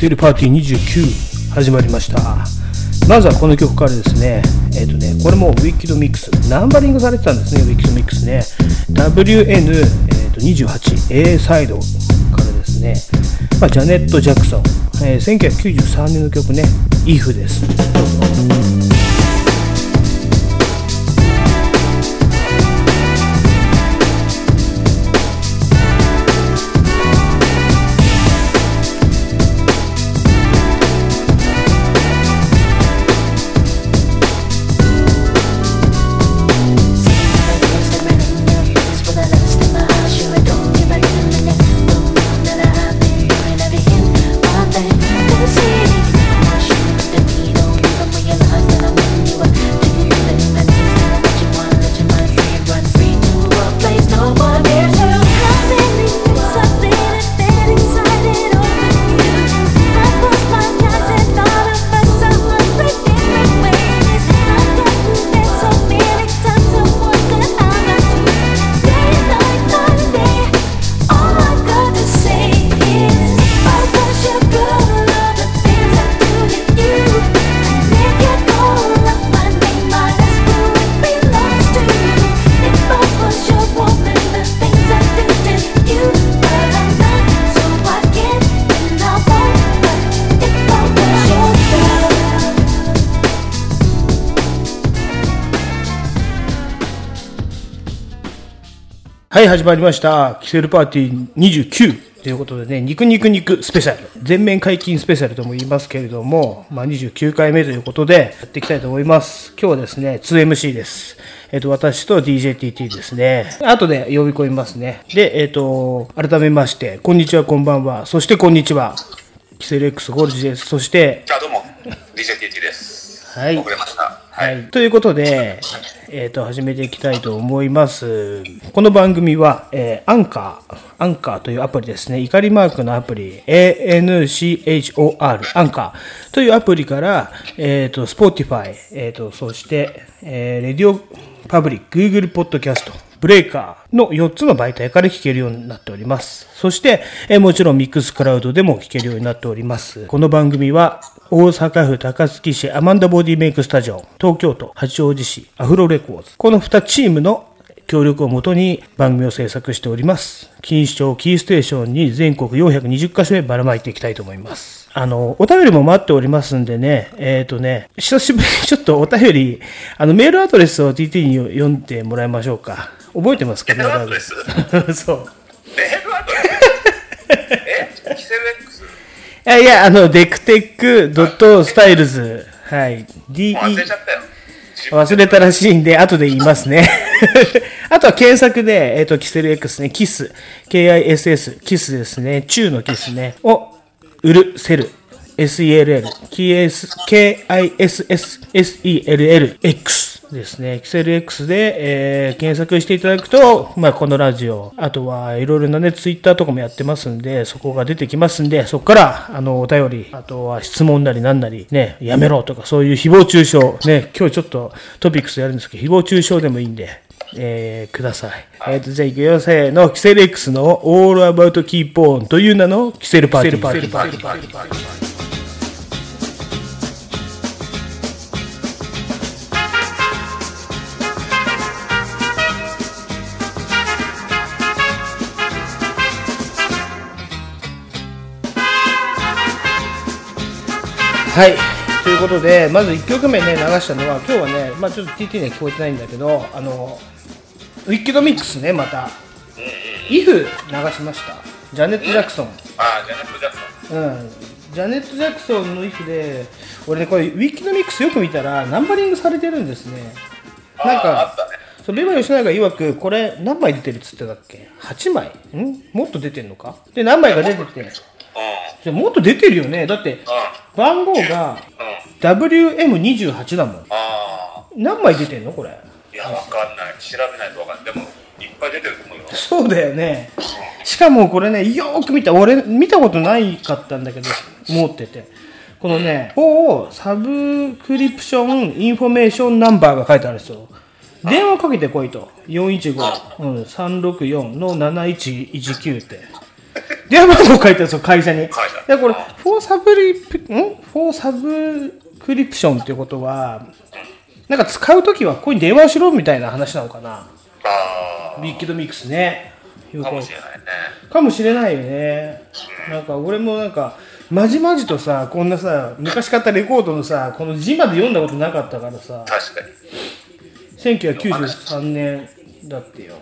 セールパーティー29始まりました。まずはこの曲からですね。えっ、ー、とねこれもウィッキドミックスナンバリングされてたんですねウィッキドミックスね。WN28A、えー、サイドからですね、まあ、ジャネット・ジャクソン、えー、1993年の曲ね。IF です。どうぞはい、始まりました。キセルパーティー29ということでね、肉肉肉スペシャル。全面解禁スペシャルとも言いますけれども、まあ、29回目ということで、やっていきたいと思います。今日はですね、2MC です。えっ、ー、と、私と DJTT ですね。後で呼び込みますね。で、えっ、ー、と、改めまして、こんにちは、こんばんは。そして、こんにちは。キセル X ゴルジです。そして、じゃあどうも、DJTT です。はい。遅れました。はい。ということで、えっ、ー、と、始めていきたいと思います。この番組は、えー、アンカー、アンカーというアプリですね。怒りマークのアプリ、ANCHOR、アンカーというアプリから、えっ、ー、と、Spotify、えっ、ー、と、そして、えー、レディオパブリック、Google Podcast、ブレイカーの4つの媒体から聞けるようになっております。そして、えもちろんミックスクラウドでも聞けるようになっております。この番組は、大阪府高槻市アマンダボディメイクスタジオ、東京都八王子市アフロレコーズ。この2チームの協力をもとに番組を制作しております。錦糸町キーステーションに全国420カ所へばらまいていきたいと思います。あの、お便りも待っておりますんでね、えっ、ー、とね、久しぶりにちょっとお便り、あの、メールアドレスを TT に読んでもらいましょうか。覚えてますか？メールアドレス？そう。メールアドレス？え？キセル X いやいや、あの、デクテックドットスタイルズ。はい。DE。忘れちゃったよ。忘れたらしいんで、後で言いますね。あとは検索で、えっ、ー、と、キセル X ね、キス、K-I-S-S、キスですね、中のキスね、を、売る、セル、S-E-L-L、K-I-S-S-S-E-L-L、X。ですね、ExcelX で、えー、検索していただくと、まあ、このラジオ、あとはいろいろなね、ツイッターとかもやってますんで、そこが出てきますんで、そこから、あの、お便り、あとは質問なりなんなり、ね、やめろとか、そういう誹謗中傷、ね、今日ちょっとトピックスやるんですけど、誹謗中傷でもいいんで、えー、ください。えっ、ー、と、じゃあ行くよ、せーの、キセル X の All About Keep On という名のキセルパーティー。キセルパーティー。はい。ということで、まず1曲目ね、流したのは、今日はね、まあちょっと TT には聞こえてないんだけど、あの、ウィッキドミックスね、また。イフ流しました。ジャネット・ジャクソン。あジャネット・ジャクソン。うん。ジャネット・ジャクソンのイフで、俺ね、これ、ウィッキドミックスよく見たら、ナンバリングされてるんですね。なんか、あったね。そう、ベバ吉永曰く、これ何枚出てるっつってたっけ ?8 枚？ん？もっと出てんのか？で、何枚か出てて。じゃもっと出てるよね。だって、番号が WM28 だもん。何枚出てんの？これ。いや、わかんない。調べないとわかんない。でも、いっぱい出てると思うよ。そうだよね。しかもこれね、よーく見た。俺、見たことないかったんだけど、持ってて。このね、こう、 subscription information number が書いてあるんですよ。電話かけてこいと。415、うん、364の7119って。電話番号書いてあるんですよ、会社に。書いてあるで、これ、 for subscrip、ん？ for subscription っていうことは、なんか使うときはここに電話しろみたいな話なのかな。あ Wicked Mix ね。かもしれないね。かもしれないよね。なんか俺もなんか、まじまじとさ、こんなさ、昔買ったレコードのさ、この字まで読んだことなかったからさ、確かに。1993年だってよ。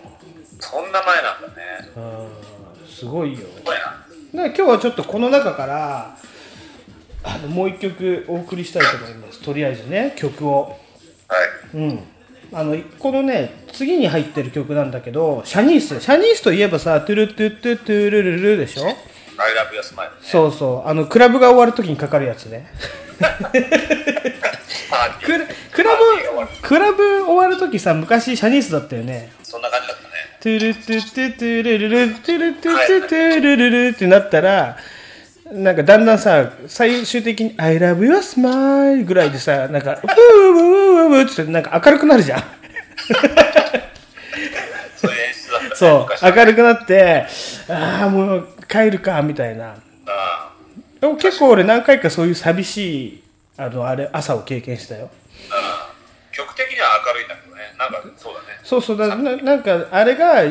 そんな前なんだね。うん、すごいよ。今日はちょっとこの中から、あのもう一曲お送りしたいと思います。とりあえずね、曲を。はい。うん。あの、このね、次に入ってる曲なんだけど、シャニース。シャニースといえばさ、トゥルトゥトゥトゥルルルでしょ？そうそう。あの、クラブが終わるときにかかるやつね。クラクラブ、クラブ終わるときさ、昔シャニースだったよね。そんな感じだったね。トゥルトゥトゥトゥルルル、トゥルトゥトゥトゥルルルってなったら、なんかだんだんさ、最終的に I love your smile ぐらいでさ、なんか、ウーウーウーウーってなんか明るくなるじゃん。そう明るくなって、ああ、もう帰るか、みたいな。あでも結構俺何回かそういう寂しい、あの、あれ、朝を経験したよ。あ曲的には明るいんだけどね。なんか、そうだね。そうそうだな、なんか、あれが、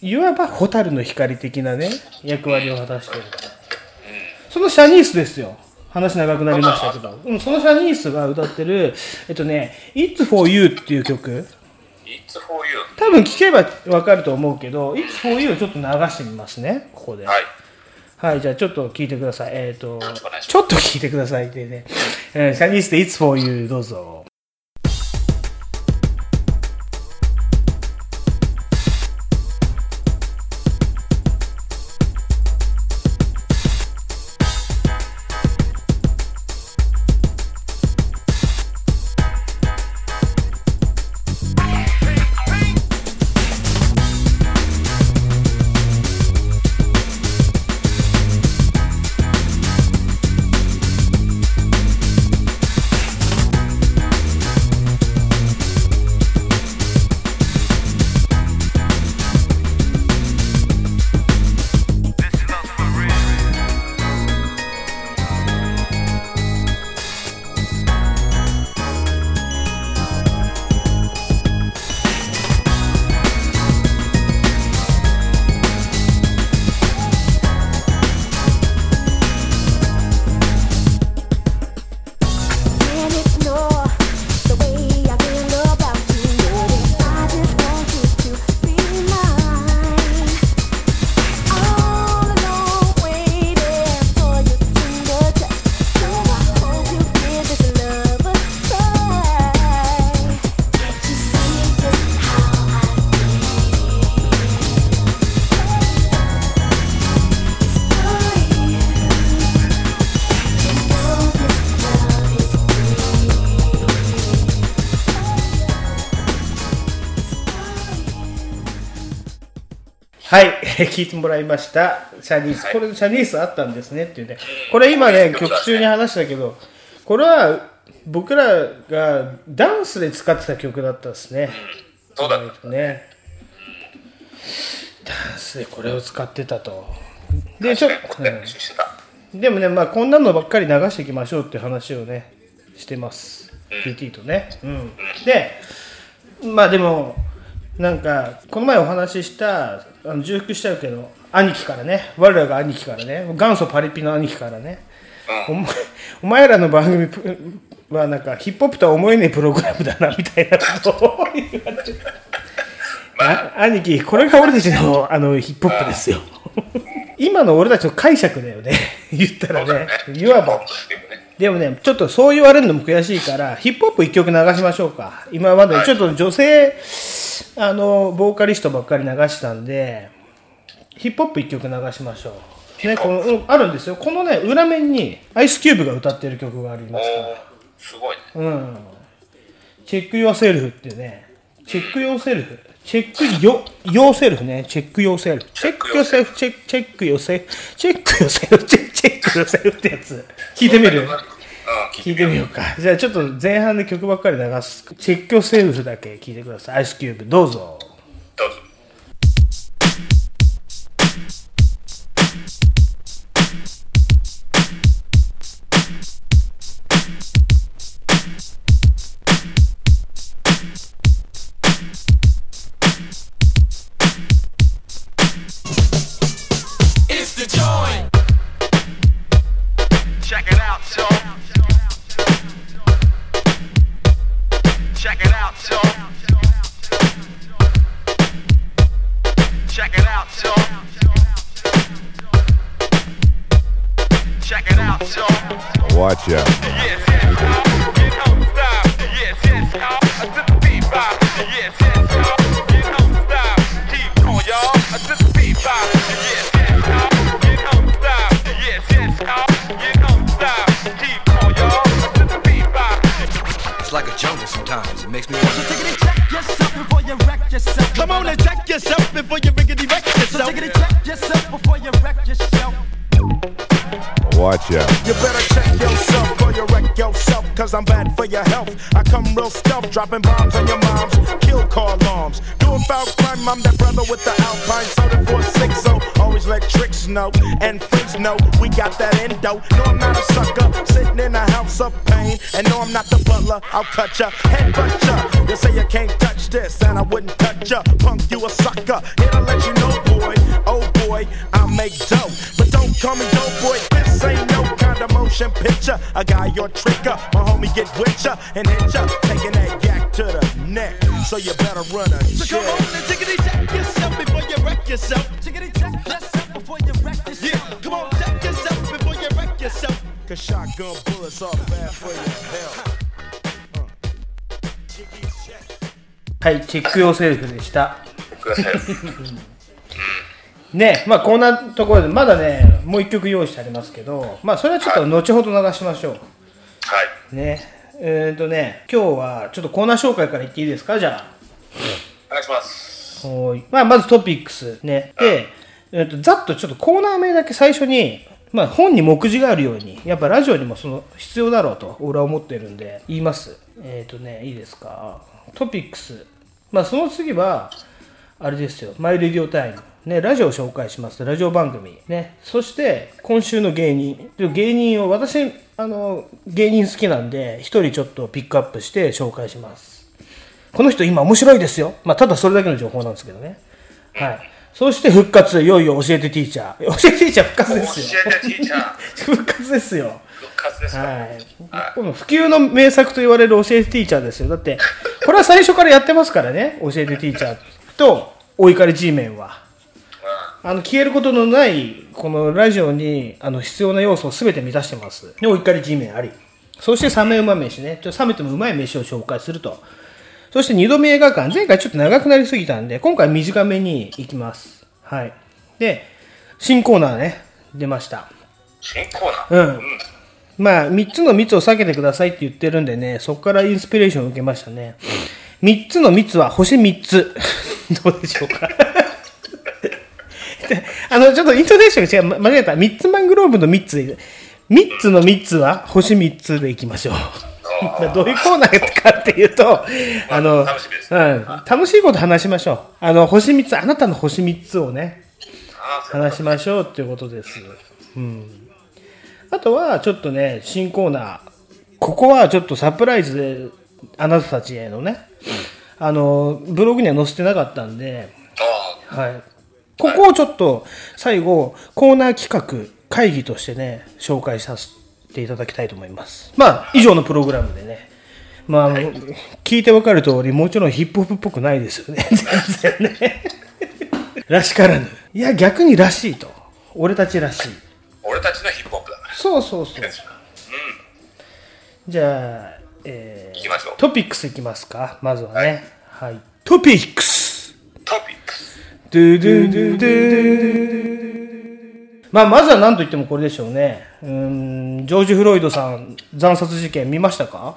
いわば蛍の光的なね、役割を果たしてる。そのシャニースですよ。話長くなりましたけど。うん、そのシャニースが歌ってる、えっとね、It's for You っていう曲。It's for you. 多分聴けばわかると思うけど、It's for You をちょっと流してみますね、ここで。はい。はい、じゃあちょっと聞いてください。えっ、とお願いしま、すちょっと聞いてくださいってね。えーシャニースで It's for You どうぞ。はい、聞いてもらいました。シャニース。はいこれシャニースあったんですねっていうね。これ今ね、曲中に話したけど、これは僕らがダンスで使ってた曲だったですね。そうだった。ね。ダンスでこれを使ってたと。で、ちょっと。うんでもね、まあこんなのばっかり流していきましょうって話をね、してます。PT とね。うん。で、まあでも、なんか、この前お話しした、あの重複しちゃうけど、兄貴からね、我らが兄貴からね、元祖パリピの兄貴からね、お前お前らの番組はなんかヒップホップとは思えねえプログラムだなみたいなことを 言われて。あ兄貴、これが俺たちのあのヒップホップですよ。今の俺たちの解釈だよね。言ったらね。いわば。ね。でもね、ちょっとそう言われるのも悔しいから、ヒップホップ一曲流しましょうか。今までちょっと女性、あの、ボーカリストばっかり流したんで、ヒップホップ一曲流しましょう。ね、この、うんあるんですよ。このね、裏面にアイスキューブが歌ってる曲がありますから。ー、すごいね。うん。 Check Yo Self ってね、Check Yo Self。Check Yo、Yo Self ね。Check Yo Self。Check Yo Self、Check、Check Yo Self、Check Yo Self、チェ Check Yo Self ってやつ。聞いてみる？うん、聞いてみようか。じゃあちょっと前半で曲ばっかり流す。 Check Yo Self だけ聞いてください。アイスキューブ、どうぞ。And freaks know we got that endo. No, I'm not a sucker, sitting in a house of pain. And no, I'm not the butler, I'll cut ya, head butt ya. You say you can't touch this, and I wouldn't touch ya. Punk, you a sucker. Here to let you know, boy, oh boy, I make dough. But don't call me dope boy, this ain't no kind of motion picture. I got your trigger, my homie get with ya and hit ya, taking that yak to the neck. So you better run a So check. はい、チェック用セルフでした。ください。ね、まあこんなところで、まだね、もう一曲用意してありますけど、まあそれはちょっと後ほど流しましょはい。う。ね。えーとね、今日はちょっとコーナー紹介から言っていいですか？じゃお願いします。あ。はーい。まあまずトピックスね。で、えーとざっとちょっとコーナー名だけ最初に、まあ本に目次があるように、やっぱラジオにもその必要だろうと俺は思ってるんで、言います。えーとね、いいですか？トピックス。まあその次は、あれですよ、マイレディオタイム。ね、ラジオを紹介します。ラジオ番組。ね。そして、今週の芸人。芸人を、私、あの、芸人好きなんで、一人ちょっとピックアップして紹介します。この人今面白いですよ。まあ、ただそれだけの情報なんですけどね。はい。そして復活、いよいよ教えてティーチャー。教えてティーチャー復活ですよ。教えて、ティーチャー。復活ですよ。復活ですか。はい。この普及の名作と言われる教えてティーチャーですよ。だって、これは最初からやってますからね。教えてティーチャーと、お怒り G メンは。あの、消えることのない、このラジオに、あの、必要な要素を全て満たしてます。で、お怒り G メンあり。そして、冷めうま飯ね。ちょっと冷めてもうまい飯を紹介すると。そして、二度目映画館。前回ちょっと長くなりすぎたんで、今回短めに行きます。はい。で、新コーナーね、出ました。新コーナー？うん。まあ、3つの密を避けてくださいって言ってるんでね、そこからインスピレーションを受けましたね。3つの密は星3つ。どうでしょうかで あの、ちょっとイントネーションが違う。ま間違えた。3つマングローブの3つで。3つの3つは星3つでいきましょう。まあどういうコーナーかっていうと、あの、楽しみですうん、楽しいこと話しましょう。あの、星3つ、あなたの星3つをね、話しましょうっていうことです。うん。あとは、ちょっとね、新コーナー。ここはちょっとサプライズで、あなたたちへのね、あの、ブログには載せてなかったんで、あはい。ここをちょっと、最後、コーナー企画、会議としてね、紹介させていただきたいと思います。まあ、以上のプログラムでね。まあ、あの、聞いてわかる通り、もちろんヒップホップっぽくないですよね。全然ね。らしからぬ。いや、逆にらしいと。俺たちらしい。あ、俺たちのヒップホップだから。そうそうそう。ですじゃあ、えー行きましょうトピックスいきますか。まずはね。はい。トピックストピックス。ドゥドゥドゥドゥまあ、まずは何と言ってもこれでしょうね。うーん、ジョージ・フロイドさん、惨殺事件見ましたか？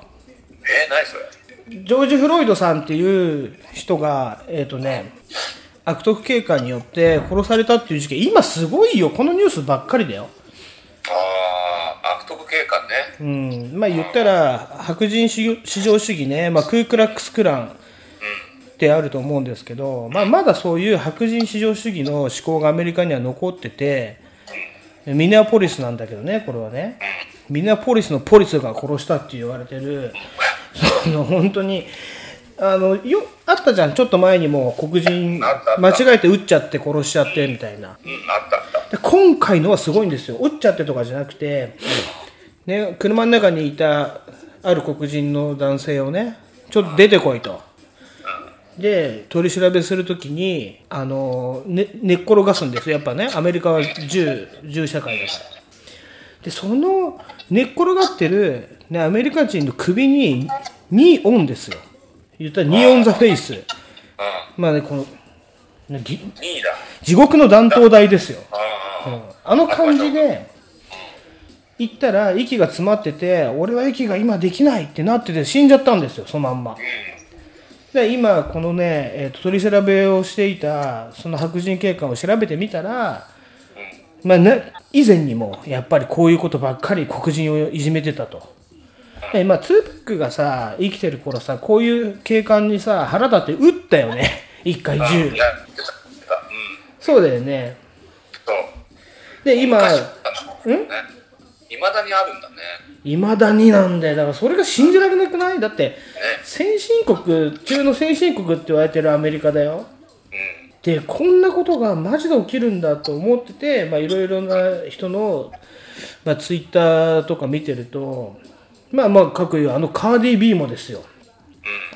えー、何それジョージ・フロイドさんっていう人が、えっ、とね、悪徳警官によって殺されたっていう事件、今すごいよ。このニュースばっかりだよ。ああ、悪徳警官ね。うん、まあ言ったら白人至上主義ね、まあ、クークラックスクランってあると思うんですけど、まあ、まだそういう白人至上主義の思考がアメリカには残っててミネアポリスなんだけどねこれはね。ミネアポリスのポリスが殺したって言われてる。その本当にあのよあったじゃん。ちょっと前にも黒人間違えて撃っちゃって殺しちゃってみたいな。で今回のはすごいんですよ。撃っちゃってとかじゃなくてね、車の中にいたある黒人の男性をね、ちょっと出てこいと。で、取り調べするときに、あの、ね、寝っ転がすんですよ。やっぱね、アメリカは銃、銃社会だから。で、その寝っ転がってる、ね、アメリカ人の首に、ニーオンですよ。言ったらニーオンザフェイス。まあね、この、2。地獄の弾頭台ですよ。ああ、あの感じで、行ったら息が詰まってて、俺は息が今できないってなってて死んじゃったんですよ、そのまんま。で、今、このね、えーと取り調べをしていた、その白人警官を調べてみたら、まあね、以前にもやっぱりこういうことばっかり黒人をいじめてたと。でまあ、ツーパックがさ、生きてる頃さ、こういう警官にさ、腹立って撃ったよね。一回銃。うん。そうだよね。で、今、昔だったのね。いまだにあるんだね。いまだになんだよ。だからそれが信じられなくない？だって、先進国、中の先進国って言われてるアメリカだよ。で、こんなことがマジで起きるんだと思ってて、まあいろいろな人の、まあツイッターとか見てると、まあまあ各言うあのカーディ B もですよ。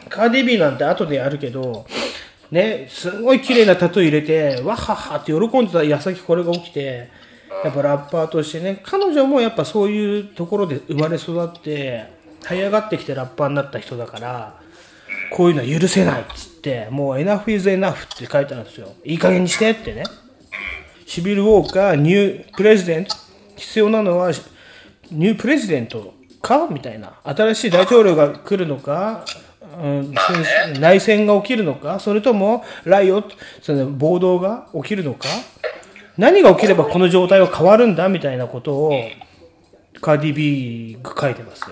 カーディ B なんて後でやるけど、ね、すごい綺麗なタトゥー入れて、わっはっはって喜んでた矢先これが起きて、やっぱラッパーとしてね、彼女もやっぱそういうところで生まれ育って、這い上がってきてラッパーになった人だから、こういうのは許せないっつって、もう enough is enough って書いてあるんですよ。いい加減にしてってね。シビル・ウォーカー、ニュープレジデント、必要なのはニュープレジデントかみたいな。新しい大統領が来るのか、うん内戦が起きるのかそれともライオット、その暴動が起きるのか何が起きればこの状態は変わるんだみたいなことをカーディビーが書いてますよ。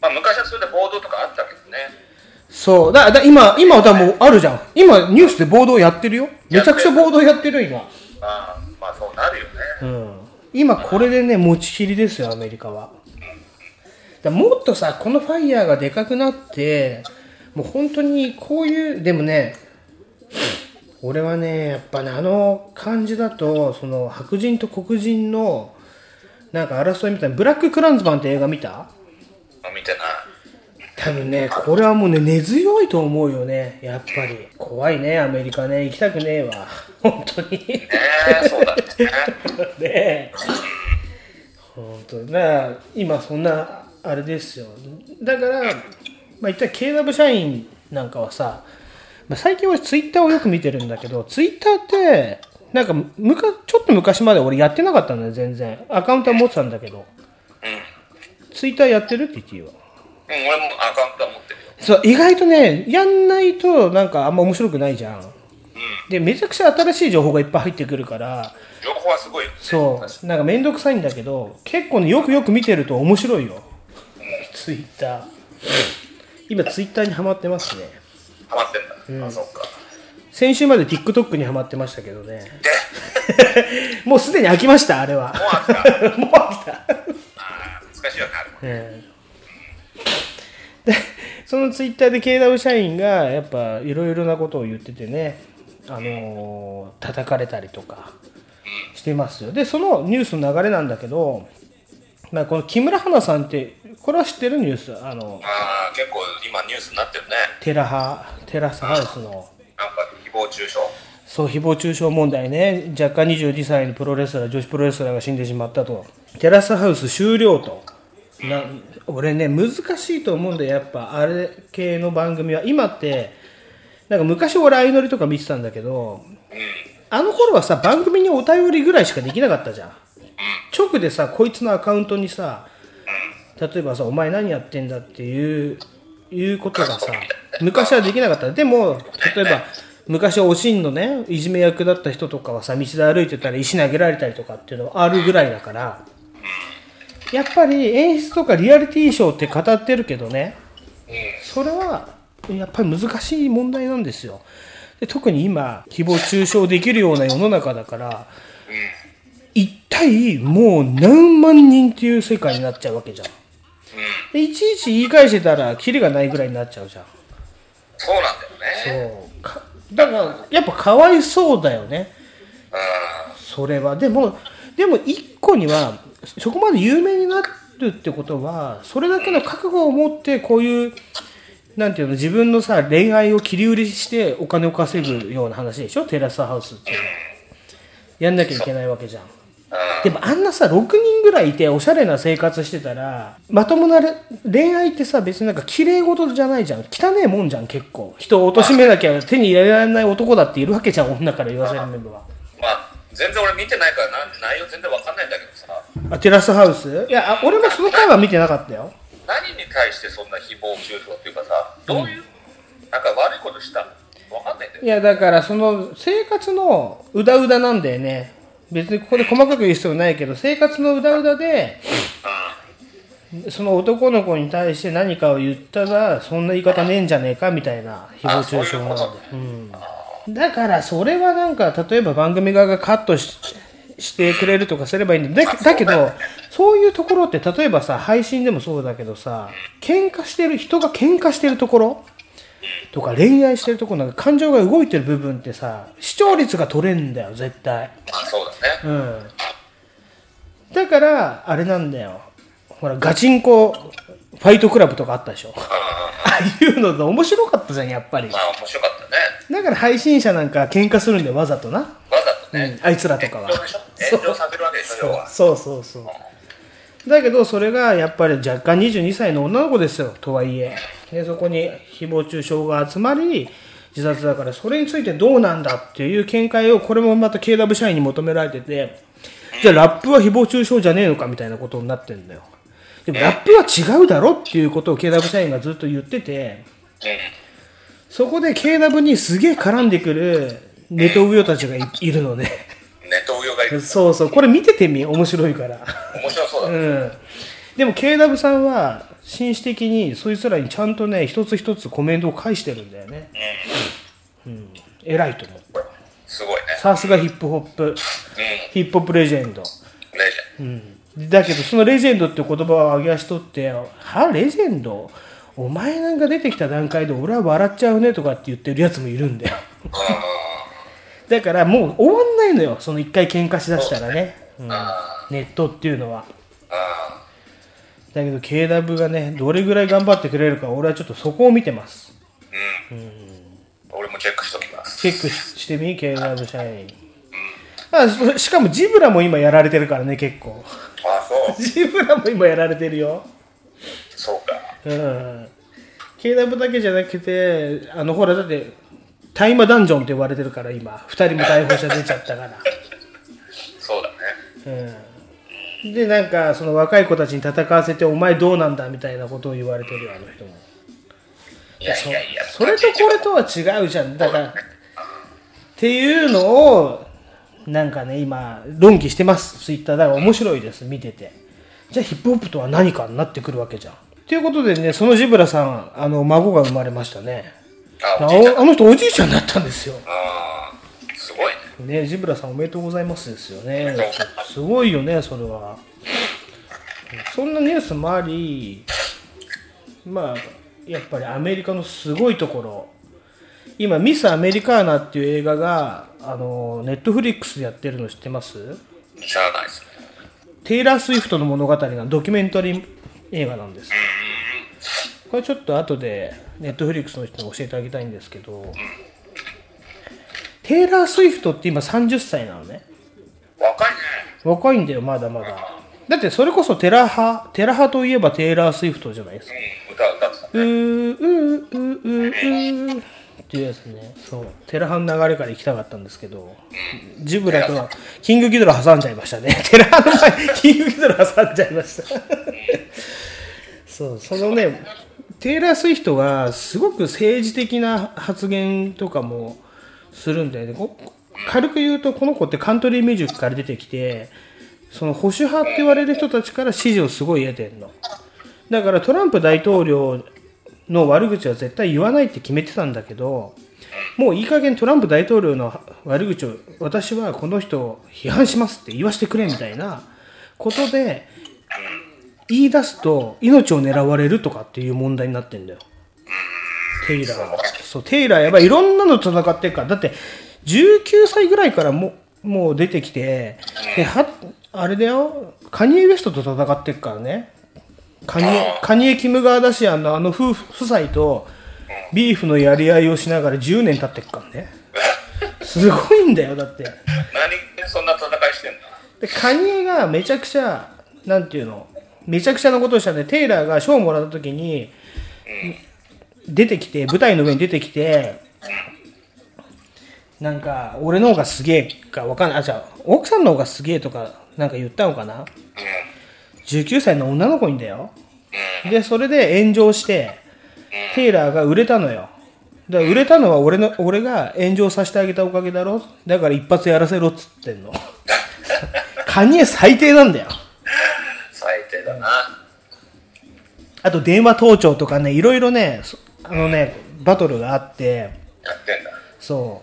まあ、昔はそれで暴動とかあったけどね。そう。だ、だ今、今はもうあるじゃん。今ニュースで暴動やってるよ。めちゃくちゃ暴動やってる今。ああ、まあそうなるよね。うん。今これでね、持ちきりですよ、アメリカは。だもっとさ、このファイヤーがでかくなって、もう本当にこういう、でもね、俺はね、やっぱね、あの感じだと、その白人と黒人の、なんか争いみたいな、ブラック・クランズマンって映画見た？あ見てない。多分ね、これはもうね、根強いと思うよね、やっぱり。怖いね、アメリカね、行きたくねえわ。本当に。ねえ、そうだね。ねえ。本当だから今そんな、あれですよ。だから、まあ言ったら KW 社員なんかはさ、まあ、最近俺ツイッターをよく見てるんだけど、ツイッターって、なんかむか、ちょっと昔まで俺やってなかったのよ、全然。アカウントは持ってたんだけど。ツイッターやってるって言っていいわ。うん、俺もアカウントは持ってるよ。そう、意外とね、やんないとなんかあんま面白くないじゃん。で、めちゃくちゃ新しい情報がいっぱい入ってくるから、情報はすごいよね。そう、なんかめんどくさいんだけど、結構ね、よくよく見てると面白いよ。ツイッター。今、ツイッターにハマってますね。ハマってんだ。あ、そっか。先週まで TikTok にハマってましたけどね。で、もうすでに飽きました、あれは。もう飽きた。もう飽きた。ああ、難しいわね、あれも。ええでそのツイッターで KW 社員がやっぱいろいろなことを言っててね、あのー叩かれたりとかしてますよでそのニュースの流れなんだけど、まあ、この木村花さんってこれは知ってるニュース？あのああ、結構今ニュースになってるね。テラハテラスハウスの。なんか誹謗中傷。そう誹謗中傷問題ね。若干22歳のプロレスラー女子プロレスラーが死んでしまったと。テラスハウス終了と。な俺ね難しいと思うんだよ。やっぱあれ系の番組は。今ってなんか昔俺相乗りとか見てたんだけどあの頃はさ番組にお便りぐらいしかできなかったじゃん直でさこいつのアカウントにさ例えばさ「お前何やってんだ」っていういうことがさ昔はできなかった。でも例えば昔はおしんのねいじめ役だった人とかはさ道で歩いてたら石投げられたりとかっていうのがあるぐらいだからやっぱり演出とかリアリティショーって語ってるけどねそれはやっぱり難しい問題なんですよ。で特に今誹謗中傷できるような世の中だから一体もう何万人っていう世界になっちゃうわけじゃん。でいちいち言い返してたらキリがないぐらいになっちゃうじゃん。そうなんだよね。そう。かだからやっぱかわいそうだよね。うそれは。でもでも一個にはそこまで有名になるってことはそれだけの覚悟を持ってこういうなんていうの自分のさ恋愛を切り売りしてお金を稼ぐような話でしょ？テラスハウスっていうの。はやんなきゃいけないわけじゃんでもあんなさ6人ぐらいいておしゃれな生活してたらまともなれ恋愛ってさ別になんか綺麗事じゃないじゃん。汚えもんじゃん結構。人を貶めなきゃ手に入れられない男だっているわけじゃん女から言わせるメンバーは。まあ全然俺見てないからな内容全然わかんないんだけどさ。あテラスハウス？いやあ俺もその回は見てなかったよ。何に対してそんな誹謗中傷っていうかさどういう、なんか悪いことしたわかんないんだよ。いやだからその生活のうだうだなんだよね別にここで細かく言う必要ないけど生活のうだうだでその男の子に対して何かを言ったらそんな言い方ねえんじゃねえかみたいな誹謗中傷なんだようん、だ。からそれはなんか例えば番組側がカットししてくれるとかすればいいんだ。だ。だけどそういうところって例えばさ配信でもそうだけどさ喧嘩してる人が喧嘩してるところとか恋愛してるところなんか感情が動いてる部分ってさ視聴率が取れんだよ絶対。まあそうだね。うん。だからあれなんだよ。ほらガチンコファイトクラブとかあったでしょ。ああいうので面白かったじゃんやっぱり。まあ面白かったね。だから配信者なんか喧嘩するんだよわざとな、わざとね、うん、あいつらとかは炎上させるわけでしょ要はそうそうそうだけどそれがやっぱり若干22歳の女の子ですよ。とはいえ。でそこに誹謗中傷が集まり自殺だからそれについてどうなんだっていう見解をこれもまた KW 社員に求められてて。じゃあラップは誹謗中傷じゃねえのかみたいなことになってんだよ。でもラップは違うだろっていうことを KW 社員がずっと言ってて。そこで KW にすげえ絡んでくるネトウヨたちがいいるのね。ネットウヨがいる。そうそう。これ見ててみ面白いから。面白そうん、でも KW さんは紳士的にそいつらにちゃんとね一つ一つコメントを返してるんだよね、うん、偉いと思う。すごいね。さすがヒップホップ。うん。ヒップホップレジェンド。レジェンだけどそのレジェンドって言葉を上げ足取って「はレジェンド？お前なんか出てきた段階で俺は笑っちゃうね」とかって言ってるやつもいるんだよ。だからもう終わんないのよ。その一回喧嘩しだしたらね、うん、ネットっていうのは。あだけど KW がねどれぐらい頑張ってくれるか俺はちょっとそこを見てます。あ俺もチェックしときます。チェックししてみ KW 社員。あそしかもジブラも今やられてるからね結構。あそう。ジブラも今やられてるよ。そうか。うん。KW だけじゃなくてあのほらだって大麻ダンジョンって言われてるから今。2人も逮捕者出ちゃったから。そうだね。うんでなんかその若い子たちに戦わせてお前どうなんだみたいなことを言われてるよあの人も。いやいやいや。それとこれとは違うじゃん。だからっていうのをなんかね今論議してます。ツイッター。だから面白いです。見てて。じゃあヒップホップとは何かになってくるわけじゃん。ということでねそのジブラさんあの孫が生まれましたね。あの人おじいちゃんになったんですよ。あねねジブラさんおめでとうございますですよね。すごいよねそれは。そんなニュースもありまあやっぱりアメリカのすごいところ。今ミス・アメリカーナっていう映画があのネットフリックスでやってるの知ってます？知らないですね。テイラー・スウィフトの物語のドキュメンタリー映画なんです。これちょっと後でネットフリックスの人に教えてあげたいんですけどテイラー・スウィフトって今30歳なのね。若いね。若いんだよまだまだ。だってそれこそテラハテラハといえばテイラー・スウィフトじゃないですか。うん歌歌ってたうーうーうーうーうーっていうやつね。そう。テラハの流れから行きたかったんですけど。ジブラとキングギドラ挟んじゃいましたね。テラハの前にキングギドラ挟んじゃいました。そうそのねテイラー・スウィフトがすごく政治的な発言とかもするんだよね。軽く言うとこの子ってカントリーミュージックから出てきてその保守派って言われる人たちから支持をすごい得てんの。だからトランプ大統領の悪口は絶対言わないって決めてたんだけどもういい加減トランプ大統領の悪口を私はこの人を批判しますって言わせてくれみたいなことで言い出すと命を狙われるとかっていう問題になってんだよ。テイラーは。そうテイラーやばいいろんなのと戦ってるからだって19歳ぐらいからももう出てきてではあれだよ、カニエ・ウエストと戦ってっからね。カニエ、カニエ・キム・ガーダシアンのあの夫婦夫妻とビーフのやり合いをしながら10年経ってっからね。すごいんだよ、だって。何でそんな戦いしてんだで、カニエがめちゃくちゃ、なんていうの、めちゃくちゃなことをしたんで、テイラーが賞をもらった時に、出てきて、舞台の上に出てきて、なんか、俺の方がすげえかわかんない。あ、じゃあ、奥さんの方がすげえとか、なんか言ったのかな ?19 歳の女の子にだよ。で、それで炎上して、テイラーが売れたのよ。だから売れたのは俺の、俺が炎上させてあげたおかげだろだから一発やらせろっつってんの。カニエ最低なんだよ。最低だな。あと電話盗聴とかね、いろいろね、そあのね、バトルがあって、やってんだ。そ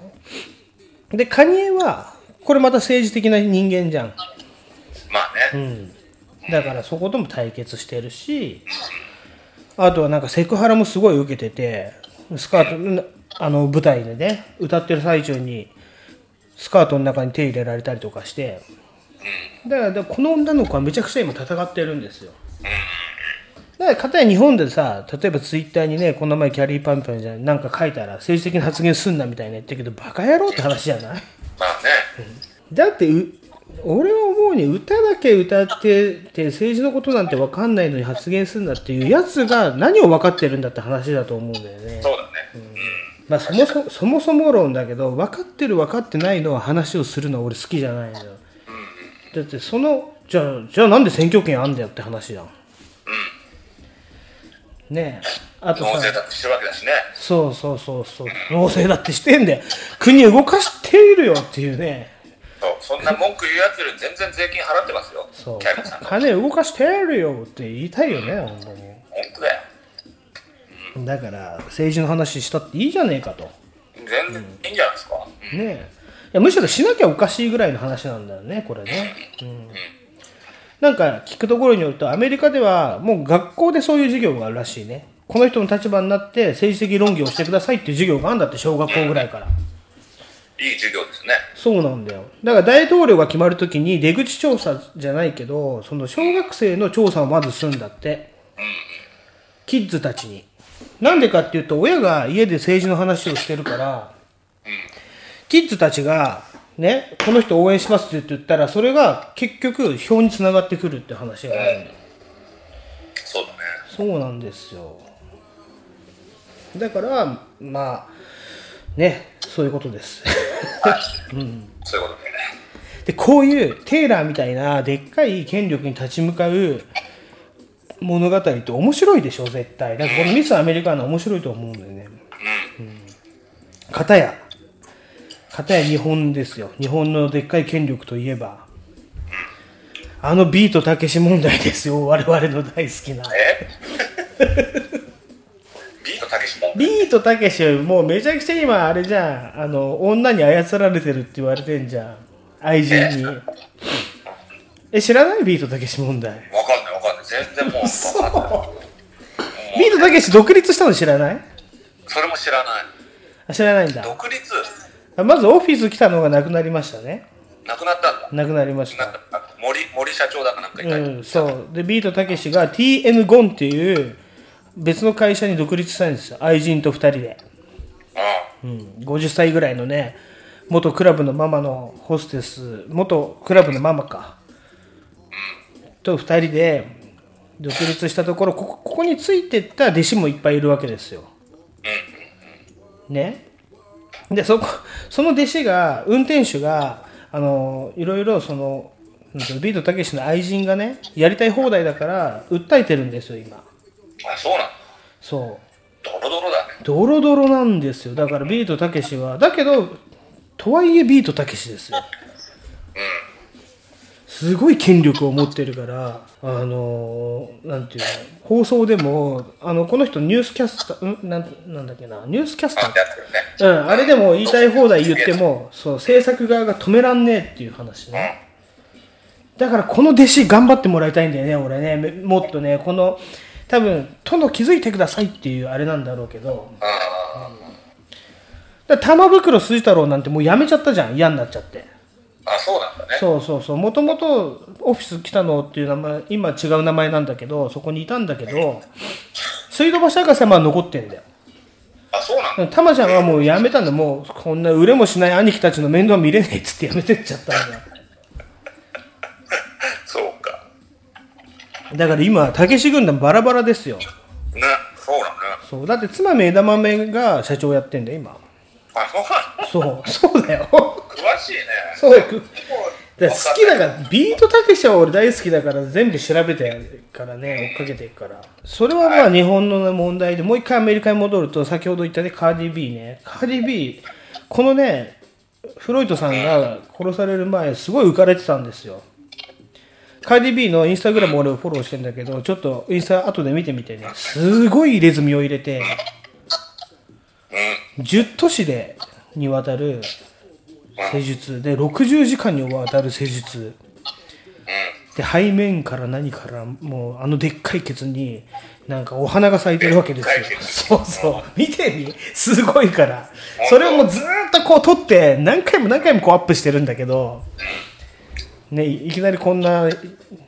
う。で、カニエは、これまた政治的な人間じゃん。まあね。だからそことも対決してるし、あとはなんかセクハラもすごい受けてて、スカート、あの舞台でね、歌ってる最中に、スカートの中に手入れられたりとかして、だからだからこの女の子はめちゃくちゃ今戦ってるんですよ。だから、かたや日本でさ、例えばツイッターにね、この前キャリーパンパンじゃないなんか書いたら政治的な発言すんなみたいな言ってるけど、バカ野郎って話じゃない？まあね。だってう俺は思うに歌だけ歌ってて政治のことなんて分かんないのに発言するんだっていうやつが何を分かってるんだって話だと思うんだよね。そうだね。まあそもそそもそも論だけど分かってる分かってないのは話をするのは俺好きじゃないのよ。だってそのじゃあじゃあなんで選挙権あんだよって話じゃん。ねえあとさ納税だってしてるわけだしね。そうそうそうそう納税だってしてんで国動かしているよっていうね。そう。そんな文句言うやつより全然税金払ってますよ。そうキャリーさん。金動かしてるよって言いたいよね本当に本当だよ。だから政治の話したっていいじゃねえかと全然いいんじゃないですか。うんねえいやむしろしなきゃおかしいぐらいの話なんだよねこれね、うん、なんか聞くところによるとアメリカではもう学校でそういう授業があるらしいね。この人の立場になって政治的論議をしてくださいっていう授業があるんだって小学校ぐらいから。いい授業ですね。そうなんだよ。だから大統領が決まるときに出口調査じゃないけどその小学生の調査をまずするんだって。キッズたちに。なんでかっていうと親が家で政治の話をしてるからキッズたちがねこの人応援しますって言ったらそれが結局票につながってくるって話があるんだよ。そうだね。そうなんですよ。だからまあねそういうことです。そういうことでね。でこういうテイラーみたいなでっかい権力に立ち向かう物語って面白いでしょ絶対。だからこのミスアメリカの面白いと思うんだよね。うん。片や片や日本ですよ。日本のでっかい権力といえば。あのビートたけし問題ですよ。我々の大好きな。え？ビートたけしも。ビートたけしはもうめちゃくちゃ今あれじゃん。あの女に操られてるって言われてんじゃん。愛人に。え？知らない？ビートたけし問題。わかんないわかんない。全然もうわかんない。ビートたけし独立したの知らない？それも知らない。あ知らないんだ。独立？あまずオフィス来たのがなくなりましたね。なくなったんだ。なくなりました。森森社長だかなんかいたり、うんそう。でビートたけしが TN ゴンっていう別の会社に独立したんですよ。愛人と2人で、うん、50歳ぐらいのね元クラブのママのホステス元クラブのママか。と2人で独立したところここここについてった弟子もいっぱいいるわけですよ。ねでそこその弟子が運転手があのいろいろそのビートたけしの愛人がねやりたい放題だから訴えてるんですよ今。あそうなんだそう。ドロドロだね。ドロドロなんですよ。だからビートたけしはだけどとはいえビートたけしですよすごい権力を持ってるからあのなんていうの放送でもあのこの人ニュースキャスターん？なんなんだっけなニュースキャスター？うん、あれでも言いたい放題言っても、そう、制作側が止めらんねえっていう話ね。だからこの弟子頑張ってもらいたいんだよね、俺ね。めもっとね、この、多分、殿気づいてくださいっていうあれなんだろうけど。あだから玉袋筋太郎なんてもうやめちゃったじゃん、嫌になっちゃって。ああ、そうなんだね。そうそうそう。もともとオフィス来たのっていう名前、今違う名前なんだけど、そこにいたんだけど、水道橋博士はまあ残ってんだよ。あ、そうなんだ。たまちゃんはもうやめたんだ。もうこんな売れもしない兄貴たちの面倒見れねえっつってやめてっちゃったんだ。そうか。だから今、たけし軍団バラバラですよ。ね、そうだね。そう。だって妻め枝豆が社長やってんだよ、今。あ、そうなんだ。そう、そうだよ。詳しいね。そうよ。だから好きだから、ビートたけしは俺大好きだから全部調べてるからね、追っかけてるから。それはまあ日本の問題で、もう一回アメリカに戻ると、先ほど言ったね、カーディビーね。カーディビー、このね、フロイトさんが殺される前、すごい浮かれてたんですよ。カーディビーのインスタグラム俺フォローしてんだけど、ちょっとインスタ後で見てみてね、すごい入れ墨を入れて、10都市でにわたる施術。で60時間にわたる施術。で背面から何からもうあのでっかいケツになんかお花が咲いてるわけですよ。そうそう。見てみ。すごいから。それをもうずーっとこう撮って何回も何回もこうアップしてるんだけど。ねいいきなりこんな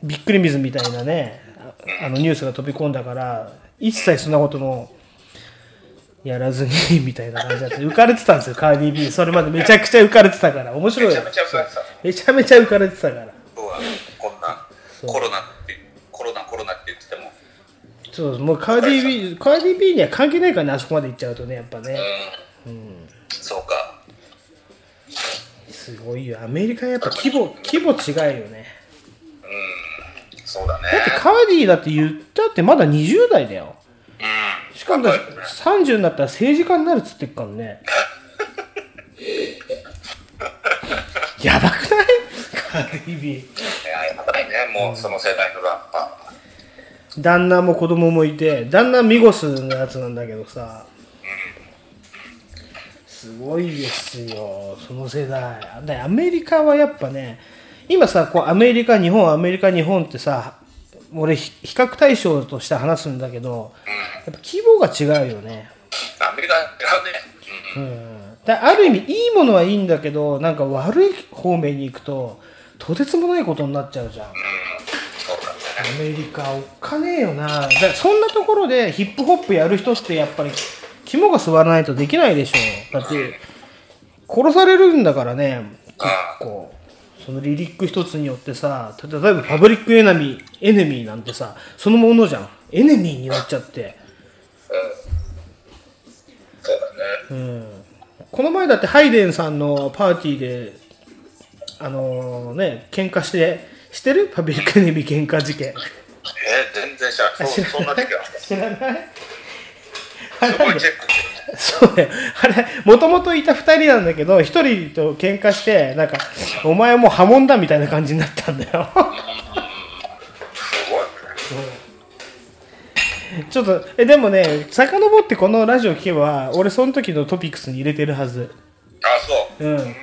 びっくり水みたいなねああのニュースが飛び込んだから一切そんなこともやらずにみたいな感じだって浮かれてたんですよカーディビー。それまでめちゃくちゃ浮かれてたから。面白いよ。めちゃめちゃ浮かれてた。めちゃめちゃ浮かれてたから。そうだね。こんな、コロナって、コロナコロナって言ってても。そうもうカーディビーカーディビーには関係ないからねあそこまで行っちゃうとねやっぱね。そうか。すごいよ。アメリカやっぱ規模規模違うよね。そうだね。だってカーディだって言ったってまだ20代だよ。うん。しかもだ若い。よね30になったら政治家になるっつってっからね。やばくない？カーディビーいや、やばいね。もうその世代のラッパ旦那も子供もいて旦那ミゴスのやつなんだけどさ。すごいですよその世代。でアメリカはやっぱね今さこうアメリカ日本アメリカ日本ってさ俺ひ比較対象として話すんだけどやっぱ規模が違うよね。ー。アメリカがね。うん。だある意味いいものはいいんだけどなんか悪い方面に行くととてつもないことになっちゃうじゃん。そうだね。アメリカおっかねえよな。だそんなところでヒップホップやる人ってやっぱり肝が据わらないとできないでしょだって殺されるんだからね結構そのリリック一つによってさ例えばパブリックエナミーエネミーなんてさそのものじゃんエネミーになっちゃってそうだね。この前だってハイデンさんのパーティーであのね喧嘩して知ってる？パブリックエネミー喧嘩事件えー、全然知らない？そんな時は。知らない？すごいチェックしてる。そうだよ。あれ、もともといた二人なんだけど、一人と喧嘩して、なんか、お前はもう破門だみたいな感じになったんだよ。ちょっと、え、でもね、遡ってこのラジオ聞けば、俺その時のトピックスに入れてるはず。あ、そう。うん。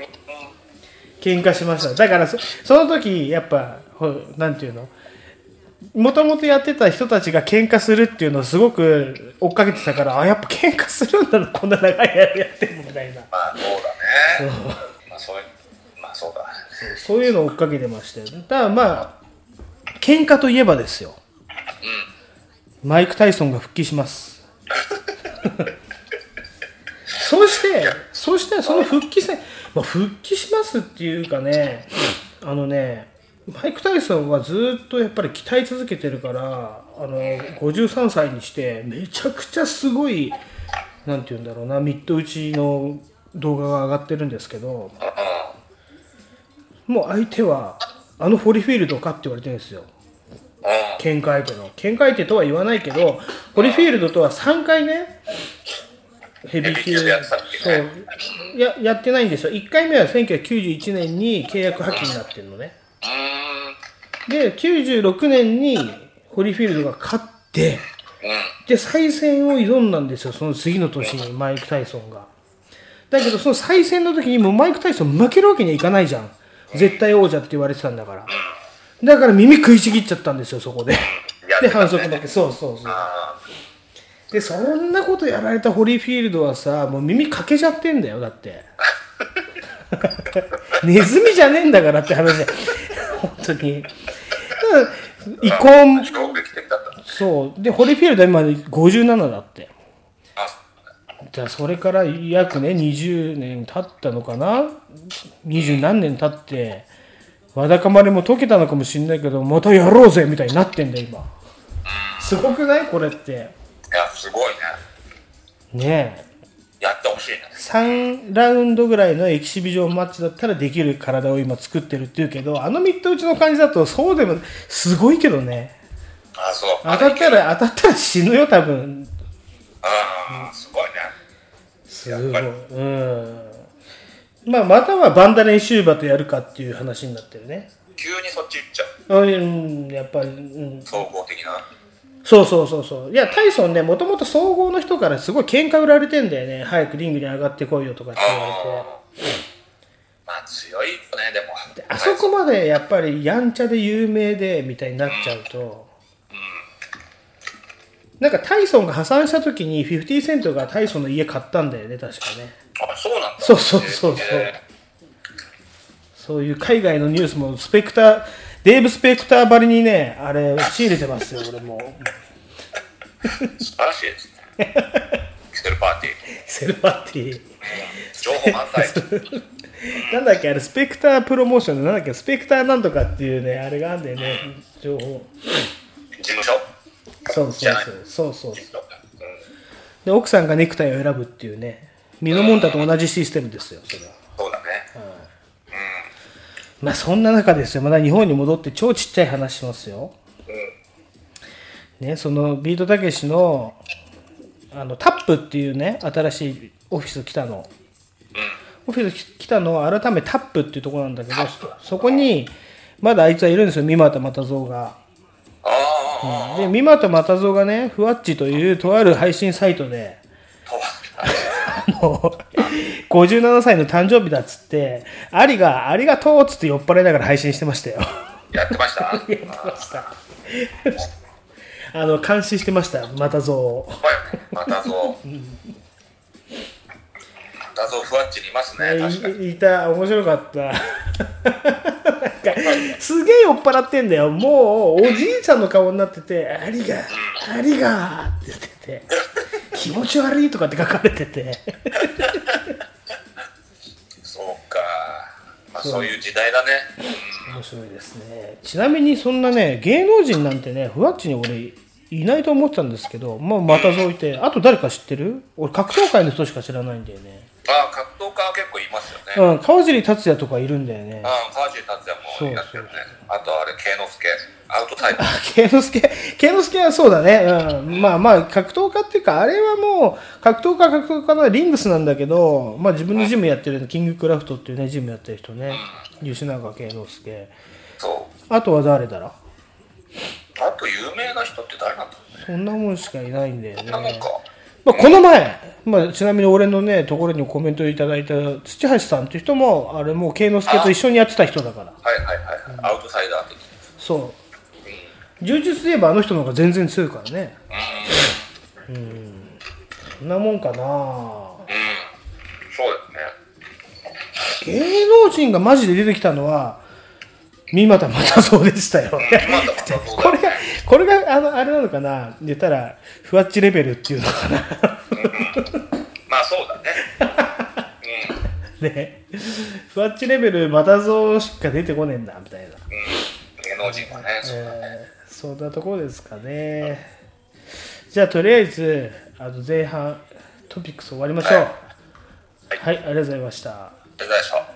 喧嘩しました。だからそ、その時、やっぱ、ほなんていうの？もともとやってた人たちが喧嘩するっていうのをすごく追っかけてたから、あ、やっぱ喧嘩するんだな、こんな長い間やってんのみたいな。まあ、そうだね。まあ、そういう、まあ、そうだ。そういうのを追っかけてましたよ。だからまあ、喧嘩といえばですよ。マイク・タイソンが復帰します。そして、そしてその復帰戦、まあ、復帰しますっていうかね、あのね、マイク・タイソンはずっとやっぱり鍛え続けてるから、あの、53歳にして、めちゃくちゃすごい、なんて言うんだろうな、ミッド打ちの動画が上がってるんですけど、もう相手は、あのホリフィールドかって言われてるんですよ。喧嘩相手の。喧嘩相手とは言わないけど、ホリフィールドとは3回ね、ヘビー級そうや、やってないんですよ。1回目は1991年に契約破棄になってるのね。で、96年にホリフィールドが勝って、うん。で、再戦を挑んだんですよ。その次の年にマイク・タイソンが。だけど、その再戦の時にもうマイク・タイソン負けるわけにはいかないじゃん。絶対王者って言われてたんだから。だから耳食いちぎっちゃったんですよ、そこで。で、反則負け。そうそうそう。あで、そんなことやられたホリフィールドはさ、もう耳かけちゃってんだよ、だって。ネズミじゃねえんだからって話だよ。本当に。た だ遺恨、衝撃的だった。そう。で、ホリフィールドは今57だって。あ、じゃあそれから約ね20年経ったのかな？二十何年経ってわだかまりも解けたのかもしんないけどまたやろうぜみたいになってんだよ今すごくない？これっていや、すごいね。ねえやってほしいね。3ラウンドぐらいのエキシビジョンマッチだったらできる体を今作ってるっていうけどあのミット打ちの感じだとそうでもすごいけどねあ、そう。当たったら当たったら死ぬよ多分ああ、すごいね。すごい。うん。まあ、またはバンダレンシューバとやるかっていう話になってるね。急にそっち行っちゃう。うん、やっぱり、うん。総合的な。そうそうそうそう。いや、タイソンね、もともと総合の人からすごい喧嘩売られてんだよね。早くリングに上がってこいよとかって言われて。まあ強いよね、でも。あそこまでやっぱりやんちゃで有名でみたいになっちゃうと、なんかタイソンが破産した時に50セントがタイソンの家買ったんだよね、確かね。あ、そうなんだ。そうそうそうそうえそういう海外のニュースもスペクター、デーブ・スペクターばりにね、あれ、仕入れてますよ、俺も。ー素晴らしいですね。キセルパーティー。セルバッティ。情報満載。なんだっけ、あれ、スペクタープロモーションで、なんだっけ、スペクターなんとかっていうね、あれがあるんだよね、情報。事務所？そうそうそう。そうそううんで、奥さんがネクタイを選ぶっていうね、ミノモンタと同じシステムですよ、それは。そうだね。まあ、そんな中ですよ、まだ日本に戻って超ちっちゃい話しますよ。ね、そのビートたけしのあのタップっていうね新しいオフィス来たの、オフィス来たの改めタップっていうところなんだけどそこにまだあいつはいるんですよ。三股又蔵が。ああ、で三股又蔵がねふわっちというとある配信サイトで。とあ の57歳の誕生日だっつってアリがありがとうっつって酔っ払いながら配信してましたよ。やってました？やってました。あの監視してましたまたぞ。またぞふわっちにいますね、確かに。いいた。面白かった。すげえ酔っ払ってんだよ。もうおじいちゃんの顔になってて「ありがありが」って言ってて「気持ち悪い」とかって書かれててか。まあそういう時代だね。面白いですねちなみにそんなね芸能人なんてねふわっちに俺いないと思ってたんですけどまあまたぞいてあと誰か知ってる？俺格闘界の人しか知らないんだよねああ、格闘家は結構いますよね。うん川尻達也とかいるんだよねああ、川尻達也もやってるね。あとあれ、慶之助。アウトサイダー。慶之助、慶之助はそうだね。うん。まあまあ、格闘家っていうか、あれはもう、格闘家、格闘家のリングスなんだけど、まあ自分のジムやってるキングクラフトっていうね、ジムやってる人ね。吉永慶之助。そう。あとは誰だろあと有名な人って誰なんだそんなもんしかいないんだよね。そんなもんか。まあ、この前、まあ、ちなみに俺のね、ところにコメントいただいた土橋さんっていう人も、あれもう慶之助と一緒にやってた人だから。はいはいはいはい。アウトサイダー的。そう。柔術で言えばあの人の方が全然強いからね。うん。そんなもんかなうん。そうですね。芸能人がマジで出てきたのは、三股又蔵でしたよ。まだまたそうこれがこれが、あの、あれなのかな言ったら、ふわっちレベルっていうのかなまあそうだね。ね。ふわっちレベル、又蔵しか出てこねえんだ、みたいな。うん。芸能人はね、そうだね。えーそんなところですかね。じゃあ、とりあえず、あの、前半、トピックス終わりましょう。はいはい、ありがとうございました。ありがとうございました。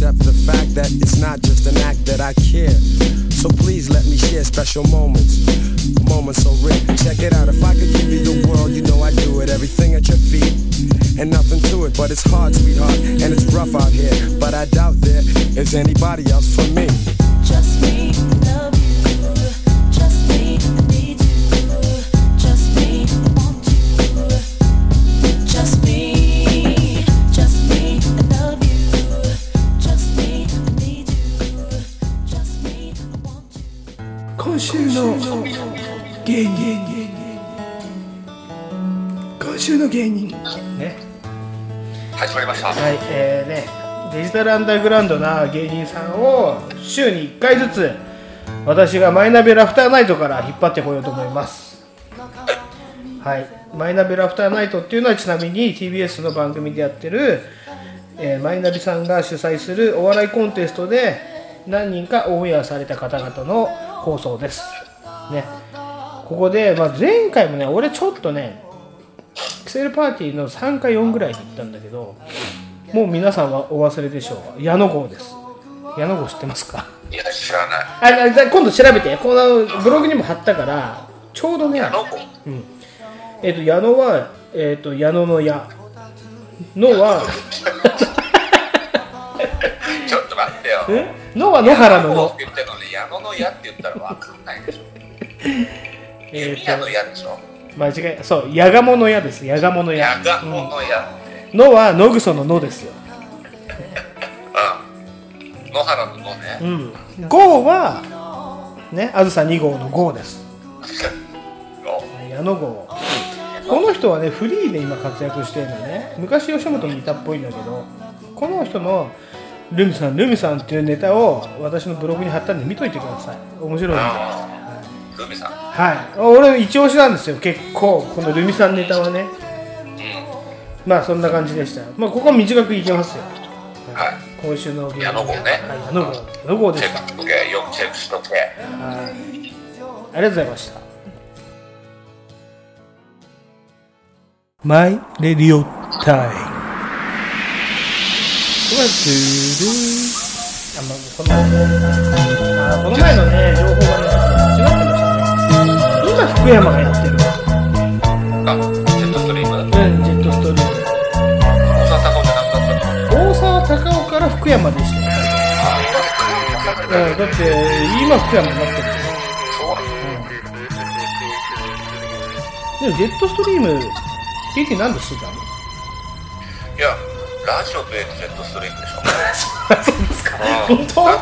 Fact that it's not just an act that I care. So please let me share special moments, moments so rare. Check it out, if I could give you the world, you know I do it. Everything at your feet, and nothing to it. But it's hard, sweetheart, and it's rough out here. But I doubt there is anybody else for me. の芸人。今週の芸人。ね。始まりました。はいえーねデジタルアンダーグラウンドな芸人さんを週に1回ずつ私がマイナビラフターナイトから引っ張ってこようと思います。はいマイナビラフターナイトっていうのはちなみに TBS の番組でやってる、えーマイナビさんが主催するお笑いコンテストで何人かオンエアされた方々の放送ですね。ここで、まあ、前回もね俺ちょっとねキセルパーティーの3か4ぐらいで行ったんだけどもう皆さんはお忘れでしょう矢野号です。矢野号知ってますか？いや、知らない。あ今度調べて。このブログにも貼ったからちょうどね矢野子。えっ、と矢野は、えっと矢野の矢。野は ちょっと待ってよ。え？野は野原の野。野って言ってるのに、矢野の矢って言ったらわかんないでしょ。え弓矢の矢でしょ？ー、間違えそう矢鴨の矢です。矢鴨の矢。矢がもの矢って。野は野草の野ですよ。うん。野原の野ね。うん。号はねあずさ2号の号です。お矢野号この人はねフリーで今活躍してるのね。昔吉本にいたっぽいんだけどこの人の「ルミさんルミさん」っていうネタを私のブログに貼ったんで見といてください。面白いんでルミさん。はい。俺一押しなんですよ。結構。このルミさんネタはね。まあそんな感じでした。まあここは短くいきますよ。はい。今週のゲ矢野号ね。はい矢野号。矢野号でチェしたックしとけ。よくチェックしとけ。はい。ありがとうございました。マイレディオタイム。あ、この、あ、この前のね、情報福山がやってる。わ。あ、ジェットストリームうん、ジェットストリーム。大沢たかおじゃなくなったの。大沢たかおから福山でしたよ。うん、だって、今福山になってるそうでも、ジェットストリーム、ケイティなんでしてたの？いや、ラジオとジェットストリームでしょ。そうですか。うん。本当？もう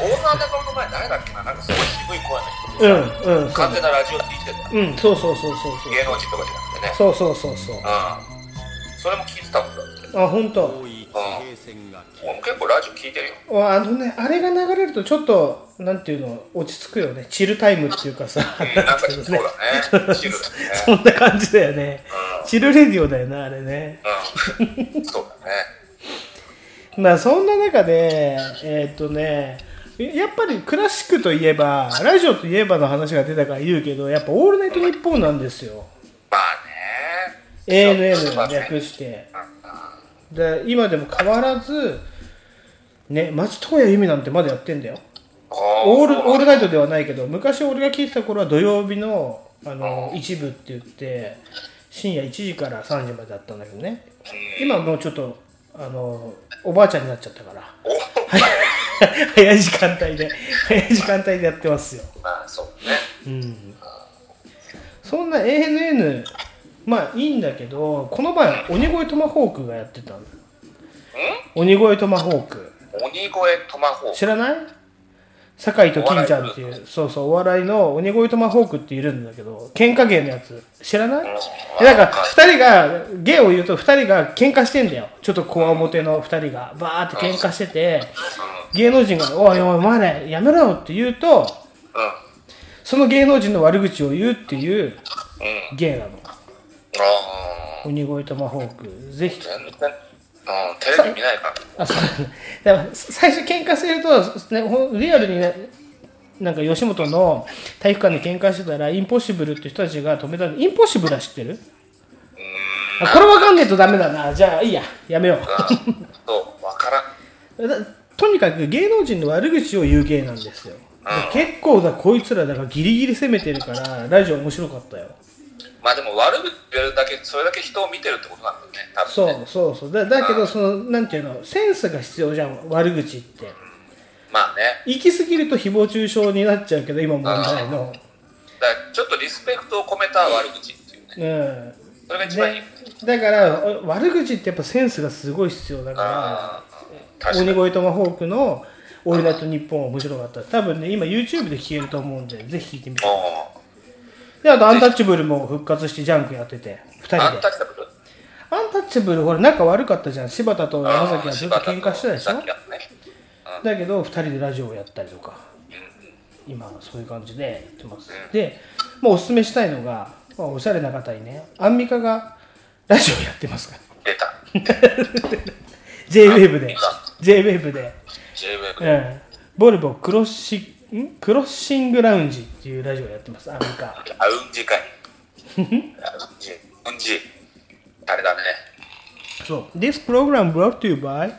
大沢たかおの前誰だっけな？なんかすごい渋い声の人うん、うん。完全なラジオっててた。うん、そうそうそうそうそう。芸能人とかじゃなくてね。そうそうそうそう。うん。それも聞いてたもんだって。あ、本当。うん。俺も結構ラジオ聞いてるよ。あのね、あれが流れるとちょっと、なんていうの、落ち着くよね。チルタイムっていうかさ、うんなんかそうだね チルだねそんな感じだよね。うんチルレディオだよな、あれね。うん。そうだね。まあ、そんな中で、えーっとね、やっぱりクラシックといえば、ラジオといえばの話が出たから言うけど、やっぱオールナイトニッポンなんですよ。まあね。ANN 略して。で今でも変わらず、ね、松任谷由実なんてまだやってんだよ。オールオールナイトではないけど昔俺が聞いてた頃は土曜日のあの一部って言って深夜1時から3時までだったんだけどね今もうちょっとあのおばあちゃんになっちゃったから 早い時間帯で早い時間帯でやってますよ。まあそうだね。うん。そんな ANN まあいいんだけどこの前鬼越トマホークがやってたの。鬼越トマホーク。鬼越トマホー知らない？酒井と金ちゃんっていうそうそうお笑いの鬼越トマホークっているんだけど喧嘩芸のやつ。知らない？えなんか2人が芸を言うと2人が喧嘩してんだよ。ちょっとこわもての2人が。バーって喧嘩してて芸能人が「おいおいお前らやめろよ」って言うとその芸能人の悪口を言うっていう芸なの。あ鬼越トマホーク。ぜひテレビ見ないから。あそうだから最初喧嘩すると、ね、リアルにねなんか吉本の体育館で喧嘩してたらインポッシブルって人たちが止めたのインポッシブルは知ってる？あこれわかんねえとダメだなじゃあいいややめよううんそう、わからん。だとにかく芸能人の悪口を言う芸なんですよ。で結構だ、こいつらだからギリギリ攻めてるから、ラジオ面白かったよ。まあでも悪口言えるだけ、それだけ人を見てるってことなんだよね、多分ね。そうそうそう。だだけど、その、なんていうの、センスが必要じゃん、悪口って。まあね。行き過ぎると誹謗中傷になっちゃうけど、今問題の。だからちょっとリスペクトを込めた悪口っていうね。うん。それが一番いい。でだから、悪口ってやっぱセンスがすごい必要だから。鬼越トマホークの「オールナイトニッポン」面白かった多分ね今 YouTube で聴けると思うんでぜひ聴いてみておであとアンタッチャブルも復活してジャンクやってて2人で。アンタッチャブル。アンタッチャブルほら仲悪かったじゃん。柴田と山崎はずっと喧嘩してたでしょ？ね。だけど2人でラジオをやったりとか。今そういう感じでやってます。でもうおすすめしたいのが、まあ、おしゃれな方にね。アンミカがラジオやってますから。出た。JWAVE で。アンミカ JWAVE で。うん。ボルボクロッシんクロッシングラウンジっていうラジオやってますアメリカ。あうんじかい。あうんじ。うんじ。あれだね。そう。This program brought to you by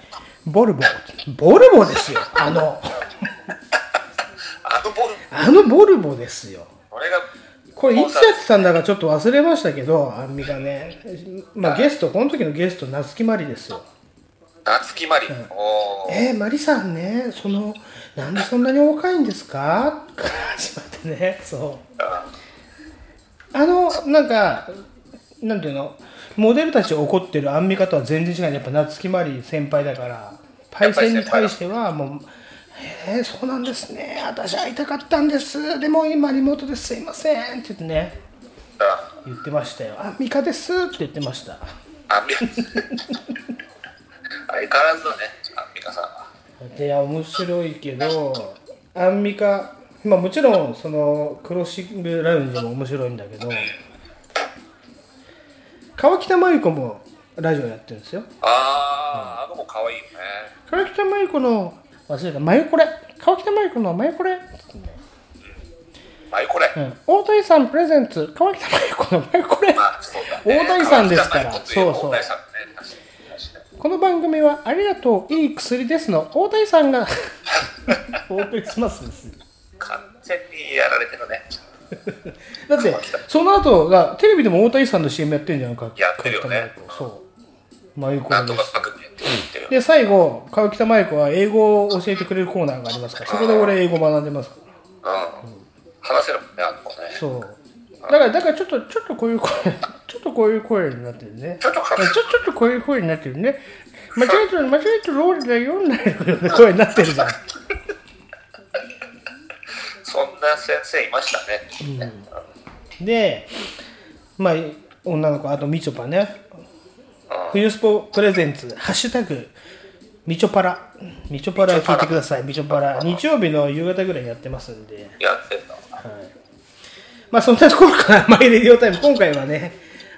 ボルボボルボですよ。あの。あのボール、あのボルボですよ。俺が、これいつやってたんだかちょっと忘れましたけどアンミカね。まあゲストこの時のゲスト夏木マリですよ。夏木マリ。おー。えー、マリさんねそのなんでそんなにお若いんですか？から始まってねそうああの、なんか、なんていうの、モデルたち怒ってるアンミカとは全然違う。やっぱ夏木マリ先輩だから、パイセンに対してはもう、えー、そうなんですね。私会いたかったんです。でも今リモートですいません。って言ってね、あ言ってましたよ。アンミカですって言ってました。アンミカ。相変わらずだね、アンミカさんいや、面白いけど、アンミカ、まあもちろん、その、クロッシングラウンジも面白いんだけど、川北真由子もラジオやってるんですよ。あー、あの子可愛いよね。川北真由子の忘れた真由これ川北真由子の真由これ、まあ、これ。うん、大谷さんプレゼンツ川北真由子の真由これ。大谷さんですからそうそうね。この番組はありがとういい薬ですの大谷さんが お送りしますです完全にやられてるね。だってその後がテレビでも大谷さんの CM やってんじゃんかやってるよねそう真由子なんとかですパクって言ってるよ。で最後川北真由子は英語を教えてくれるコーナーがありますからそこで俺英語学んでますからうん。話せるもんね、あの子ね。そう。だから、だからちょっと、ちょっとこういう声、ちょっとこういう声になってるね。ちょっとちょ、ちょっとこういう声になってるね。間違えた、間違えたロールだよ、なるような声になってるじゃん。そんな先生いましたね。で、まあ、女の子、あとみちょぱね。冬スポプレゼンツ、ハッシュタグ、みちょぱら。みちょぱら聞いてください、みちょぱら。日曜日の夕方ぐらいにやってますんで。やってんだ。まあそんなところから、マイレディオタイム、今回はね、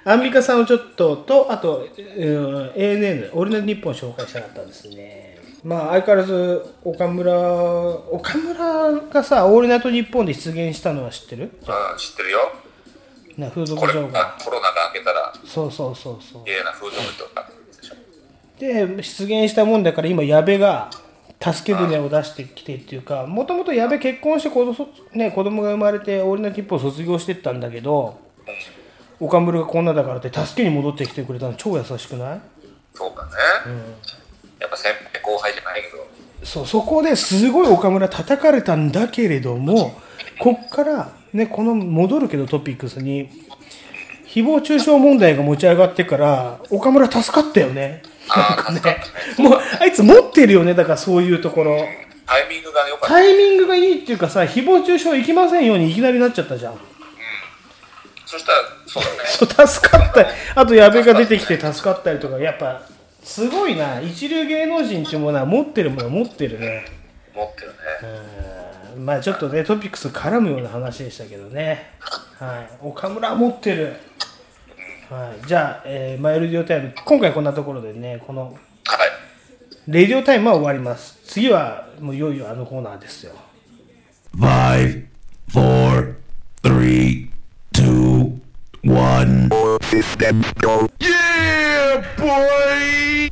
アンミカさんをちょっと、と、あと、うん ANN、オールナイトニッポンを紹介したかったですね。まあ相変わらず、岡村、岡村がさ、オールナイトニッポンで出現したのは知ってる？うん、知ってるよ。な風俗これ嬢があ。コロナが明けたら、そうそうそうそう。な風俗とか。で、出現したもんだから今、矢部が助け舟を出してきてっていうか、もともと矢部結婚して子供,、ね、子供が生まれて、オールナイトニッポンを卒業してったんだけど、岡村がこんなだからって助けに戻ってきてくれたの超優しくない？そうだね。やっぱ先輩後輩じゃないけど、そうそこですごい岡村叩かれたんだけれどもこっから、ね、この戻るけどトピックスに誹謗中傷問題が持ち上がってから岡村助かったよねなんかね。もうあいつ持ってるよねだからそういうところ。タイミングが良かった。タイミングがいいっていうかさ誹謗中傷いきませんようにいきなりなっちゃったじゃん。そしたら、そうだね。そう助かった。あと矢部が出てきて助かったりとかやっぱすごいな。一流芸能人っていうものは持ってるものは持ってるね。持ってるね。うん。まあちょっとねトピックス絡むような話でしたけどね。はい。岡村は持ってるはいじゃあ、えーマイルディオタイム今回こんなところでねこのはい。レディオタイムは終わります次はもういよいよあのコーナーですよ Five, four, three, two, one. Yeah, boy!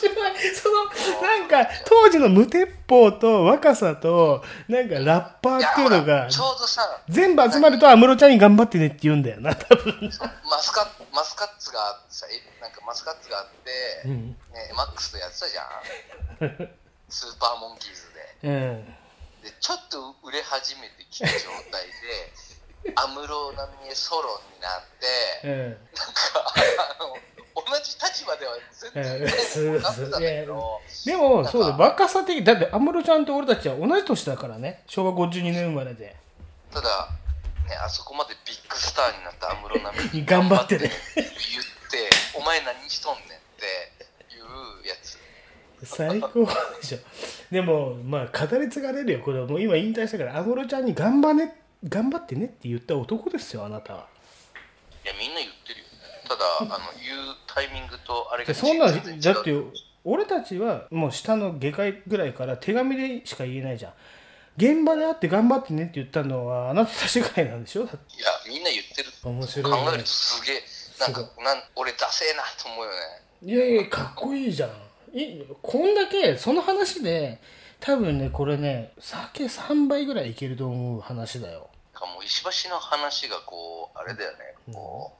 白いその、なんか、当時の無鉄砲と若さと、なんかラッパーっていうのが、ちょうどさ、全部集まると安室ちゃんに頑張ってねって言うんだよな、多分。マスカマスカッツがあってさ、えなんかマスカッツがあって、うんね、マックスとやってたじゃん。スーパーモンキーズで。うん。で、ちょっと売れ始めてきた状態で、安室奈美恵ソロになって、うん。なんか、あの、同じ立場では全然でも、そうだ、若さ的、だって安室ちゃんと俺たちは同じ年だからね。昭和52年生まれで。ただ、ね、あそこまでビッグスターになった安室奈美恵に頑張ってね言って、お前何しとんねんっていうやつ。最高でしょ。でも、まあ、語り継がれるよ。これはもう今引退したから、安室ちゃんに頑張ね、頑張ってねって言った男ですよ、あなたは。いや、みんな言って。ただ、あの、言うタイミングとあれがでそんな、だって、俺たちはもう下の下界ぐらいから手紙でしか言えないじゃん。現場で会って頑張ってねって言ったのはあなたたちぐらいなんでしょ？いや、みんな言ってる。面白いね考えるとすげえ、なんか、なん俺、ダセえなと思うよね。いやいや、かっこいいじゃん。いこんだけ、その話で、多分ね、これね、酒3杯ぐらいいけると思う話だよ。もう石橋の話がこう、あれだよね、こう、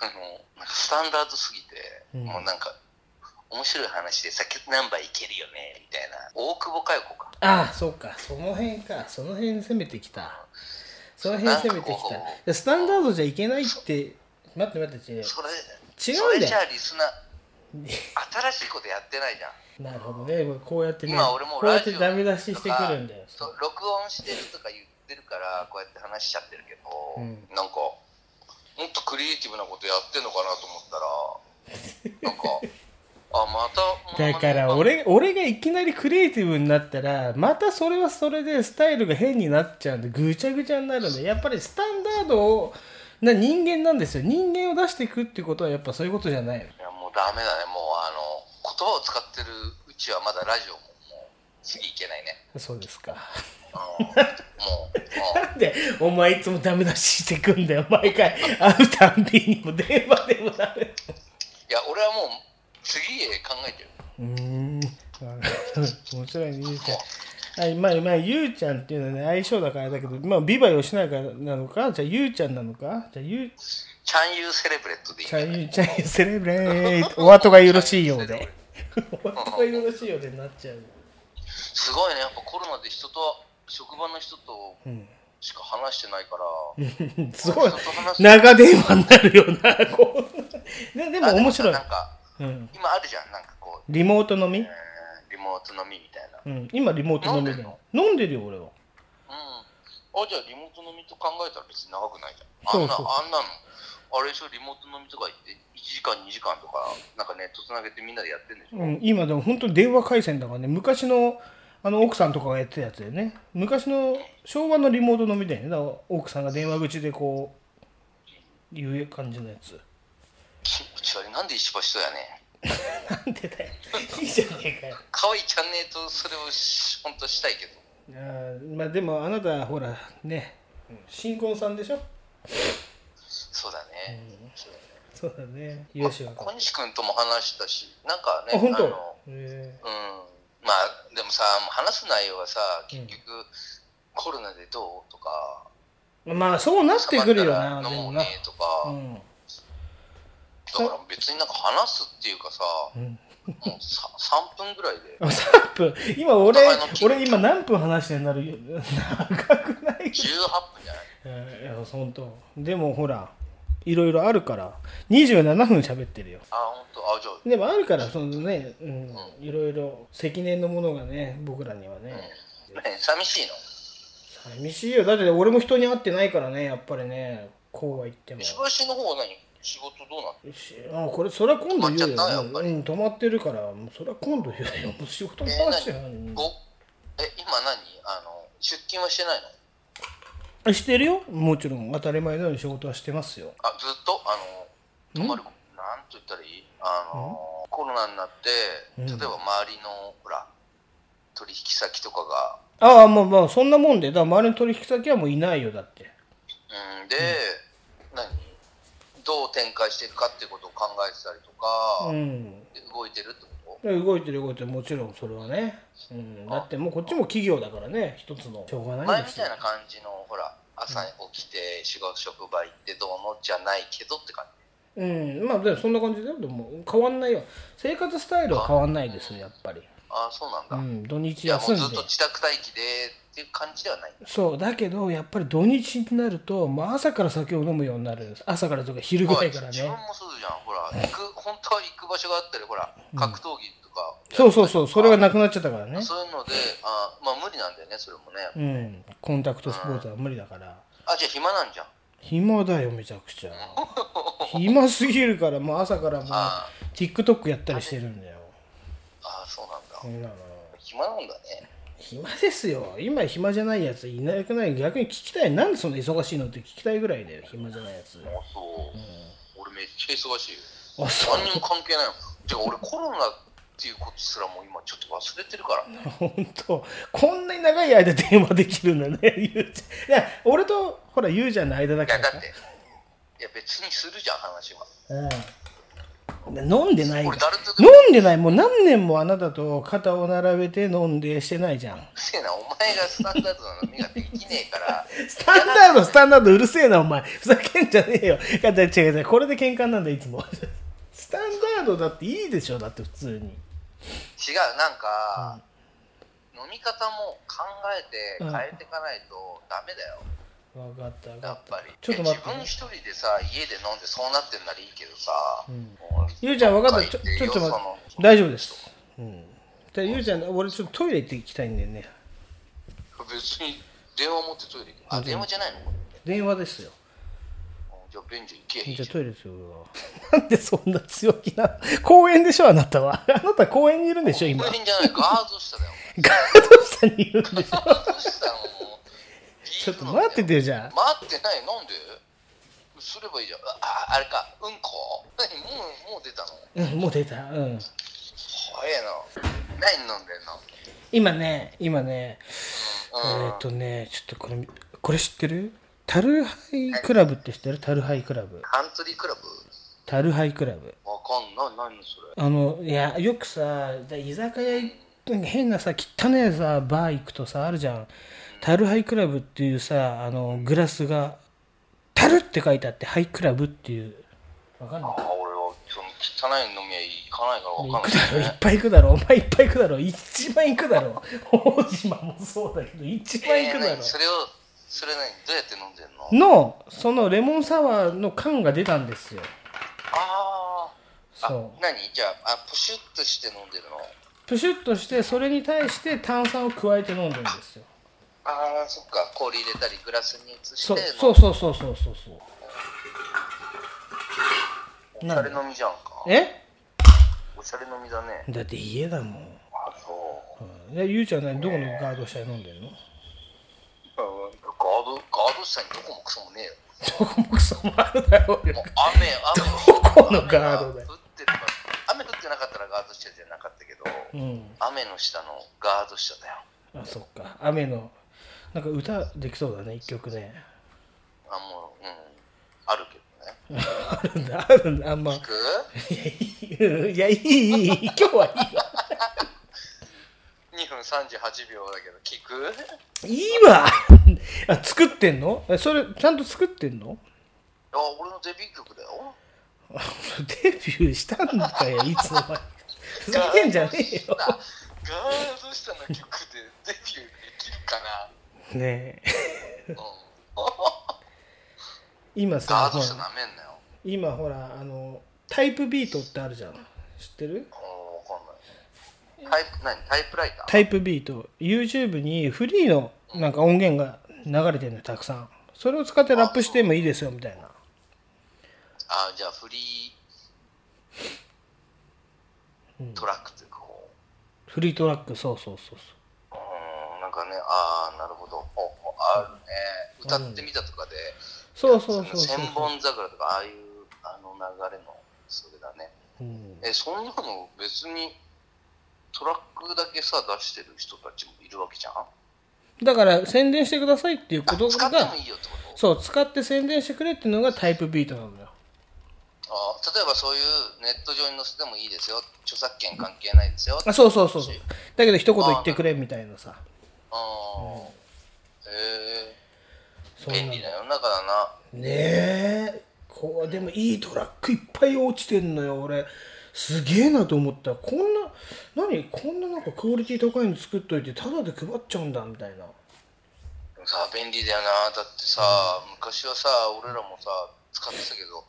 あの、なんかスタンダードすぎて、うんもうなんか、面白い話で酒何杯いけるよね、みたいな。大久保佳代子か。ああ、そうか、その辺か、その辺攻めてきた。その辺攻めてきなんかこた。でスタンダードじゃいけないって、待って待って、違うそれ、違それじゃ。あリスナー、新しいことやってないじゃん。なるほどね、こうやってね、今俺もこうやってラジオダメ出ししてくるんだよ。そう録音してるとか言ってるからこうやって話しちゃってるけど、うんなんかもっとクリエイティブなことやってんのかなと思ったら なんかあまただから俺俺がいきなりクリエイティブになったらまたそれはそれでスタイルが変になっちゃうんでぐちゃぐちゃになるんでやっぱりスタンダードをな人間なんですよ。人間を出していくってことはやっぱそういうことじゃない。のいやもうダメだね。もうあの言葉を使ってるうちはまだラジオももう次いけないね。そうですかなんでお前いつもダメ出ししてくんだよ。毎回会うたんびにも電話でもダメ。いや俺はもう次へ考えてる。うーん。面白いねゆうちゃん。はいまあまあゆうちゃんっていうのはね相性だからだけどまあビバヨしないからなのか？じゃあゆうちゃんなのか？じゃあゆうチャンユーセレブレットでいいチャイチャイセレブレート お後がよろしいようで。お後がよろしいようでなっちゃう。すごいね。やっぱコロナで人と職場の人とうん。しか話してないから、すごい長電話になるよなこう。ででもあ面白い。さなんかうん。今あるじゃん。なんかこうリモート飲み、リモート飲みみたいな。うん、今リモート飲みだよ飲んでるよ俺は。あじゃあリモート飲みと考えたら別に長くないじゃん。あんなそうそうあんなのあれでしょリモート飲みとか行って1時間2時間とかなんかネットつなげてみんなでやってんでしょ、うん、今でも本当に電話回線だからね。昔のあの奥さんとかがやってたやつだよね。昔の昭和のリモート飲みだよね。だから奥さんが電話口でこういう感じのやつ。気持ち悪い。なんで石橋とやねん。なんでだよ。いいじゃねえかよ。可愛いチャンネルとそれをし本当したいけど。あーまあでもあなたほらね。うん新婚さんでしょ？そうだね、そうだね。そうだね。よし小西君とも話したし。なんかねあ本当？のへうんまあでもさ話す内容はさ結局、コロナでどうとか。えまあそうなってくるよな飲もうでもな。ねとか、うん。だから別になんか話すっていうかさ、ん。もうさ3分ぐらいで。あ3分。今俺俺今何分話してんなるよ長くない18分じゃない？いや本当。でもほらいろいろあるから27分喋ってるよ。あ本当？あじゃあ。でもあるからそのね、うん、いろいろ積年のものがね僕らにはね、ね寂しいの？寂しいよ。だって俺も人に会ってないからねやっぱりね。こうは言っても。石橋の方は何？仕事どうなっあこれそれは今度言うよ。うん止まってるからもうそれは今度言うよ。もう仕事のえ話は何？ごえ今何？あの出勤はしてないの？してるよ。もちろん。当たり前のように仕事はしてますよ。あずっと？あの泊まるなんと言ったらいい？あのコロナになってうん。例えば周りのほら取引先とかが。ああまあまあそんなもんで。だから周りの取引先はもういないよだって。うん。で、何？どう展開していくかっていうことを考えてたりとか、うん。で動いてるってこ動いてる動いてるもちろんそれはね、うん、だってもうこっちも企業だからね一つの。しょうがない前みたいな感じのほら朝起きて仕事職場行ってどうのじゃないけどって感じ。うんまあでもそんな感じだよ。でも変わんないよ。生活スタイルは変わんないですよやっぱり。ああそうなんだ、うん土日休んで。うずっと自宅待機でっていう感じではない。そうだけどやっぱり土日になるともう朝から酒を飲むようになる。朝からとか昼ぐらいから自分ねもそうじゃん。ほら行く本当は行く場所があったりほら格闘技とか、そうそうそうそれがなくなっちゃったからね。そういうのであまあ無理なんだよねそれもね、うん。コンタクトスポーツは無理だから。あじゃあ暇なんじゃん。暇だよめちゃくちゃ。暇すぎるからもう朝からもうあ TikTok やったりしてるんだよ。ああそうなんだ、そんなの。暇なんだね暇ですよ。今暇じゃないやついなくない？逆に聞きたい。なんでそんな忙しいのって聞きたいぐらいだよ暇じゃないやつ。あそう、俺めっちゃ忙しいよ。あそう。何にも関係ないもん。てか俺コロナっていうことすらもう今ちょっと忘れてるから。本当。こんなに長い間電話できるんだね。ゆうちゃんいや俺とほらゆうちゃんの間だからさいやだっていや別にするじゃん話は。うん飲んでない。飲も。んでないもう何年もあなたと肩を並べて飲んでしてないじゃん。うるせえなお前がスタンダードな飲みができねえから。スタンダードスタンダード。うるせえなお前。ふざけんじゃねえよ。いや違う違うこれで喧嘩なんだいつも。スタンダードだっていいでしょだって普通に。違うなんか、飲み方も考えて変えていかないとダメだよ、分かった分かっやっぱり。たちょっと待って。自分一人でさ家で飲んでそうなってんならいいけどさ、もうゆうちゃん分かった？ちょちょっと待って。大丈夫です。うん。じゃあゆうちゃん俺ちょっとトイレ行って行きたいんだよね。別に電話持ってトイレ行く。あ電話じゃないの？電話ですよ。じゃあ便所行け。じゃあトイレですよ。なんでそんな強気な公園でしょあなたは。あなた公園にいるんでしょ今。公園じゃない。ガード下だよ。ガード下にいるんでしょ。ガード下のちょっと待っててよじゃあ待ってない。なんで？すればいいじゃん。ああれか。うんこ？何？もうもう出たの？うんもう出た。うん。早いな。何飲んでんの？今ね今ねうん。えっとねちょっとこれこれ知ってる？タルハイクラブって知ってる？タルハイクラブ。カントリークラブ？タルハイクラブ。わかんない。何それ？あのいやよくさ居酒屋変なさ汚ねさバー行くとさあるじゃんタルハイクラブっていうさあのグラスがタルって書いてあってハイクラブっていう。わかんない。あ俺はその汚い飲み屋行かないから行わかんない、くだろいっね、ぱい行くだろお前いっぱい行くだろ一番行くだろ。大島もそうだけど一番行くだろ。えー何？それをそれ何？どうやって飲んでんの？のそのレモンサワーの缶が出たんですよ。あー。あそう。何？じゃああプシュッとして飲んでるの？プシュッとしてそれに対して炭酸を加えて飲んでるんですよああそっか。氷入れたりグラスに移してそうそうそうそうそうそうそう。おしゃれ飲みじゃんか。え？おしゃれ飲みだね。だって家だもん。あそう。うん。でゆうちゃんは何どこのガード下で飲んでるの？ガードガード下にどこもクソもねえよ。どこもクソもあるだろうよ。雨雨。どこのガードだよ。降ってるから雨降ってなかったらガード下じゃなかったけど、うん。雨の下のガード下だよ。あそっか。雨のなんか歌できそうだね一曲ね。あもううん。あるけどね。あるんだあるんだあんま。聞く？いやいいいいいい今日はいいわ。2分38秒だけど聞く？いいわ。あ作ってんの？えそれちゃんと作ってんの？あ俺のデビュー曲だよ。デビューしたんかよいつの間にふざけんじゃねえよ。ガード下の曲でデビューできるかな？ねえ。うん。今ガさほードなめんなよ。今ほらあのタイプビートってあるじゃん。知ってる？うんわかんない。タイプ何？タイプライター？タイプビート。YouTube にフリーのなんか音源が流れてるのよたくさん。それを使ってラップしてもいいですよみたいな。あじゃあフリートラックっていうかこう。フリートラックそうそうそうそう。うんなんかねああなるほど。ほほあるね。歌ってみたとかで、そうそうそうそう千本桜とかああいうあの流れのそれだね。うん。えそんなの別にトラックだけさ出してる人たちもいるわけじゃん？だから宣伝してくださいっていうこと使ってがもいいよってこと？そう使って宣伝してくれっていうのがタイプビートなのよ。あ例えばそういうネット上に載せてもいいですよ。著作権関係ないですよ。あそうそうそうそう。だけど一言言ってくれみたいなさあーへえ。そんな便利な世の中だな。ねえ。こうでもいいトラックいっぱい落ちてんのよ俺。すげえなと思った。こんな何？こんななんかクオリティ高いの作っといてタダで配っちゃうんだみたいな。でもさ便利だよな。だってさ、昔はさ俺らもさ使ってたけど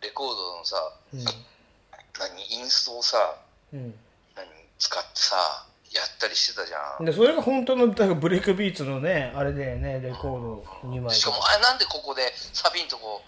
レコードのさ、何？インストをさうん。何？使ってさやったりしてたじゃん。でそれが本当のだからブレイクビーツのねあれだよねレコード2枚しかもあれなんでここでサビんとこ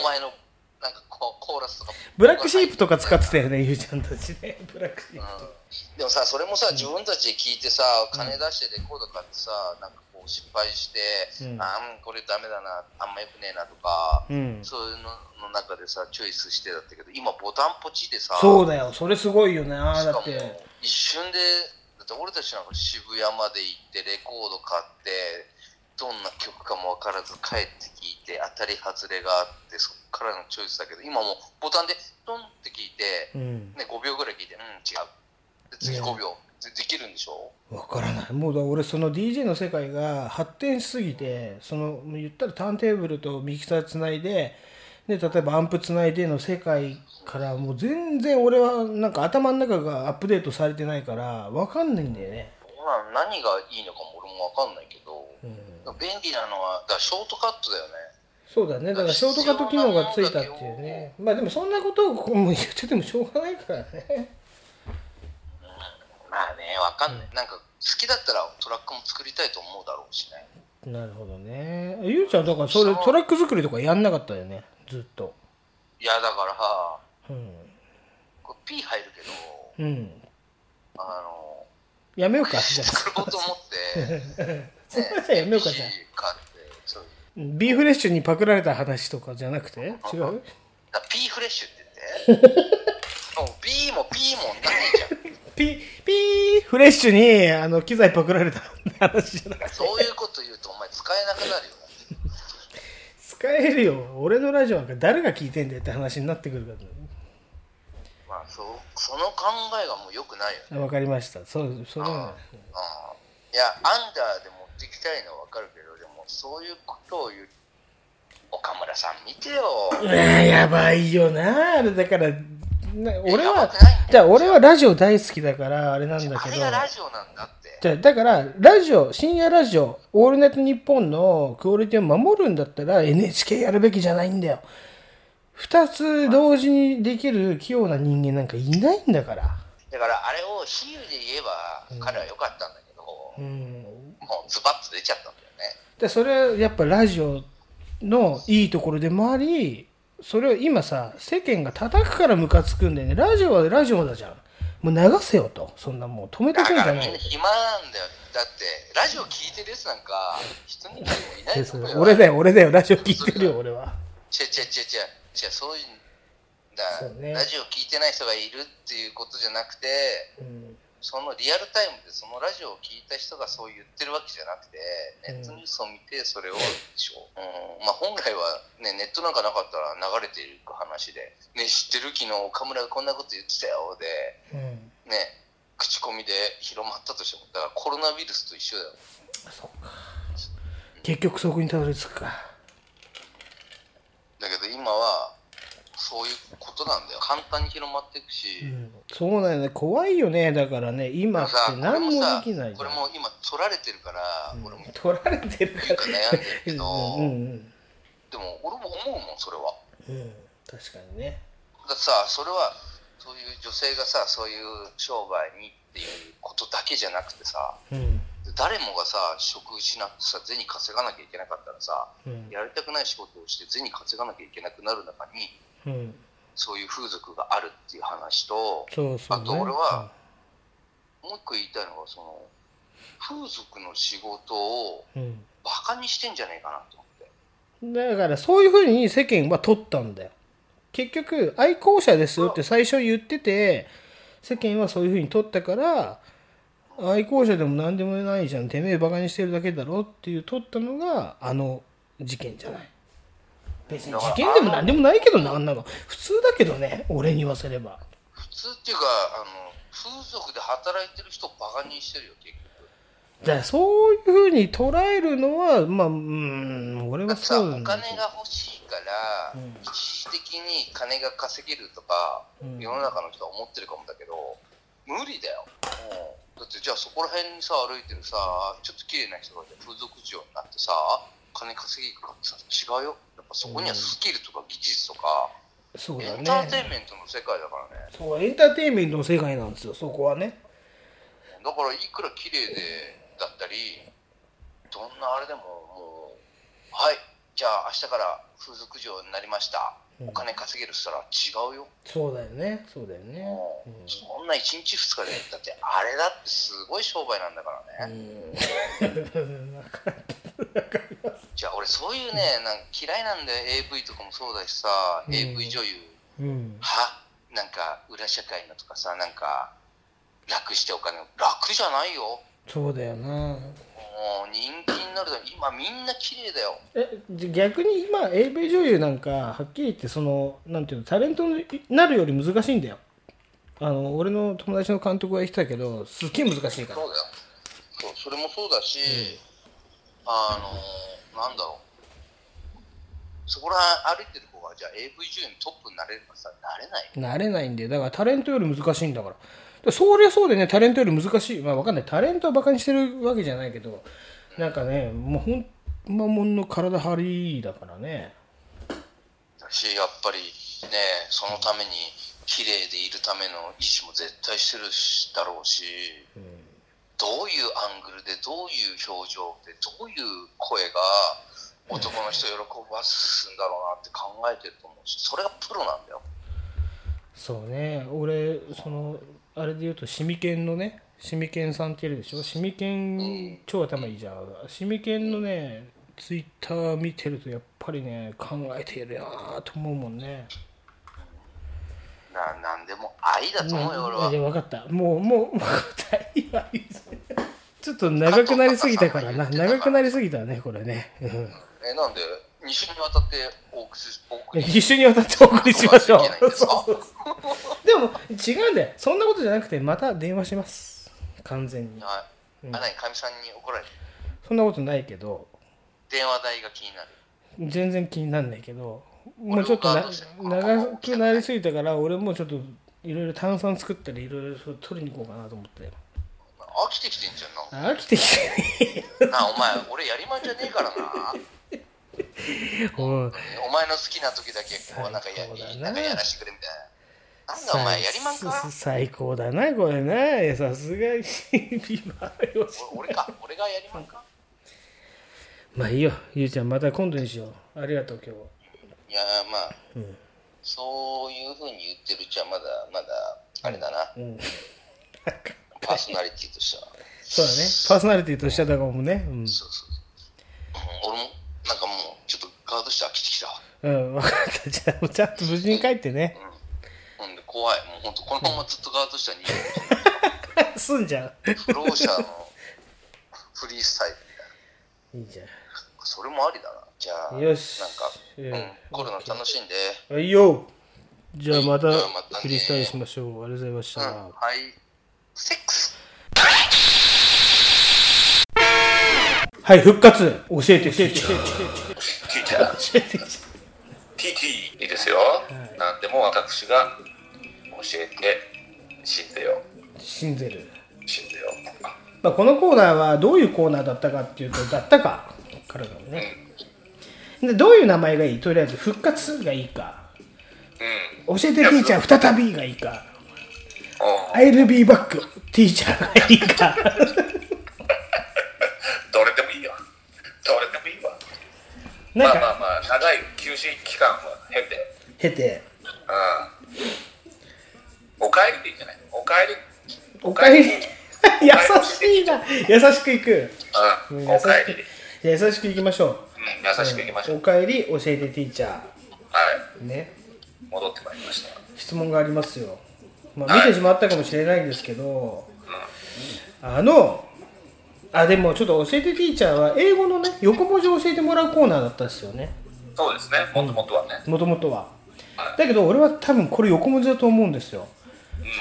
お前の なんかこうコーラスとか。ブラックシープとか使ってたよねゆうちゃんたちね。ブラックシープとか。でもさそれもさ自分たちで聞いてさ金出してレコード買ってさなんかこう失敗して、うん。あんこれダメだなあんまよくねえなとか、うん。そういうのの中でさチョイスしてだったけど今ボタンポチでさそうだよそれすごいよねだしかもって一瞬でだって俺たちなんか渋谷まで行ってレコード買ってどんな曲かも分からず帰って聞いて当たり外れがあってそっからのチョイスだけど今もうボタンでトンって聞いて、うん。ね、5秒ぐらい聞いてうん違う。で次5秒。でできるんでしょ？わからない。もうだ俺その DJ の世界が発展しすぎてその言ったらターンテーブルとミキサーつないでで例えばアンプつないでの世界からもう全然俺はなんか頭の中がアップデートされてないからわかんないんだよね。まあ何がいいのかも俺も分かんないけど、便利なのはだショートカットだよね。そうだね。だからショートカット機能がついたっていうね。まあでもそんなことをこうもう言っててもしょうがないからね。まあね分かんない、なんか好きだったらトラックも作りたいと思うだろうしね。なるほどね。ゆうちゃんだからそれトラック作りとかやんなかったよね。ずっと。いやだからうん。これ P 入るけどうん。あのやめようかじゃあ。作ろうと思って それじゃあやめようかじゃあ。買ってそうビーフレッシュにパクられた話とかじゃなくて？違う？だ P フレッシュって言って。もう B も P もないじゃん。ピピーフレッシュにあの機材パクられた話じゃなくて。そういうこと言うとお前使えなくなるよ。使えるよ。俺のラジオなんか誰が聞いてんだよって話になってくるかまあそうその考えがもう良くないよね。らわかりました。そうそれはうん。いやアンダーで持ってきたいのは分かるけどでもそういうことを言う岡村さん見てよ。うわやばいよな。あれだからな俺はじゃあ俺はラジオ大好きだからあれなんだあけどれがラジオなんだって。じゃあだからラジオ深夜ラジオ「オールナイトニッポン」のクオリティを守るんだったら NHK やるべきじゃないんだよ二つ同時にできる器用な人間なんかいないんだから。だからあれを比喩で言えば彼は良かったんだけど、うん。もうズバッと出ちゃったんだよね。でそれはやっぱラジオのいいところでもありそれを今さ世間が叩くからムカつくんだよね。ラジオはラジオだじゃん。もう流せよと。そんなもう止めてくんじだからゃない。みんな暇なんだよだってラジオ聞いてるやつなんか一人もいない 俺だよ俺だよ。ラジオ聞いてるよ俺は。違う違う違う違う違うそういうんだ、そうね。ラジオ聞いてない人がいるっていうことじゃなくてうん。そのリアルタイムでそのラジオを聞いた人がそう言ってるわけじゃなくてネットニュースを見てそれをでしょ、うん。まあ、本来は、ね、ネットなんかなかったら流れていく話で、ね、知ってる昨日岡村がこんなこと言ってたよで、うん。ね、口コミで広まったとしてもだからコロナウイルスと一緒だよ。結局そこにたどり着くかだけど今はそういうことなんだよ。簡単に広まっていくし、うん。そうなんよね。怖いよね。だからね。今っさて何もでさきないこれも今取られてるから、俺も。取られてるから。悩んでるけど、うんうん。でも俺も思うもんそれは。うん。確かにね。だってさそれはそういう女性がさそういう商売にっていうことだけじゃなくてさうん誰もがさ職失ってさ銭稼がなきゃいけなかったらさ、うん。やりたくない仕事をして銭稼がなきゃいけなくなる中にうん。そういう風俗があるっていう話とそうそうね。あと俺は、もう一個言いたいのはその風俗の仕事をうん。バカにしてんじゃねえかなと思って。だからそういうふうに世間は取ったんだよ。結局愛好者ですよって最初言ってて世間はそういうふうに取ったから愛好者でも何でもないじゃんてめえバカにしてるだけだろっていう取ったのがあの事件じゃない。別に事件でも何でもないけどなあんなの普通だけどね俺に言わせれば。普通っていうかあの風俗で働いてる人をバカにしてるよ結局。じゃあそういうふうに捉えるのはまあうん俺はそうなんだ金が欲しいから、一時的に金が稼げるとか、うん。世の中の人は思ってるかもだけど無理だよ、う。ん、だってじゃあそこら辺にさ歩いてるさちょっと綺麗な人がいて風俗嬢になってさ金稼ぎかってさ違うよ。やっぱそこにはスキルとか技術とか、そうだエンターテイねンメントの世界だからね。そうエンターテインメントの世界なんですよそこはね。だからいくら綺麗でだったりどんなあれでももうはいじゃあ明日から風俗嬢になりましたお金稼げるっつったら違うよ、そうだよね。そうだよね。もうそんな1日2日でだってあれだってすごい商売なんだからね、じゃあ俺そういうねなんか嫌いなんだよ。AV とかもそうだしさ、うん。AV 女優。うん。は？なんか裏社会のとかさなんか楽してお金楽じゃないよそうだよな。もう人気になるだ今みんな綺麗だよ。えじゃ逆に今 AV 女優なんかはっきり言ってそのなんていうのタレントになるより難しいんだよ。あの俺の友達の監督が言ってたけどすっげえ難しいから。そうだよ。そうそれもそうだし、あのなんだろう。そこら歩いてる子がじゃあ AV 女優のトップになれるかさなれないなれないんでだからタレントより難しいんだから。でそりゃそうでねタレントより難しい。まあわかんない。タレントはバカにしてるわけじゃないけどなんかねもうほんまもんの体張りだからね。だしやっぱりねそのために綺麗でいるための意思も絶対してるしだろうし、どういうアングルでどういう表情でどういう声が男の人を喜ばすんだろうなって考えてると思うしそれがプロなんだよ。そうね。俺そのあれで言うとシミケンのねシミケンさんっているでしょ？シミケン超頭いいじゃん。シミケンのねツイッター見てるとやっぱりね考えてるなと思うもんね。ななんでも愛だと思うよ俺は。で分かった。もうもう分かった今ちょっと長くなりすぎたからな。長くなりすぎたねこれね、うん。えなんで？2週にわたってお送りしお送り一緒に渡ってお送りしましょう。でも違うんだよ。そんなことじゃなくてまた電話します。完全に。はい、あ何？かみさんに怒られてそんなことないけど。電話代が気になる。全然気になんないけど。もうちょっとな長くなりすぎたから俺もちょっといろいろ炭酸作ったりいろいろ取りに行こうかなと思って。飽きてきてんじゃんな。飽きてきてね。なあお前俺やりまんじゃねえからな お前の好きな時だけこうなんかやなんかやらしてくれみたいな。なんだお前やりまんか？さ最高だなこれな。さすがに。ビバよし俺か？俺がやりまんか？まあいいよ。ゆうちゃんまた今度にしよう。ありがとう今日は。いやまあうん。そういうふうに言ってるうちはまだまだあれだな、うん。パーソナリティとしては、そうだね。パーソナリティとしてはだからもうね。うん。そうそう。うん俺もなんかもうちょっとガードして飽きてきた。わうん分かった。じゃあもうちゃんと無事に帰ってね。ほん。で怖い。もう本当このままずっとガードしたら逃げるすんじゃん。不老者のフリースタイルみたいな。いいじゃん。それもありだな。じゃあよし。なんか、うん。うん、コロナ楽しんで。はいよじゃあまたじゃあまたね。フリースタイルしましょう。ありがとうございました、うん。はい。セックスはい復活。教えて教えて教えて。ティーチャー教えて TT いいですよ、何でも私が教えて信ぜよ。信ぜる、信ぜよ。まあ、このコーナーはどういうコーナーだったかっていうとだったか。からだね、でどういう名前がいい？とりあえず復活がいいか。うん。教えてティーチャー再びがいいか。お I'll be back ティーチャーがいいかどれでもいいよどれでもいいわ。まあまあまあ長い休止期間は経て。経て。うん。お帰りでいいんじゃない？お帰り。おかえり優しいな。優しくいく。うん。優しお帰りで。く優しくいきましょう。うん優しくいきましょう、おかえり教えてティーチャはい。ーね。戻ってまいりました。質問がありますよ、まあ、見てしまったかもしれないんですけど、あのあでもちょっと教えてティーチャーは英語のね横文字を教えてもらうコーナーだったんですよね。そうですね、もともとはね。もともとは。だけど俺は多分これ横文字だと思うんですよ。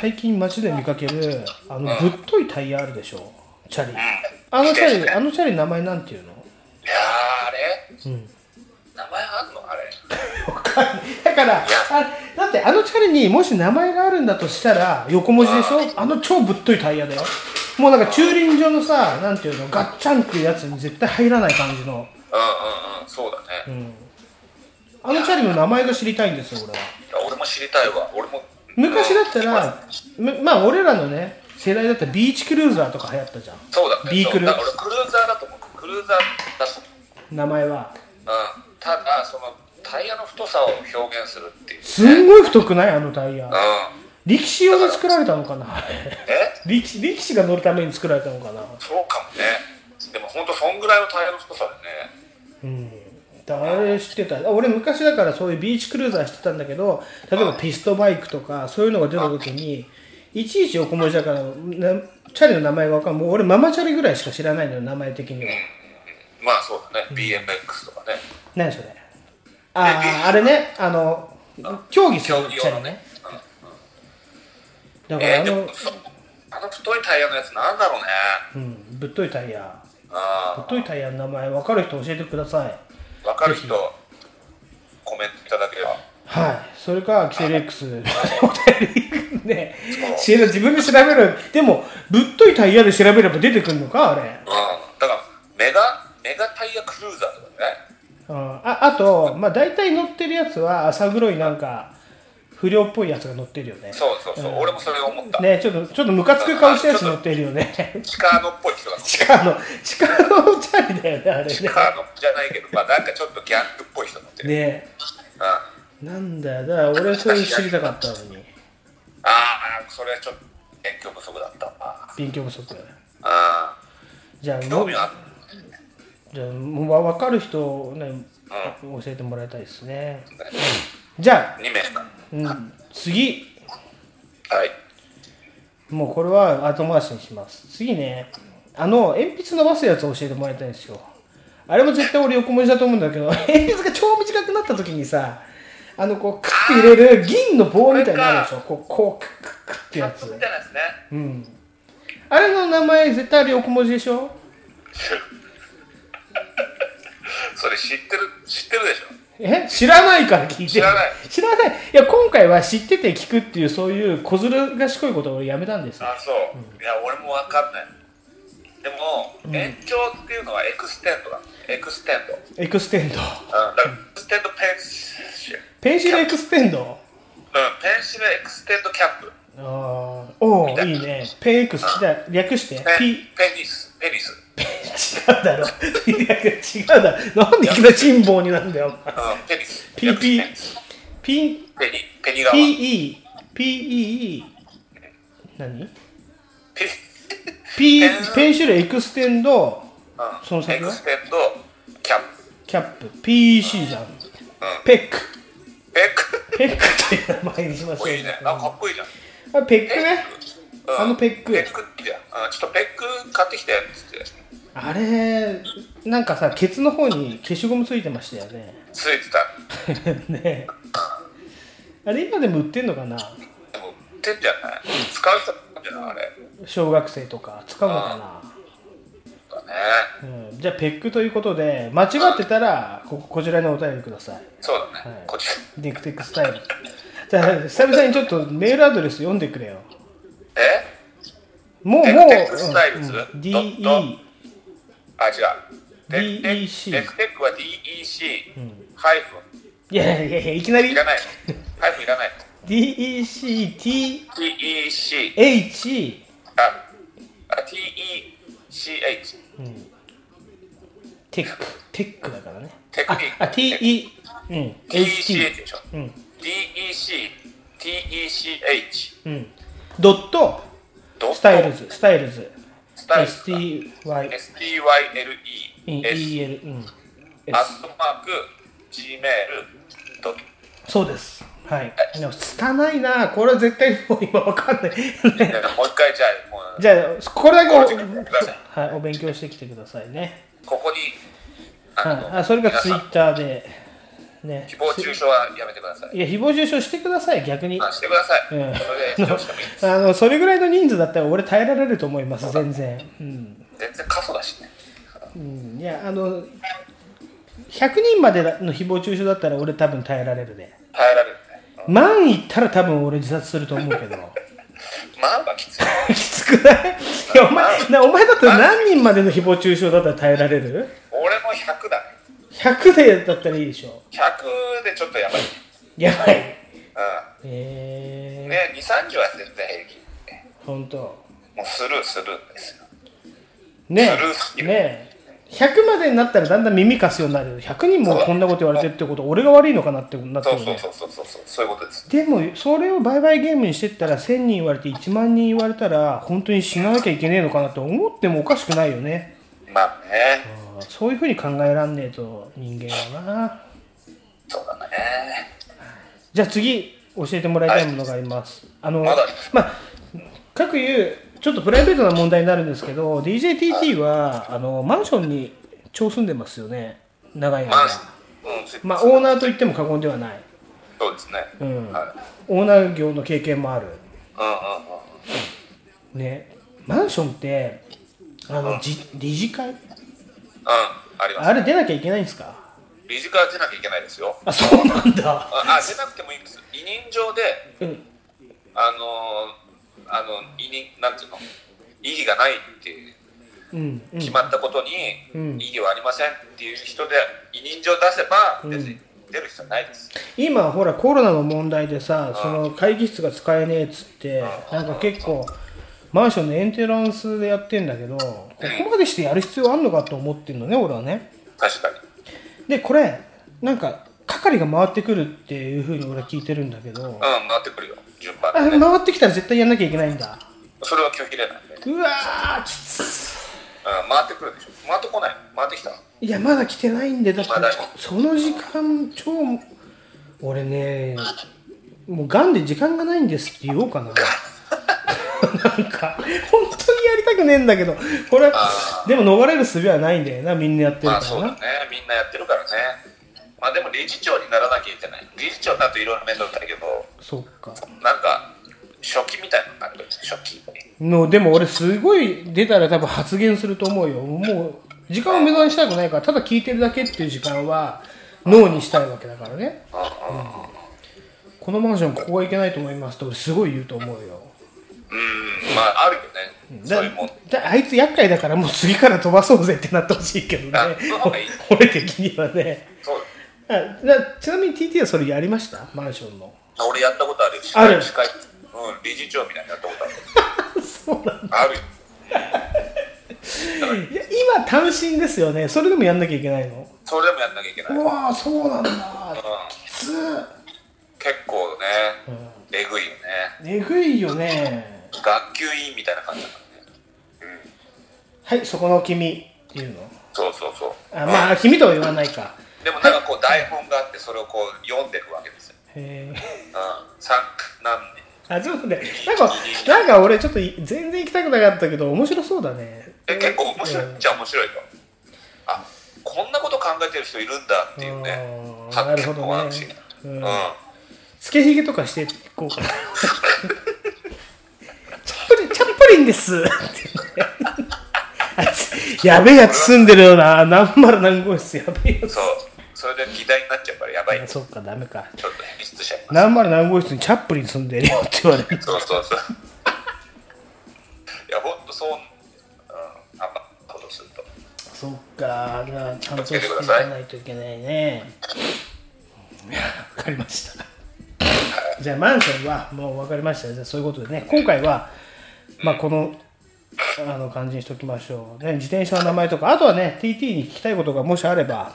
最近街で見かけるあのぶっといタイヤあるでしょ。チャリ。あのチャリあのチャリ名前なんていうの？いやー、あれ？うん名前あんの？あれ。だからあだってあのチャリにもし名前があるんだとしたら横文字でしょ？あの超ぶっといタイヤだよもうなんか駐輪場のさなんていうのガッチャンっていうやつに絶対入らない感じのうんうんうん、そうだね。あのチャリの名前が知りたいんですよ俺はいや俺も知りたいわ。俺も。昔だったらままあ俺らのね世代だったらビーチクルーザーとか流行ったじゃんそうだね。ビークルだから俺クルーザーだと思う。クルーザーだと思う。名前はうん。ただ、その、タイヤの太さを表現するっていう。すんごい太くない？あのタイヤうん。力士用に作られたのかな？え？力士力士が乗るために作られたのかな？そうかもね。でも本当そんぐらいのタイヤの太さでね。誰知ってた俺昔だからそういうビーチクルーザーしてたんだけど例えばピストバイクとかそういうのが出た時にいちいち横文字だからなチャリの名前が分かんもう俺ママチャリぐらいしか知らないのよ名前的にはまあそうだね。BMX とかね。何それあああれねあの競技するチャリねだからあえー、でのも、そあの太いタイヤのやつなんだろうね。うんぶっといタイヤぶあっといタイヤの名前分かる人教えてくださいあ、わかる人、コメントいただければ。はい。それか、キセル X お便りね。自分で調べる。でも、ぶっといタイヤで調べれば出てくるのかあれ。うん。だから、メガ、メガタイヤクルーザーああと、まあ、大体乗ってるやつは、浅黒いなんか、不良っぽいやつが乗ってるよね。そうそうそう、俺もそれ思った。ねちょっと、ちょっとムカつく顔したやつ乗ってるよね。チカーノっぽい人が。地下の、地下のチャリだよね、あれね。チカーノじゃないけど、まあなんかちょっとギャングっぽい人乗ってる。ねうん。なんだよ、だから俺それ知りたかったのに。ああ、それはちょっと勉強不足だったわ。勉強不足。あじゃあ、あ、興味はあっじゃあ、もう分かる人をね、教えてもらいたいですね。じゃあ、2名か。うん、次、はい。もうこれは後回しにします。次ね、あの、鉛筆伸ばすやつを教えてもらいたいんですよ。あれも絶対俺横文字だと思うんだけど、鉛筆が超短くなった時にさ、あの、こう、クッて入れる銀の棒みたいになるでしょ。こう、こう、クックッってやつね。うん。あれの名前絶対あれ横文字でしょ？それ知ってる、知ってるでしょ？え？知らないから聞いて知らない知らないいや今回は知ってて聞くっていうそういう小ずる賢いことを俺やめたんですよあ、そう。いや、俺もわかんない。でも、延長っていうのはエクステンドだ。エクステンド。エクステンドうん、だからエクステンドペンシル。ペンシルエクステンド？うん、ペンシルエクステンドキャップ。あーおおいいねペンエクス略して？ペ P ンペニス。ペニス。違うだろ。違うだろ。なんでいきなり辛抱になるんだよお前。うん、ペニス。P 略して P ペニス P ペニ、ペニ側。PE PEE 何？ペ P pencil extend うん、その先は？ extend cap。キャップ。PEC じゃん。ペック。ペック？ペックって名前にしましょう。いいね。あ、かっこいいじゃん。あペックね。うん。あのペックペックってじゃん。うん、ちょっとペック買ってきてっつって。あれなんかさケツの方に消しゴムついてましたよね。ついてた。ね。あれ今でも売ってんのかな？でも、売ってんじゃない？使う人じゃないあれ。小学生とか使うのかな、だね。うん、じゃあペックということで間違ってたらここちらにお便りください。そうだね。はい。こっち。ディクテックスタイル。じゃあ久々にちょっとメールアドレス読んでくれよ。え？もうもう、テクテックスタイルズ？うん、DE あ、違う。テクテッ DEC クテクテックは DEC、ハイフいやいやいやいきなり。ン。いらない。ハイフンいらない。DECTH TEC、あ、あ TECH。テック。テックだからね。テクニック。あ TE うん。TECH でしょ。うん。DEC、TECH。うん。ドット。ドット。スタイルズ。スタイルズスタイルズ STY STYLE。EL うんアットマーク、Gmail、ドット。そうです。はい。でも拙いな。これは絶対もう今わかんない。もう一回じゃあ、もう、じゃあこれだけはい、お勉強してきてくださいね。ここに、あの、はい、あそれがツイッターでね。誹謗中傷はやめてください。いや、誹謗中傷してください、逆に。あしてください。うんそれで視聴してもいいです。あの、それぐらいの人数だったら俺耐えられると思います、全然。うん。全然過疎だしね。うん、いや、あの、100人までの誹謗中傷だったら俺多分耐えられるね。耐えられるね。万いったら多分俺自殺すると思うけど。まあまあきつい。きつくない？いやお前なお前だったら何人までの誹謗中傷だったら耐えられる？俺も100だね。?100 でだったらいいでしょ。100でちょっとやばい。やばい。うえん。ね、2、30は全然平気。ー、ほんと。もうスルーするんですよ。ねスルーねえ。100までになったらだんだん耳かすようになる。100人もこんなこと言われてるってこと、俺が悪いのかなってなってるね。そうそうそうそうそうそう、そういうことです。でも、それを売買ゲームにしてったら、1000人言われて1万人言われたら、本当に死ななきゃいけねえのかなって思ってもおかしくないよね。まあね、そういうふうに考えらんねえと、人間はな。そうだね。じゃあ次、教えてもらいたいものがあります。あの、まだありまあ、各言う、ちょっとプライベートな問題になるんですけど、DJTT は、あの、マンションに超住んでますよね。長い間。まあ、オーナーと言っても過言ではない。そうですね。うんはい。オーナー業の経験もある。うんうんうん。ね、マンションって、あの、じ理事会うん、あります。あれ出なきゃいけないんですか？理事会は出なきゃいけないですよ。あ、そうなんだ。あ、あ出なくてもいいんです。委任状で、うん。あのー、あの、委任、なんていうの、異議がないっていううん。うん決まったことにうん異議はありませんっていう人で委任状出せばうん別に出る必要ないです。今ほらコロナの問題でさその会議室が使えねえっつってなんか結構マンションのエンテランスでやってんだけどここまでしてやる必要あんのかと思ってんのね俺はね確かに。でこれなんか係が回ってくるっていうふうに俺は聞いてるんだけどうん、回ってくるよ、順番ね。回ってきたら絶対やんなきゃいけないんだそれは拒否れないね。うわーきつうん、回ってくるでしょ。回ってこない。回ってきた。いやまだ来てないんでだってその時間超俺ねもうがんで時間がないんですって言おうかななんか本当にやりたくねえんだけどこれでも逃れる術はないんだよなみんなやってるまあからな、そうだね。みんなやってるからね。まあでも理事長にならなきゃいけない。理事長になるといろいろ面倒くさいけど、そっかなんか、初期みたいなのになるといいです初期。のでも俺すごい出たら多分発言すると思うよもう時間を無駄にしたくないからただ聞いてるだけっていう時間は脳にしたいわけだからね、このマンションここはいけないと思いますって俺すごい言うと思うようん、まああるよね。だそういうもん。だあいつ厄介だからもう次から飛ばそうぜってなってほしいけどね。俺的にはね。そう。ちなみに TT はそれやりました？マンションの。俺やったことあるある。うん、理事長みたいにやったことある。そうなんだ。あるよ。いや今単身ですよね。それでもやんなきゃいけないの？それでもやんなきゃいけない。う。うんわーそうなんだ。きつ結構ね、えぐいよね。えぐいよね学級委員みたいな感じだからね。はいそこの君っていうの？そうそうそう。あまあ君とは言わないかでもなんかこう台本があってそれをこう読んでいくわけですよ。へえうん。三何年。あちょっとねなんかなんか俺ちょっとい全然行きたくなかったけど面白そうだねえ、結構面白いっちゃ面白いと。あ、こんなこと考えてる人いるんだっていうね。あーな発見るほどねもあるし。ううんん。つけひげとかしていこうかなチ ャップリンチャップリンです やべえやつ住んでるよな何丸何号室やべえやつそう。それで議題になっちゃうからやばい。そっかダメかっと変質しちゃいます。何丸何号室にチャップリン住んでるよって言われるそうそうそう。いや、ほんとそう、うん、あんまことすると。そっかじゃあちゃんとしていかないといけないね わかりましたじゃあマンションはもう分かりました。じゃあそういうことでね。今回はまあこのあの感じにしときましょう、ね、自転車の名前とか。あとはね TT に聞きたいことがもしあれば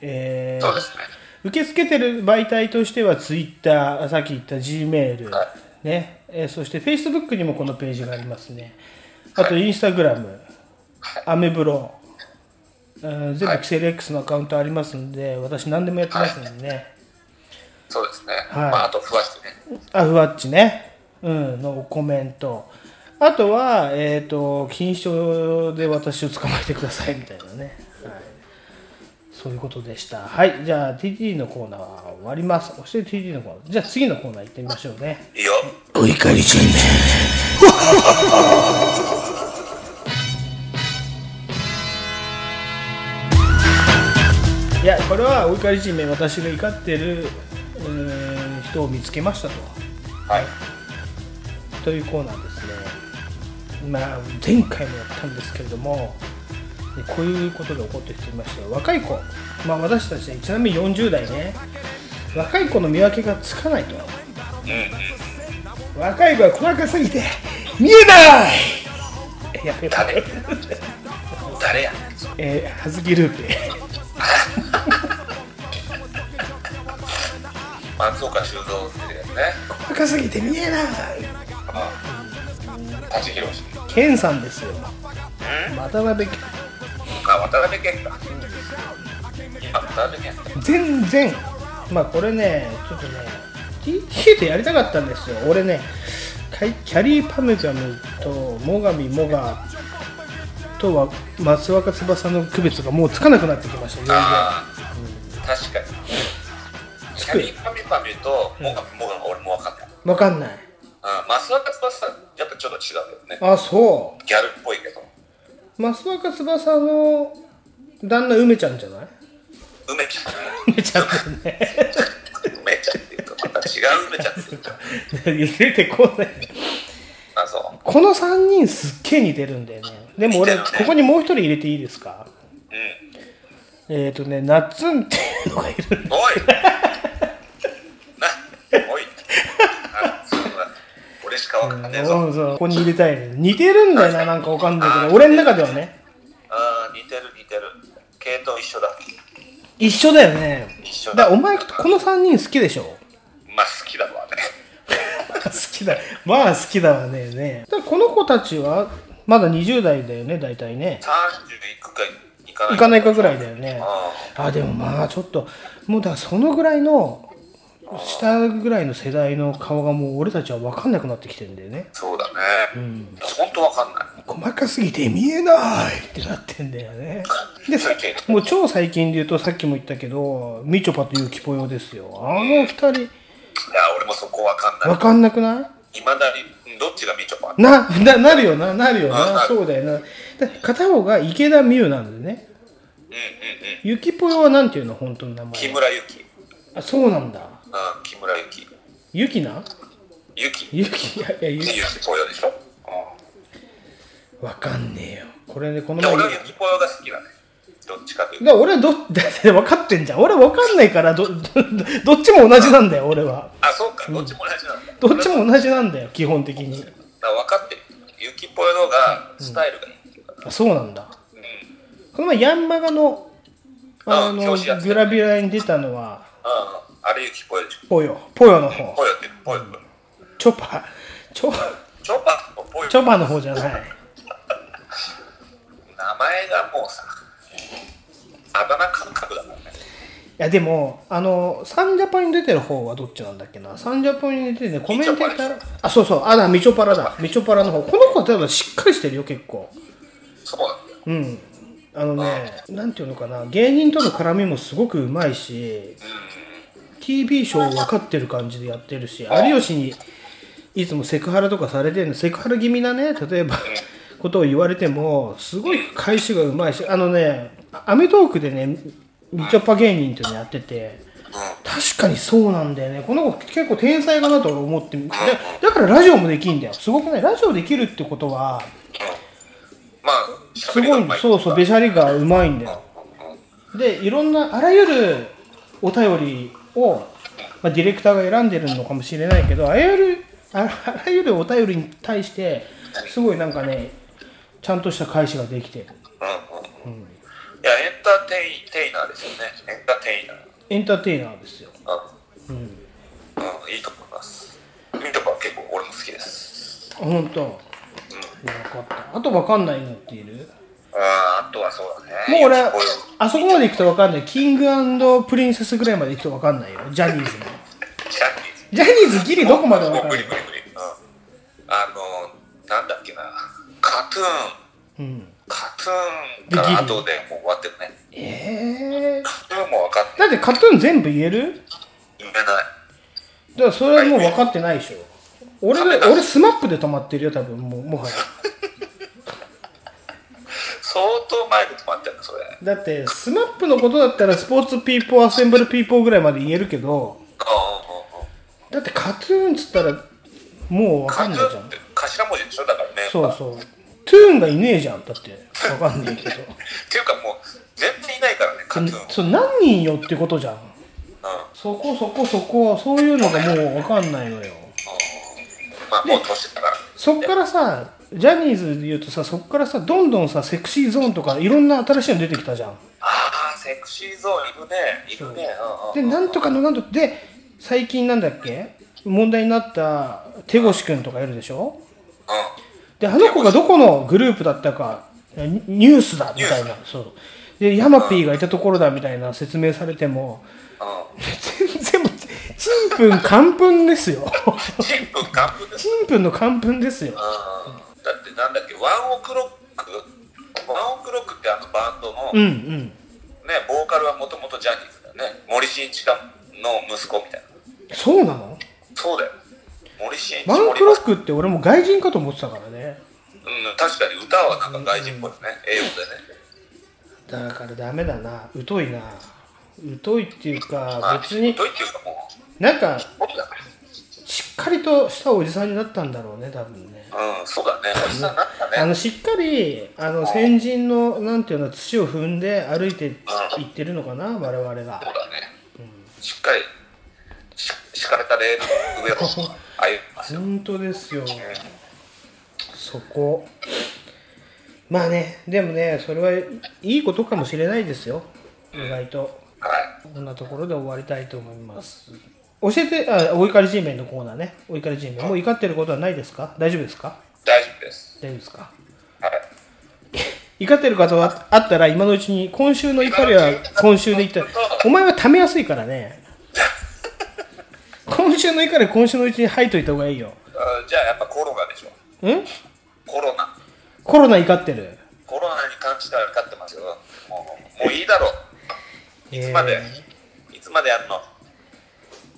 えーそうですね。受け付けてる媒体としては Twitter さっき言った Gmail、ね。えーそして Facebook にもこのページがありますね。あと Instagram、アメブロ、えー全部キセル X のアカウントありますんで私何でもやってますんでね、そうですね。はいまあ、あと、ふわしてね。アフワッチね、うん、のコメントあとは、えっ、と、錦糸町で私を捕まえてくださいみたいなね。はい、そういうことでした。はい。じゃあ TT のコーナーは終わります。そして TT のコーナー。じゃあ次のコーナー行ってみましょうね。いいよ。お怒りちんいや、これはお怒り人名、私が怒ってる、えー人を見つけましたと。はい。というコーナーですね。まあ、前回もやったんですけれども、でこういうことが起こってきていましたよ。若い子、まあ、私たちねちなみに40代ね。若い子の見分けがつかないと、若い子は細かすぎて見えない。やべ誰誰や？えー、はずきルーペ松岡修造ってやつね。細かすぎて見えないああ舘ひろし。ケンさんですよ渡辺謙あ、渡辺謙か。今、渡辺謙か。全然まあこれねちょっとね TT でやりたかったんですよ俺ねキャリーパムガムと最上もがとは松若翼の区別がもうつかなくなってきました全然ああ、確かに。キャリーパミパミとモガモガ俺も分かんない。わかんないああ、増若翼やっぱちょっと違うよね。あそギャルっぽいけど。う松若翼の旦那梅ちゃんじゃない？梅ちゃん。梅ちゃんね梅ちゃんっていうとまた違う梅ちゃんっていうか。出てこないあ、そう。この3人すっげえ似てるんだよねでも俺ねここにもう一人入れていいですか？うん。えっ、ー、とねナッツンっていうのがいるんでおいな、おい。俺しかわかんねえぞ。そうそう。ここに入れたいね。似てるんだよななんかわかんないけど。俺の中ではね。ああ、似てる似てる。系統一緒だ。一緒だよね。一緒だ。だお前この3人好きでしょ？まあ好きだわね。好きだ。まあ好きだわね。ねだこの子たちはまだ20代だよね大体ね。30いくかいかないか。ぐらいだよね。ああでもまあちょっともうだからそのぐらいの下ぐらいの世代の顔がもう俺たちは分かんなくなってきてるんだよねそうだね。本当わかんない。細かすぎて見えないってなってんだよね でさもう超最近で言うとさっきも言ったけどみちょぱとゆきぽよですよあの二人いや、俺もそこわかんない。分かんなくない？いまだに、どっちがみちょぱ？な、な、なるよな、なるよな、そうだよな。だ片方が池田美優なんだよね。うんうんうん。ゆきぽよはなんていうの、本当の名前。木村ゆき。あ、そうなんだ。うん、木村ゆき。ゆきなゆき。ゆき、いや、いや、ゆゆき。きぽよでしょ？わかんねえよ。これね、この前。俺はゆきぽよが好きだね。どっちかというと。俺はど、だって分かってんじゃん。俺分かんないから、ど、ど、どっちも同じなんだよ、俺は。あ、そうか、どっちも同じなんだ。どっちも同じなんだよ、基本的に。だ分かってる。ゆきぽよのがスタイルがいいっていうか。あ、そうなんだ。うん。この前、ヤンマガの、ああの、グラビラに出たのは、うん。あれゆきぽよでしょ。ポヨ。ポヨの方。ぽよって、ぽよ。チョパ、チョ、チョパ？とぽよ。チョパの方じゃない。名前がもうさ、あだ名感覚だもんね。いやでも、あの、サンジャポに出てる方はどっちなんだっけな。サンジャポに出てね、コメンテーター、あ、そうそう、あ、だ、みちょぱらだ。みちょぱらの方。この子は多分しっかりしてるよ、結構。そうなんだよ。うん。あのね、なんていうのかな、芸人との絡みもすごくうまいし、TV ショー分かってる感じでやってるし、有吉にいつもセクハラとかされてるの、セクハラ気味なね、例えば、ことを言われても、すごい返しがうまいし、あのね、アメトークでね、みちょぱ芸人っていうのやってて、確かにそうなんだよね。この子結構天才かなと俺思って、だだからラジオもできんだよ。すごくない？ラジオできるってことは、まあ、すごい、そうそう、べしゃりがうまいんだよ。で、いろんな、あらゆるお便りを、まあ、ディレクターが選んでるのかもしれないけど、あらゆる、あらゆるお便りに対して、すごいなんかね、ちゃんとした返しができてる。うんうん。いや、エンターテイテイナーですよね。エンターテイナー。エンターテイナーですよ。うん。うん、いいと思います。みちょぱは結構俺も好きです。あほんと。いや分かった。あと分かんないのっている？あとはそうだね。もう俺あそこまで行くと分かんない。キングプリンセスぐらいまで行くと分かんないよ。ジャニーズの。ジャニーズ。ジャニーズギリどこまで分かんない無理無理無理。うん。あの、なんだっけな。カトゥーン。うん。カトゥーンが後でもう終わってるね。ええそれはもう分かんない。だってカトゥーン全部言える？言えない。だからそれはもう分かってないでしょ。俺が、俺スマップで止まってるよ、多分もう、もはや。相当前で止まってんだ、それ。だって、スマップのことだったら sports people、assemble people ぐらいまで言えるけど、だってカトゥーンっつったら、もう分かんないじゃん。頭文字でしょ？だからね。そうそう。トゥーンがいねえじゃん、だって。分かんねえけど。っていうかもう、全然いないからね、カトゥーン。そう何人よってことじゃん。そこそこそこ、そういうのがもう分かんないのよ。まあ、もう年だから。そっからさ、ジャニーズで言うとさ、そっからさ、どんどんさ、セクシーゾーンとかいろんな新しいの出てきたじゃん。ああ、セクシーゾーンいるね。いるね。うんうんで、なんとかのなんとか、で、最近なんだっけ？問題になった手越くんとかいるでしょ？で、あの子がどこのグループだったか、ニニュースだみたいな。そう。で、ヤマピーがいたところだみたいな説明されても、全然もう、ちんぷんかんぷんですよ。チンプンカンプンです。ちんぷんのかんぷんですよ。うんなんだっけ、ワンオクロック？ワンオクロックってあのバンドの、うんうん。ね、ボーカルはもともとジャニーズだよね。森進一がの息子みたいな。そうなの？そうだよ。森進一ワンクロックって俺も外人かと思ってたからね。うん、確かに歌はなんか外人っぽいね。英語でね。だからダメだな。疎いな。疎いっていうまあ、か、別に、といっていうかもなんか、う、僕だかしっかりとしたおじさんになったんだろうね、多分ね。ら。うん、そうだね。おじさんになったね。あの、しっかり、あの、先人の、なんていうの、土を踏んで歩いていってるのかな、我々が。そうだね。しっかり、し敷かれたレールの上を歩みますよ。本当ですよ。そこ。まあね、でもね、それはいいことかもしれないですよ。意外と。こんなところで終わりたいと思います。教えて、あ、お怒りメンのコーナーね。お怒りメン。もう怒ってることはないですか？大丈夫ですか？大丈夫です。大丈夫ですか？怒ってる方はあったら今のうちに今週の怒りは 今週で言ったらお前はためやすいからね 今週の怒りは今週のうちに吐いといた方がいいよあじゃあやっぱコロナでしょ。ん？コロナ。コロナ怒ってるコロナに関しては分かってますよ。もうもういいだろう。いつまで、いつまでやるの？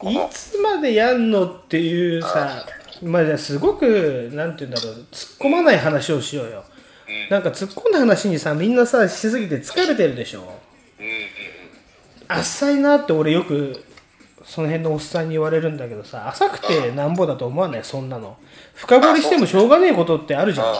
いつまでやんのっていうさまあじゃあすごくなんて言うんだろう突っ込まない話をしようよ、なんか突っ込んだ話にさみんなさしすぎて疲れてるでしょ、浅いなって俺よくその辺のおっさんに言われるんだけどさ浅くてなんぼだと思わない？そんなの。深掘りしてもしょうがねえことってあるじゃん。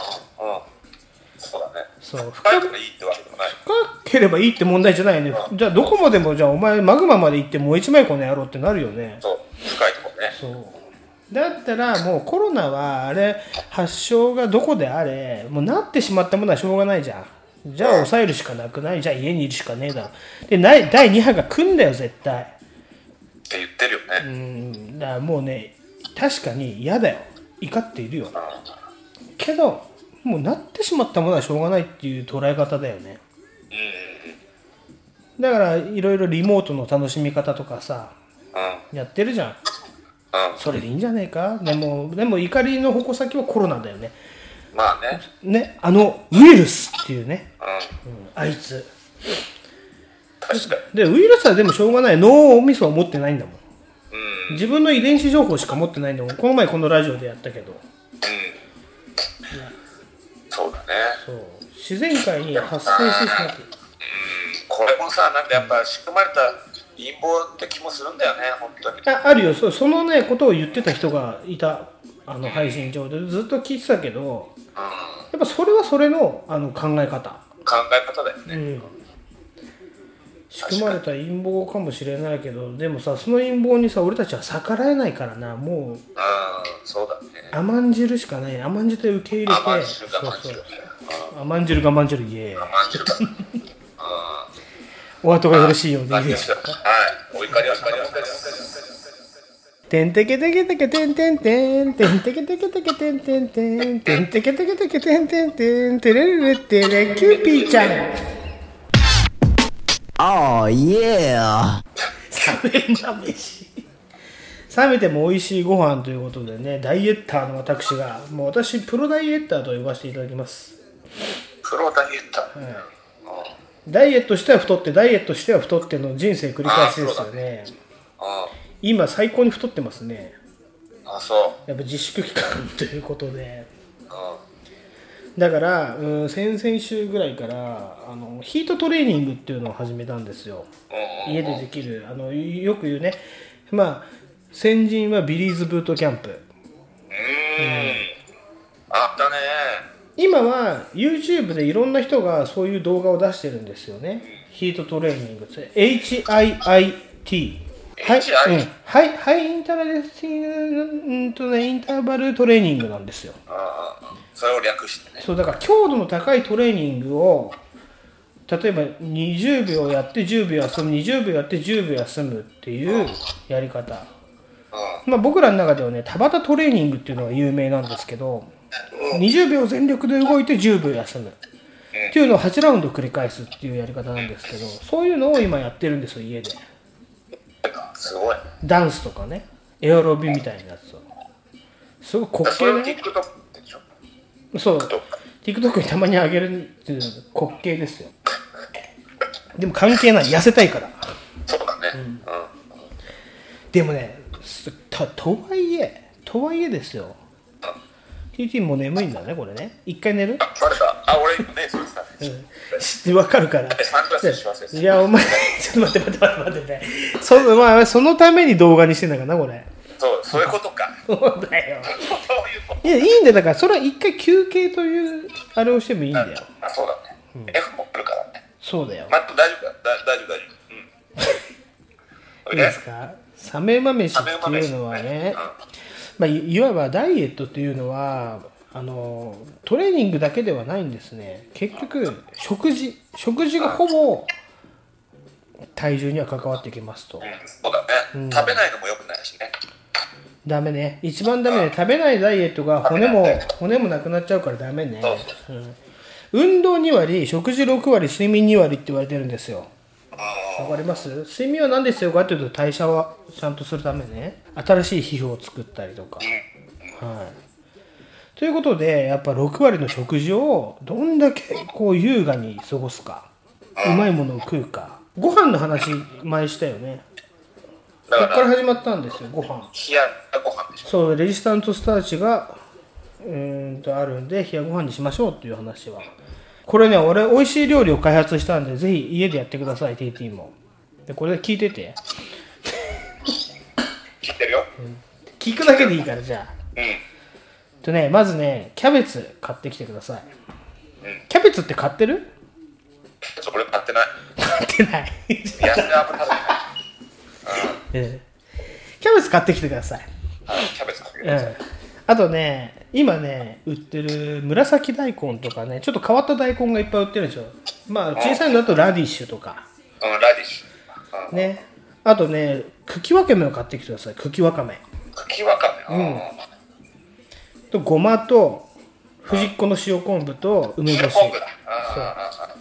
そうだね。そう。深いからいいってわけでもない。深ければいいって問題じゃないね。じゃあどこまでもじゃあお前マグマまで行ってもう一枚この野郎ってなるよね。そう、深いとこね。そう。だったらもうコロナはあれ発症がどこであれもうなってしまったものはしょうがないじゃん。じゃあ抑えるしかなくない。じゃあ家にいるしかねえだろ。でない第2波が来んだよ絶対。って言ってるよね。うん。だからもうね確かに嫌だよ。怒っているよ。けどもうなってしまったものはしょうがないっていう捉え方だよね。だからいろいろリモートの楽しみ方とかさやってるじゃん。それでいいんじゃねえか？でもでも怒りの矛先はコロナだよね。まあね。ねあのウイルスっていうね、うん。うんあいつ。確かに。でウイルスはでもしょうがない。脳みそは持ってないんだもん。自分の遺伝子情報しか持ってないんだもん。この前このラジオでやったけどそうだね。そう。自然界に発生してしまって。これもさ、なんかやっぱ仕組まれた陰謀って気もするんだよね、本当に。ああるよ。そそのねことを言ってた人がいたあの配信上で。ずっと聞いてたけどやっぱそれはそれのあの考え方。考え方だよね。うん仕組まれた陰謀かもしれないけどでもさその陰謀にさ俺たちは逆らえないからな。もううん、そうだね。甘んじるしかない。甘んじて受け入れて。甘んじる我慢するそう甘んじる我慢じるイエーイ甘んじる。から。お後がよろしいようでいいでしょうか。はい。お怒りは怒りは怒りはてんてけてけてけてんてんてんてんてけてけてけてんてんてんてんてけてけてけてんてんてんてれれれってれキューピーちゃん Oh yeah! 冷めな飯冷めても美味しいご飯ということでねダイエッターの私がもう私プロダイエッターと呼ばせていただきます。プロダイエッター。ダイエットしては太ってダイエットしては太っての人生繰り返しですよね。あ今最高に太ってますね。ああそう。やっぱ自粛期間ということで。あだから、うん、先々週ぐらいからあのヒートトレーニングっていうのを始めたんですよ。うん。家でできる。あのよく言うね。まあ先人はビリーズブートキャンプ。うーん。あったね。今は YouTube でいろんな人がそういう動画を出してるんですよね。ヒートトレーニング HIIT はい、うん、はい、はい、インターバル、うんとね、インターバルトレーニングなんですよ。ああそれを略してねそう、だから強度の高いトレーニングを、例えば20秒やって10秒休む、20秒やって10秒休むっていうやり方。まあ僕らの中ではね、田畑トレーニングっていうのが有名なんですけど、20秒全力で動いて10秒休む。っていうのを8ラウンド繰り返すっていうやり方なんですけど、そういうのを今やってるんですよ、家で。すごいダンスとかね、エアロビみたいなやつを。すごい滑稽ょね。そう、TikTok にたまに上げるっていうのが滑稽ですよ。でも関係ない、痩せたいから。そうだねうんでもね、すととはいえ、とはいえですよ。TT もう眠いんだね、これね。一回寝る？あ俺ねそれさ知ってわかるから。いや、お前、ちょっと待って待って待って待ってね。そ,、まあ、そのために動画にしてんだからな、これ。そうそういうことかそうだよ。いや、いいんだよ。だから、それは一回休憩という、あれをしてもいいんだよ。あそうだね。F も来るからね。そうだよ。マット大丈夫かだ大丈夫大丈夫。うん。いいですか？サメ馬飯っていうのはね、まあ、いいわばダイエットっていうのはあのトレーニングだけではないんですね。結局食事食事がほぼ体重には関わってきますと。そうだね、食べないのもよくないしねダメね。一番ダメね。食べないダイエットが骨も骨もなくなっちゃうからダメね。うん。運動2割食事6割睡眠2割って言われてるんですよ。わかります？睡眠は何で必要かっていうと代謝はちゃんとするためね。新しい皮膚を作ったりとか。はい。ということでやっぱ6割の食事をどんだけこう優雅に過ごすか。うまいものを食うか。ご飯の話前したよね。こだから。っから始まったんですよご飯。冷やご飯でしょ。そうレジスタントスターチがうーんとあるんで冷やご飯にしましょうっていう話は。これね俺美味しい料理を開発したんでぜひ家でやってください TT も。でこれで聞いてて。聞いてるよ。聞くだけでいいからじゃあ。うん。とねまずねキャベツ買ってきてください。キャベツって買ってる？ちょ俺買ってない。買ってない。安い油食べてない ええ。キャベツ買ってきてください。はいキャベツ買ってくうんださい。あとね今ね売ってる紫大根とかねちょっと変わった大根がいっぱい売ってるんですよまあ小さいのだとラディッシュとか。うんラディッシュ。ね。あとね茎わかめを買ってきてください。茎わかめ。茎わかめ。うん。とごまと藤っ子の塩昆布と梅干し。昆布だ。あああ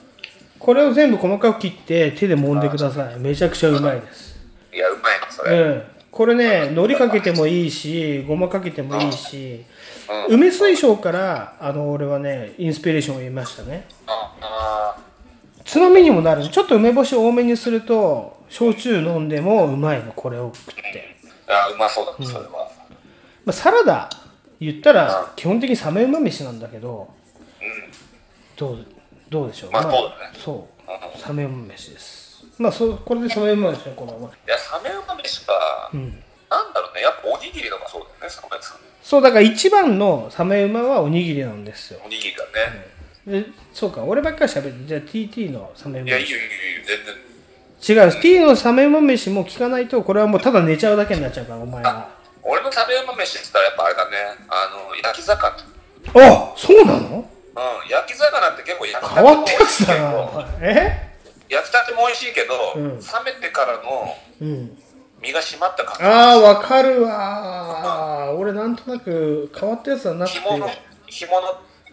これを全部細かく切って手で揉んでください。めちゃくちゃうまいです。いやうまい。なそれ。うん。これね海苔かけてもいいしごまかけてもいいし梅水晶からあの俺はねインスピレーションを得ましたね。ああつまみにもなるちょっと梅干し多めにすると焼酎飲んでもうまいのこれを食って、あうまそうだねそれは。まあ、サラダ言ったら基本的にサメ馬飯なんだけどどうどうでしょう。まあそうだね。そう。サメ馬飯ですまあそうこれでサメ馬飯のこのまま。いやサメうま飯かうん。なんだろうねやっぱおにぎりとかそうだよねサメさんそうだから一番のサメ馬はおにぎりなんですよ。おにぎりだね。でそうか俺ばっかり喋ってじゃあ TT のサメ馬飯。いやいいよいいよ全然。違う T のサメ馬飯も聞かないとこれはもうただ寝ちゃうだけになっちゃうからお前は。俺の食べうま飯って言ったらやっぱあれだね。あの焼き魚。あそうなの？うん焼き魚って結構焼き変わったやつだけなどえ？焼きたても美味しいけど、うん。冷めてからのうん。身が締まった感じ。ああわかるわー。俺なんとなく変わったやつだなって干物干物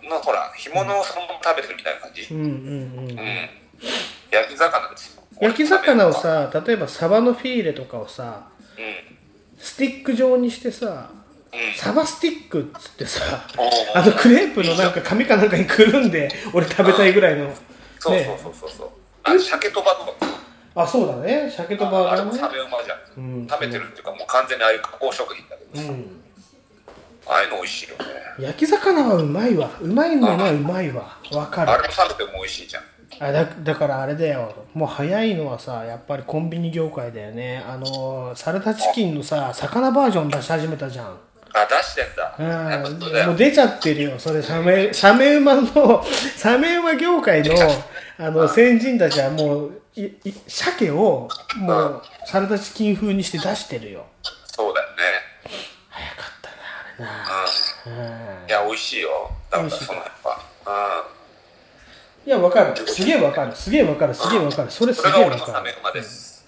のほら干物をそのまま食べてるみたいな感じ、うんうんうん。うん。焼き魚ですよ。焼き魚をさ例えばサバのフィーレとかをさうん。スティック状にしてさサバスティックっつってさあのクレープのなんか紙かなんかにくるんで俺食べたいぐらいの。そうねそうそうそうそうあ、鮭とばとか、あ、そうだね。鮭とあバーガーね。あれもサメ馬じゃん。うん食べてるっていうか、もう完全にああいう加工食品だけど、うん。ああいうの美味しいよね。焼き魚はうまいわ。うまいのはうまいわ。わかるあ。れも冷めても美味しいじゃん。あだだからあれだよ。もう早いのはさ、やっぱりコンビニ業界だよね。あの、サラダチキンのさ、魚バージョン出し始めたじゃん。あ、出してんだ。うんもう出ちゃってるよ、それ、サメ、サメ馬の、サメ馬業界の、あの、先人たちはもう、い、い鮭を、もう、サラダチキン風にして出してるよ。そうだよね。なうん。いや、美味しいよ。だから、そのやっぱ。いや、わかる。すげえわかる。すげえわかる。すげえわかる。それうん。すげえわかる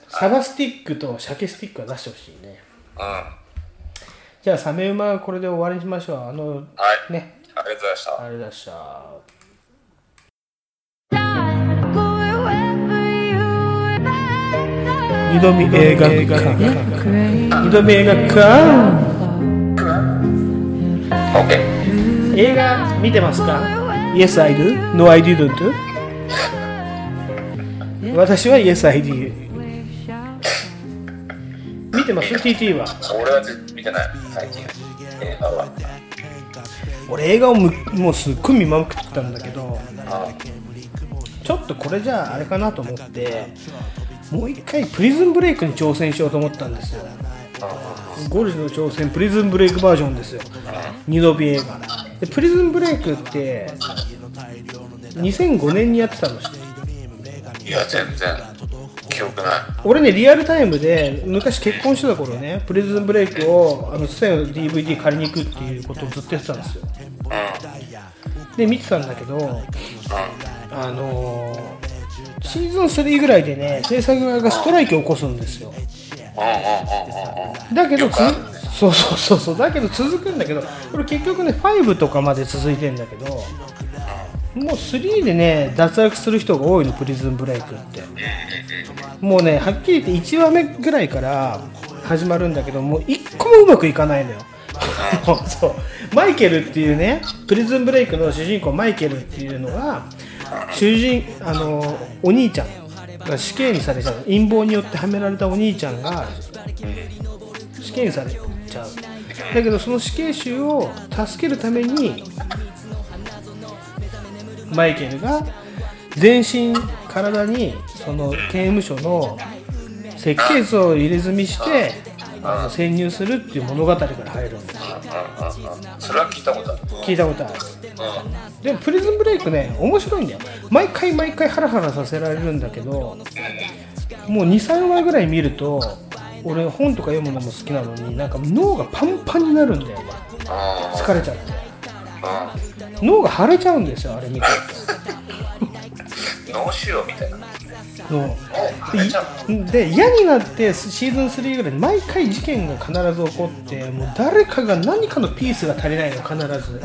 サバスティックと鮭スティックは出してほしいね。うん。じゃあ、サメ馬はこれで終わりにしましょう。あの、はい。ね。ありがとうございました。ありがとうございました。二度見映画館。二度見映画館。映画見てますか ?Yes, I do. No, I didn't. 私は Yes, I did. 見てます ?TT は？俺は見てない、最近。映画は。俺映画をむもうすっごい見まくったんだけどあちょっとこれじゃああれかなと思ってもう一回プリズンブレイクに挑戦しようと思ったんですよ。ゴルジュの挑戦プリズンブレイクバージョンですよ。二度見映画。でプリズンブレイクって2005年にやってたの。知ってるいや、全然。記憶ない。俺ねリアルタイムで昔結婚してた頃ねプリズンブレイクをあのステの DVD 借りに行くっていうことをずっとやってたんですよ。で見てたんだけどあのーシーズン3ぐらいでね制作側がストライキを起こすんですよ。だけどつそうそうそうそう。だけど続くんだけどこれ結局ね5とかまで続いてんだけどもう3でね脱落する人が多いのプリズンブレイクって。もうねはっきり言って1話目ぐらいから始まるんだけどもう1個もうまくいかないのよ。そう。マイケルっていうねプリズンブレイクの主人公マイケルっていうのが主人あのお兄ちゃんが死刑にされちゃう。陰謀によってはめられたお兄ちゃんが死刑にされちゃう。だけどその死刑囚を助けるためにマイケルが全身体にその刑務所の設計図を入れ墨してあの潜入するっていう物語から入るんですよそれは聞いたことある。聞いたことあるでもプリズンブレイクね面白いんだよ毎回毎回ハラハラさせられるんだけどもう23話ぐらい見ると俺本とか読むのも好きなのになんか脳がパンパンになるんだよね疲れちゃって脳が腫れちゃうんですよあれ見てる脳腫瘍みたいな。とので嫌になってシーズン3ぐらいで毎回事件が必ず起こってもう誰かが何かのピースが足りないの必ず。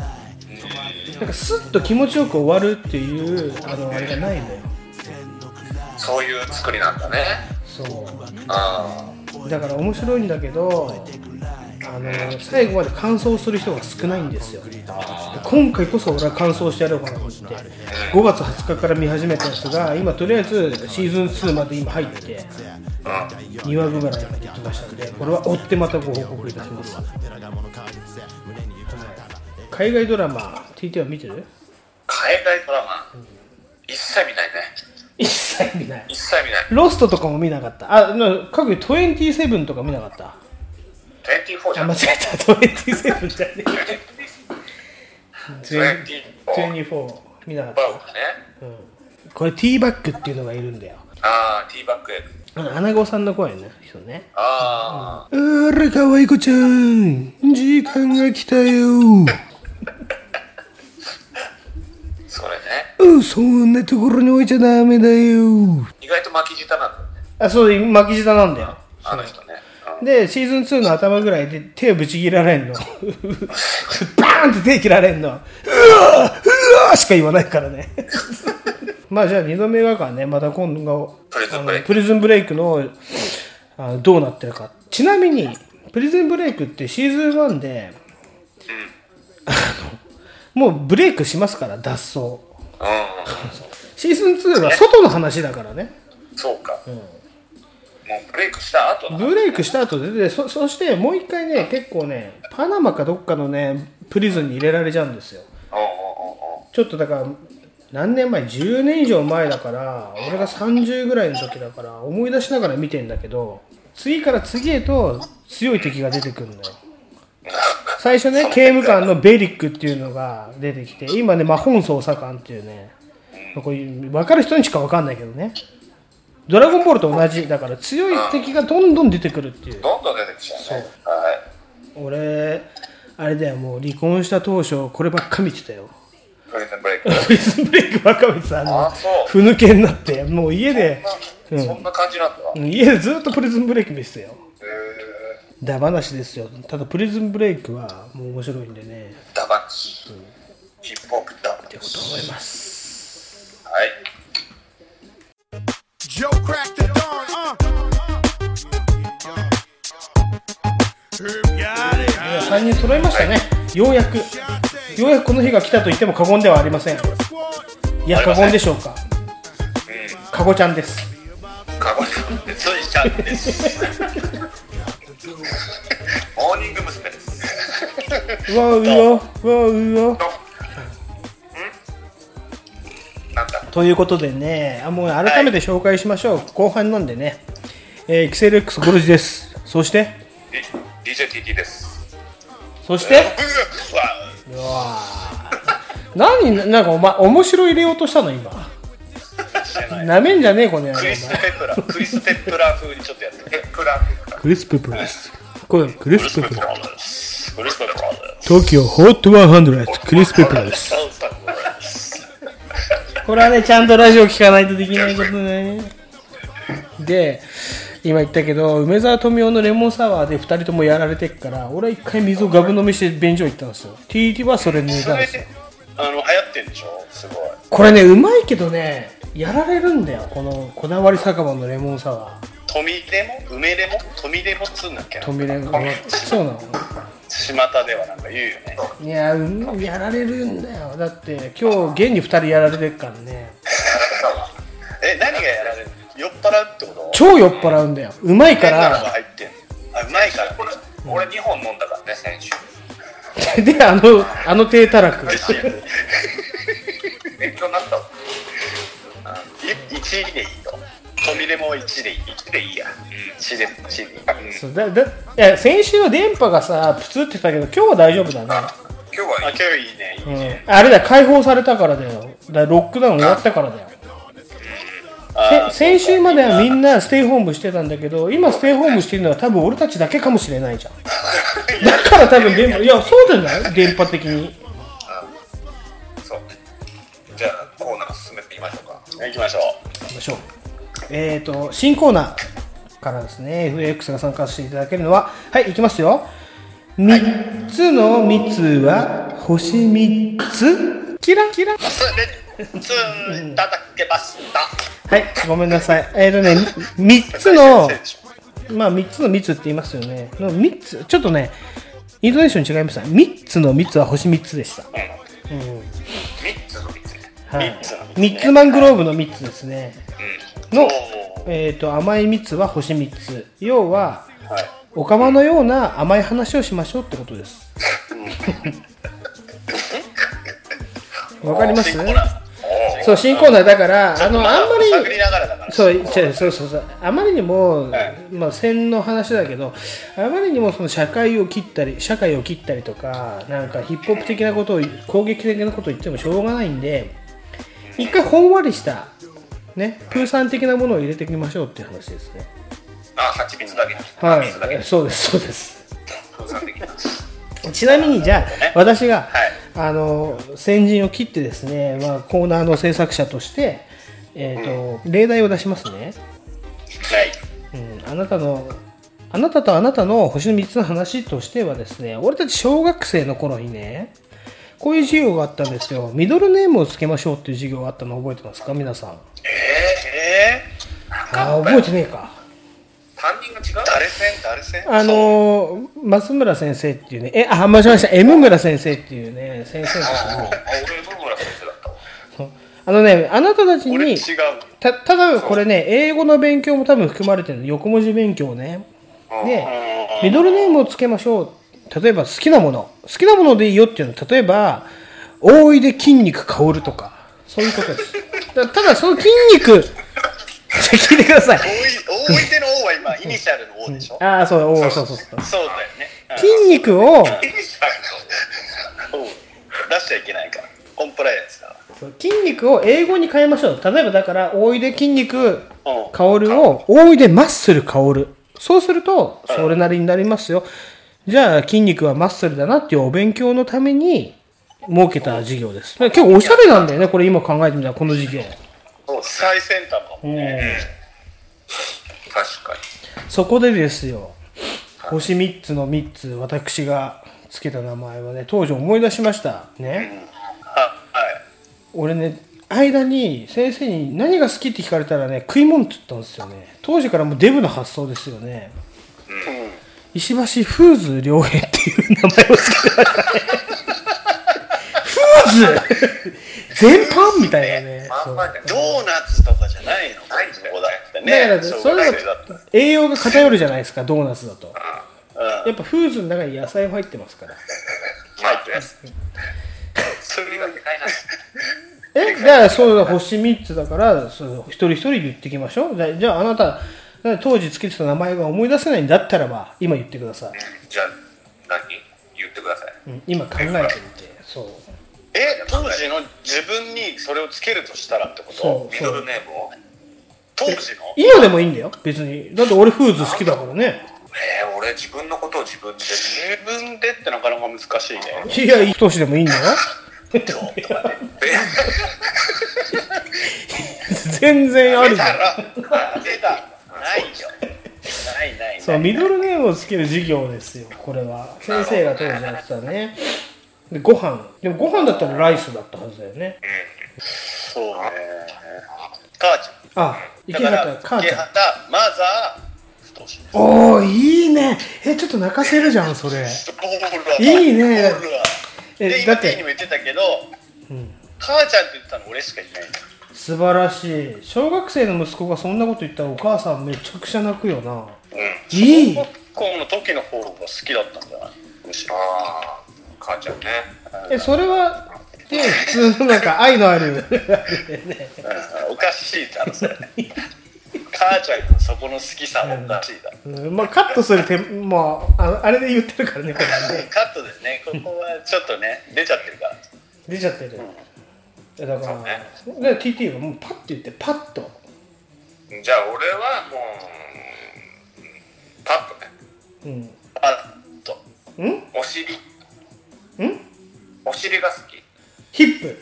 なんかスッと気持ちよく終わるっていうあのあれがないのよ。そういう作りなんだね。そう。あ。だから面白いんだけどあの最後まで完走する人が少ないんですよ。今回こそ俺は完走してやろうかなと思って。5月20日から見始めたやつが今とりあえずシーズン2まで今入って2話ぐらいまで行きましたのでこれは追ってまたご報告いたします、はい。海外ドラマ TT は見てる？海外ドラマ、一切見ないね。一切見ない。一切見ない。ロストとかも見なかった。あな各27とか見なかった？24じゃん。あ間違えた。27じゃねえ。24 24見なかっバウね。た、うん、これティーバックっていうのがいるんだよ。ああ、ティーバックアナゴさんの声の人ね。ああらかわいこちゃん。時間が来たよ。それね。うんそんなところに置いちゃダメだよ。意外と巻き舌なんだよね。あそう巻き舌なんだよ。あの人ね。でシーズン2の頭ぐらいで手をぶち切られんの。バーンって手切られんの。うわうわしか言わないからね。まあじゃあ2度目がかねまた今度プリズンブレイクのあのどうなってるか。ちなみにプリズンブレイクってシーズン1で、もうブレイクしますから脱走。シーズン2は外の話だからね。そうか。もうブレイクした後のブレイクした後で、でそそしてもう一回ね、結構ね、パナマかどっかのね、プリズンに入れられちゃうんですよ。ちょっとだから、何年前 ?10 年以上前だから、俺が30ぐらいの時だから、思い出しながら見てんだけど、次から次へと強い敵が出てくるんだよ。最初ね、刑務官のベリックっていうのが出てきて、今ね、マホン捜査官っていうね、こういう分かる人にしか分かんないけどね。ドラゴンボールと同じ、だから強い敵がどんどん出てくるっていう。どんどん出てきちゃうね。はい。俺、あれだよ、もう離婚した当初、こればっか見てたよ。プリズンブレイク。プリズンブレイクばっか見てた。あのあそうふぬけになって、もう家で、うそんな感じなんだ。ん、家でずっとプリズンブレイク見てたよ。えだ話ですよ。ただプリズンブレイクはもう面白いんでね、ー、ダバンチ。ヒップホップダバンチ。思います。はい。Joe cracked the dawn, uh. Got it. 3人揃いましたね。ようやく。ようやくこの日が来たと言っても過言ではありません。いや、過言でしょうか。かごちゃんです。かごちゃんでついちゃんです。モーニング娘。です。うわうわ、うわうわ。ということでね、あもう改めて紹介しましょう。後半なんでね。えー、キセル X ゴルジです。そして、DJTT です。そして、うわ何、なんかお前、面白い入れようとしたの今？なめんじゃねえ、この野郎。クリス・ペプラー、クリス・ペプラー風にちょっとやって。ペプラークリス・ペプラです。これ、クリス・ペプラ。クリス・ペプラーです。東京 HOT100 クリス・ペプラです。これはね、ちゃんとラジオ聞かないとできないことね。で、今言ったけど、梅沢富美男のレモンサワーで2人ともやられてっから、俺は一回水をガブ飲みして便所行ったんですよ。TT はそれに寝それたんですよ。あの、流行ってんでしょ？すごい。これね、うまいけどね、やられるんだよ、このこだわり酒場のレモンサワー。富レモン？梅レモン？富レモンっつうんだっけ？な富レモン。そうなの巷ではなんか言うよね。いや、うんやられるんだよ。だって、今日、現に2人やられてっからね。え、何がやられる酔っ払うってこと？超酔っ払うんだよ。うまいから。入ってんの？あ、うまいから。これ、俺2本飲んだからね、先週。で、あの、あの低たらく。勉強になったわ。あい1でいいよ。富レモンは1でいい。1でいいや。1で、1でいい。うんそうだだいや先週は電波がさ、プツってたけど、今日は大丈夫だね。今日は今日いいね、いいうんね。、あれだ、解放されたからだよ。だからロックダウン終わったからだよ。あせ先週まではみんなステイホームしてたんだけど、今ステイホームしてるのは多分俺たちだけかもしれないじゃん。だから多分電波、いや、そうじゃない？電波的に。そうね。じゃあ、コーナー進めていきましょうか。行きましょう。行きましょう。えーと、新コーナーからですね、FX が参加していただけるのは、はい、いきますよ。3つの蜜は星3つキラキラつ、で、つ、いただけました。はい、ごめんなさい。えーとね、3つの、まあ3つの蜜って言いますよね。の3つ、ちょっとね、イントネーション違いました。3つの蜜は星3つでした。3つの蜜。はい3つの。ミッツマングローブの蜜ですね。のおー、えーと、甘い蜜は星3つ。要は、はい。おかまのような甘い話をしましょうってことです。わかります？そう、新コーナーだから、あの、あんまり。そうそうそうそう。あまりにも、はいまあ、線の話だけど、あまりにもその社会を切ったり、社会を切ったりとか、なんかヒップホップ的なことを、攻撃的なことを言ってもしょうがないんで、一回ほんわりした、ね、プーさん的なものを入れていきましょうっていう話ですね。あ、蜂蜜だけ。は水だけい、。そうです、そうです。的な。ちなみに、じゃあ、私が、はいあの、先陣を切ってですね、まあ、コーナーの制作者として、えっ、と、例題を出しますね。はい。うん、あなたの、あなたとあなたの星の3つの話としてはですね、俺たち小学生の頃にね、こういう授業があったんですよ。ミドルネームをつけましょうっていう授業があったの覚えてますか？皆さん。えー、えあー、覚えてねえか。ー、担任が違う？誰戦誰戦あのー、松村先生っていうね、え、あ、間違えました。M 村先生っていうね、先生があ、俺、ブームラ先生だったわ。あのね、あなたたちに、た、ただこれね、英語の勉強も多分含まれてるの。横文字勉強ね。で、ミドルネームをつけましょう。例えば好きなもの。好きなものでいいよっていうのは、例えば、大いで筋肉香るとか、そういうことです。だ ただその筋肉、聞いてください。大い大いての O は今、イニシャルの O でしょ？ああ、そう、そうそうそう。そうだよね。うん筋肉を、出しちゃいけないから。コンプライアンスだわ。筋肉を英語に変えましょう。例えばだから、大いで筋肉香るを、大いでマッスル香る。そうすると、それなりになりますよ。じゃあ、筋肉はマッスルだなっていうお勉強のために、設けた授業です。結構おしゃれなんだよね、これ今考えてみたら、この授業。最先端かもね。確かに。そこでですよ、星3つの3つ、私がつけた名前はね、当時思い出しました。ね。俺ね、間に先生に何が好きって聞かれたらね、食い物って言ったんですよね。当時からもうデブの発想ですよね。石橋フーズ良平っていう名前をつけてましたね。フーズ？全般みたいなね。ドーナツとかじゃないのなだってだね。から、それだと栄養が偏るじゃないですか、ドーナツだと。うんやっぱフーズの中に野菜も入ってますから。入ってます。それがでかいな。え、だからそうだ、星3つだから、そう一人一人言ってきましょう。だじゃああなた、当時つけてた名前が思い出せないんだったらば、今言ってください。じゃあ、何？言ってください。うん今考えてみて。そう。え、当時の自分にそれをつけるとしたらってこと？そうそうミドルネームを？当時の？今でもいいんだよ、別に。だって俺フーズ好きだからね。えー、俺自分のことを自分で？自分でってなかなか難しいね。いや、いい年でもいいんだよ。全然あるじゃん。出たないよ。ないないそう、ミドルネームをつける授業ですよ、これは。先生が当時やってたね。で、ご飯。でもご飯だったらライスだったはずだよね。そうね。母ちゃん。あ、池畑母ちゃん。池畑、マザー。おー、いいね。え、ちょっと泣かせるじゃん、それ。いいねえで、だって今、にも言ってたけど、母ちゃんって言ってたの俺しかいないの。素晴らしい。小学生の息子がそんなこと言ったらお母さんめちゃくちゃ泣くよな。いい小学校の時の方が好きだったんじゃないむしろ。ああ、母ちゃんね。え、それは、で、普通のなんか愛のある、おかしいだろ、それ。母ちゃんのそこの好きさもおかしいだろ。うんまあ、カットする手、まあ、ああれで言ってるからね、これね。カットですね。ここはちょっとね、出ちゃってるから。出ちゃってる。だから、で TT はもうパッて言って、パッと。じゃあ俺はもう、パッとね。うん。パッと。ん？お尻。ん？お尻が好き。ヒップ。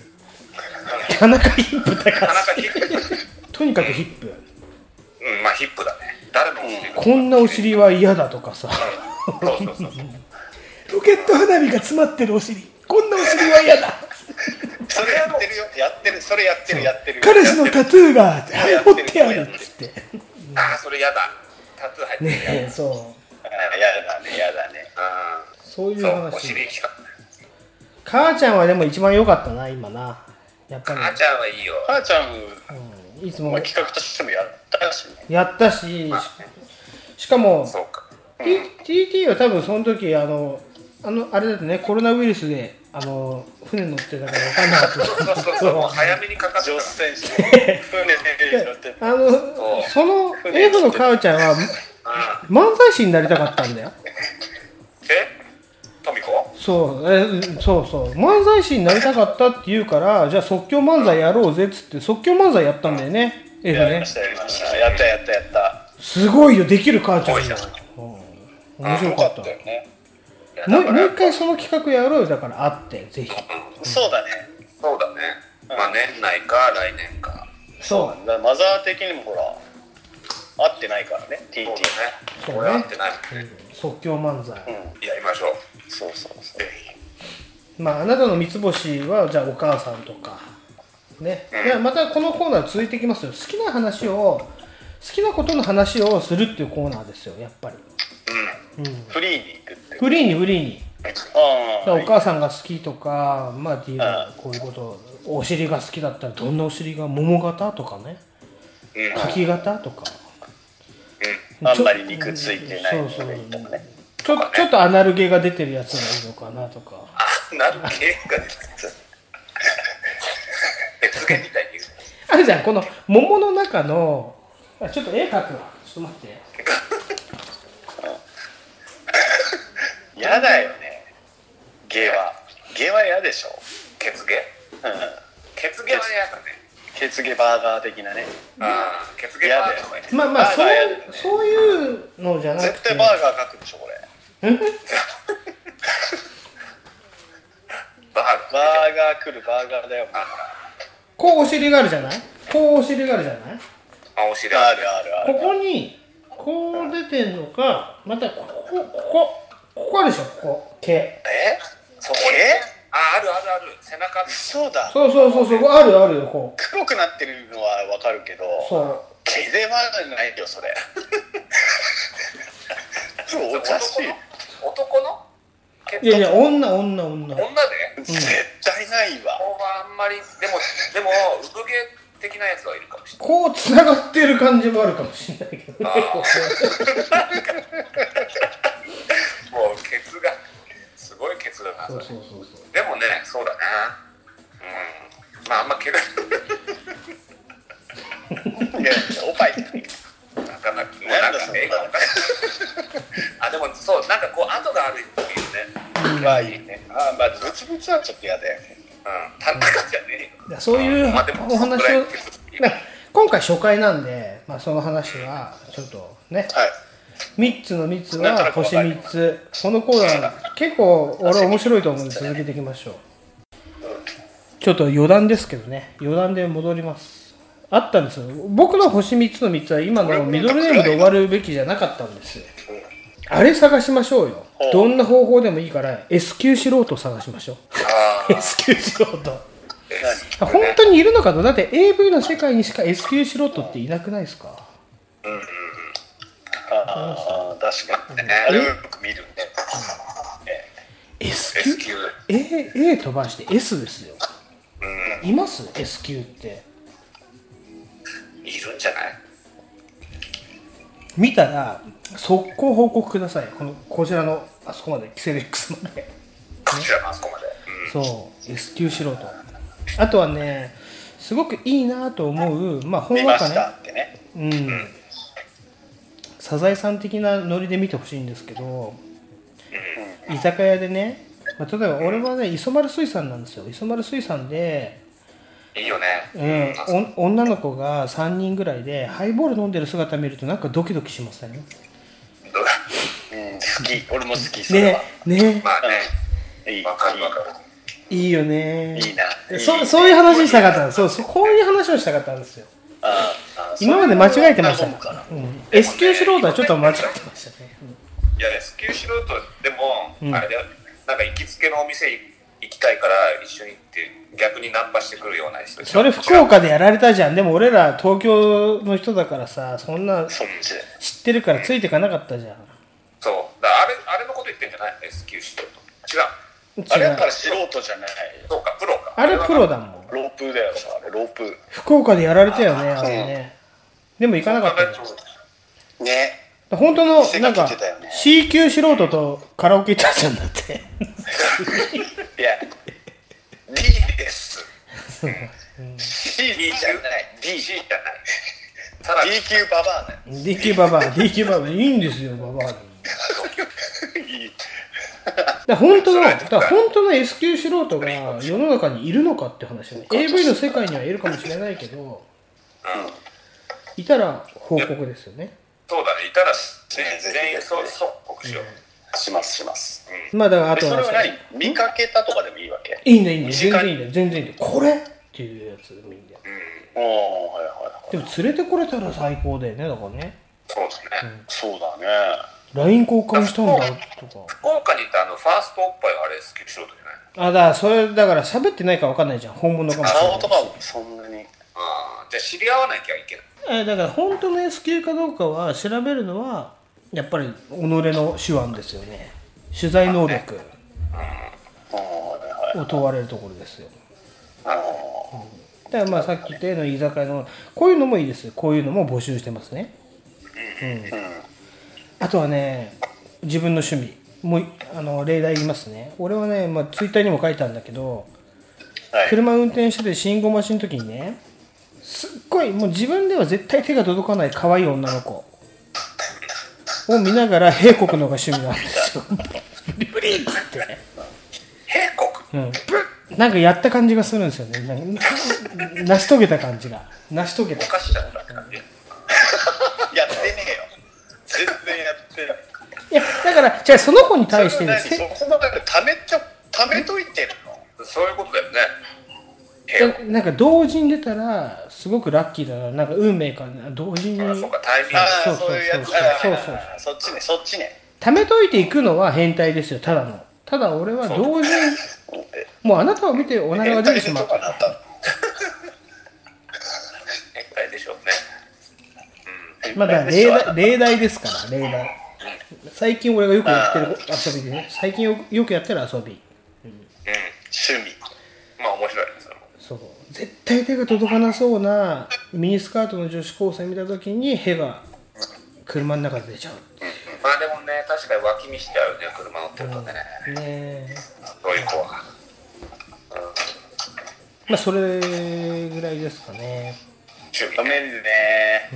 田中ヒップだから。田中ヒップ。とにかくヒップ。うん、まあヒップだね。誰のお尻がこんなお尻は嫌だとかさ。ロ ケット花火が詰まってるお尻。こんなお尻は嫌だ。それやってるよ。やってる。それやってる、やってる。彼氏のタトゥーが、はい、彫ってあるっつって。ああ、それやだ。タトゥー入ってるねえ、そう。あやだね、やだね。そういうそう、お話。尻きか。母ちゃんはでも一番良かったな、今な。やっぱり。母ちゃんはいいよ。母ちゃん、いつもまあ、企画としてもやったしね。やったし、しかも、T- TT は多分その時、あの、あの、あれだってね、コロナウイルスで、あの、船乗ってたから分かんなかった。そうそうそう、もう早めにかかって乗船して、船乗って。あの、その F の母ちゃんは、漫才師になりたかったんだよ。えトミコそう、えそうそう。漫才師になりたかったって言うから、じゃあ即興漫才やろうぜっつって、即興漫才やったんだよね。F ねやりまし。た、やりました。やった、やった、やった。すごいよ、できる母ちゃんよ。うん面白かった。よね。もうもう一回その企画やろうよ、だから会って、ぜひ。そうだね。そうだね。まあ年内か来年か。そう。だマザー的にもほら、合ってないからね、TT ね。そう俺合っね。てない即興漫才。やりましょう。そうそうそう。まあ、あなたの三つ星は、じゃあお母さんとか。ね。でまたこのコーナー続いていきますよ。好きな話を、好きなことの話をするっていうコーナーですよ、やっぱり。フリーに行くって。フリーに。フリーに。あお母さんが好きとか、まあ、っていうのはこういうことお尻が好きだったらどんなお尻が桃型とかね？うん。柿型とか。あんまり肉ついてないのとかね。ちょちょっとアナルゲが出てるやつがいいのかなとか。なる系が出て別ゲみたいに言うあるじゃんこの桃の中のあちょっと絵描くわ。ちょっと待って嫌だよね。ゲは。ゲは嫌でしょ。ケツゲ？うん。ケツゲは嫌だね。ケツゲバーガー的なね。ああケツゲバーガーまあまあそうそういうのじゃなくて。絶対バーガー書くでしょこれ。バーガー。バーガー来るバーガーだよ。こうお尻があるじゃない？こうお尻があるじゃない？あお尻ある。あるあこる。こにこう出てんのかまたここここここあるでしょここ。毛。え？そこに？ああるあるある。背中。そうだ。そうそうそうそうあるあるよこう。黒くなってるのはわかるけどそう。毛ではないよそれ。そうおかしい。男の？ケツいやいや女女女。女で？絶対ないわ。ここはあんまりでもでも産毛的なやつはいるかもしれない。こうつながってる感じもあるかもしれないけど もうケツがすごいケツだなうそれ。そうそうそうでもねそうだな。うん。まああんま毛が いやおっぱいなかなかもうなんかおかしい。あでもそうなんかこう跡があるっていうね。まあいいね。あまあブツブツはちょっと嫌だよね。うん田中じゃねえそういうお話を今回初回なんで、まあ、その話はちょっとね。はい。3つの3つは星なくわかる。3つ。このコーナー結構俺面白いと思うんで続けていきましょう。ちょっと余談ですけどね。余談で戻ります。あったんですよ。僕の星3つの3つは今のミドルネームで終わるべきじゃなかったんです。よあれ探しましょうよ。どんな方法でもいいから S 級素人を探しましょう。あ S 級素人本当にいるのかと？だって AV の世界にしか S 級素人っていなくないですか？ああ確かにあれをよく見るね。S 級 S 級 A, A 飛ばして S ですよ。います？S 級って。いるんじゃない？見たら速攻報告ください。このこちらのあそこまで。キセレックスまで。こちらのあそこまで。そう。S 級素人あとはねすごくいいなと思うまあほん見ましわかねたってね。うん、サザエさん的なノリで見てほしいんですけど、居酒屋でね、まあ、例えば俺はね磯丸水産なんですよ。磯丸水産で、いいよね。うん、お女の子が3人ぐらいでハイボール飲んでる姿見るとなんかドキドキしません？ねうん好き。俺も好きそれは。ね。まあね。いい。わかるわかる。いいよね。いいな。そそういう話したかったんですそうそうこういう話をしたかったんですよ。ああ今まで間違えてました。そうん、S 級素人はちょっと間違ってましたね、いや S 級素人でも、うん。あれだよ。なんか行きつけのお店行きたいから一緒に行って逆にナンパしてくるような人。それ福岡でやられたじゃん。でも俺ら東京の人だからさそんな知ってるからついてかなかったじゃん。そう。だあれあれのこと言ってんじゃない？S 級素人違う。あれ違うだから素人じゃないそうかプロか。あれプロだもん。ロープだよあれロープ。福岡でやられたよねあれね。でも行かなかったよ。ね。本当のなんか C 級素人とカラオケ行ったじゃんだって。いや D です C じゃない D じゃないさらに D 級ババアだよ D 級ババア D 級ババアいいんですよババアだ本当のだ本当の S 級素人が世の中にいるのかって話ね。AV の世界にはいるかもしれないけどいたら報告ですよね。そうだね。いたら、全員そう即刻しよう、しますします。まあだからあえとはそれは何？見かけたとかでもいいわけ？いいねいいね。全然いいね。全然いいね。これ？っていうやつでもいいん。だよおおはいはいはい。でも連れてこれたら最高だよねだからね。そうだね、そうだね。LINE 交換したんだとか。福岡にいたあのファーストおっぱいはあれ S 級素人じゃない？あだからそれだから喋ってないか分かんないじゃん。本物かもしれない顔とかも。そんなに。あーじゃあ知り合わなきゃいけない。えだから本当の S 級かどうかは調べるのはやっぱり己の手腕ですよね取材能力を問われるところですよだからまあさっき言ったような居酒屋の、こういうのもいいです。こういうのも募集してますね。うん。あとはね、自分の趣味。もう、あの、例題言いますね。俺はね、まあツイッターにも書いたんだけど、車運転してて信号待ちの時にね、すっごい、もう自分では絶対手が届かない可愛い女の子を見ながら、閉国のが趣味なんですよ。ブリブリっつって。閉国？うん。なんかやった感じがするんですよね。な成し遂げた感じが。成し遂げた。おかしだった。やってねえよ。全然やってない。いや、だから、じゃあその子に対してですそれは何？そこまで貯めちゃ、貯めといてるの？そういうことだよね。でなんか同時に出たらすごくラッキーだな。なんか運命かな。同時に。そうタイミング。そういうやつ。そうそうそうそっちね、そっちね。貯めといていくのは変態ですよただの。ただ俺は同時に もうあなたを見ておならが出てしまった。変態でしょうね。まあだ例題例題ですから例題。最近俺がよくやってる遊びでね。最近よよくやってる遊び。うん、趣味。まあ面白い絶対手が届かなそうなミニスカートの女子高生見た時にヘが車の中で出ちゃう。まあでもね、確かに脇見しちゃうね、車乗ってるとね。ねえ。そういう子は。まあそれぐらいですかね。趣味。止めるね。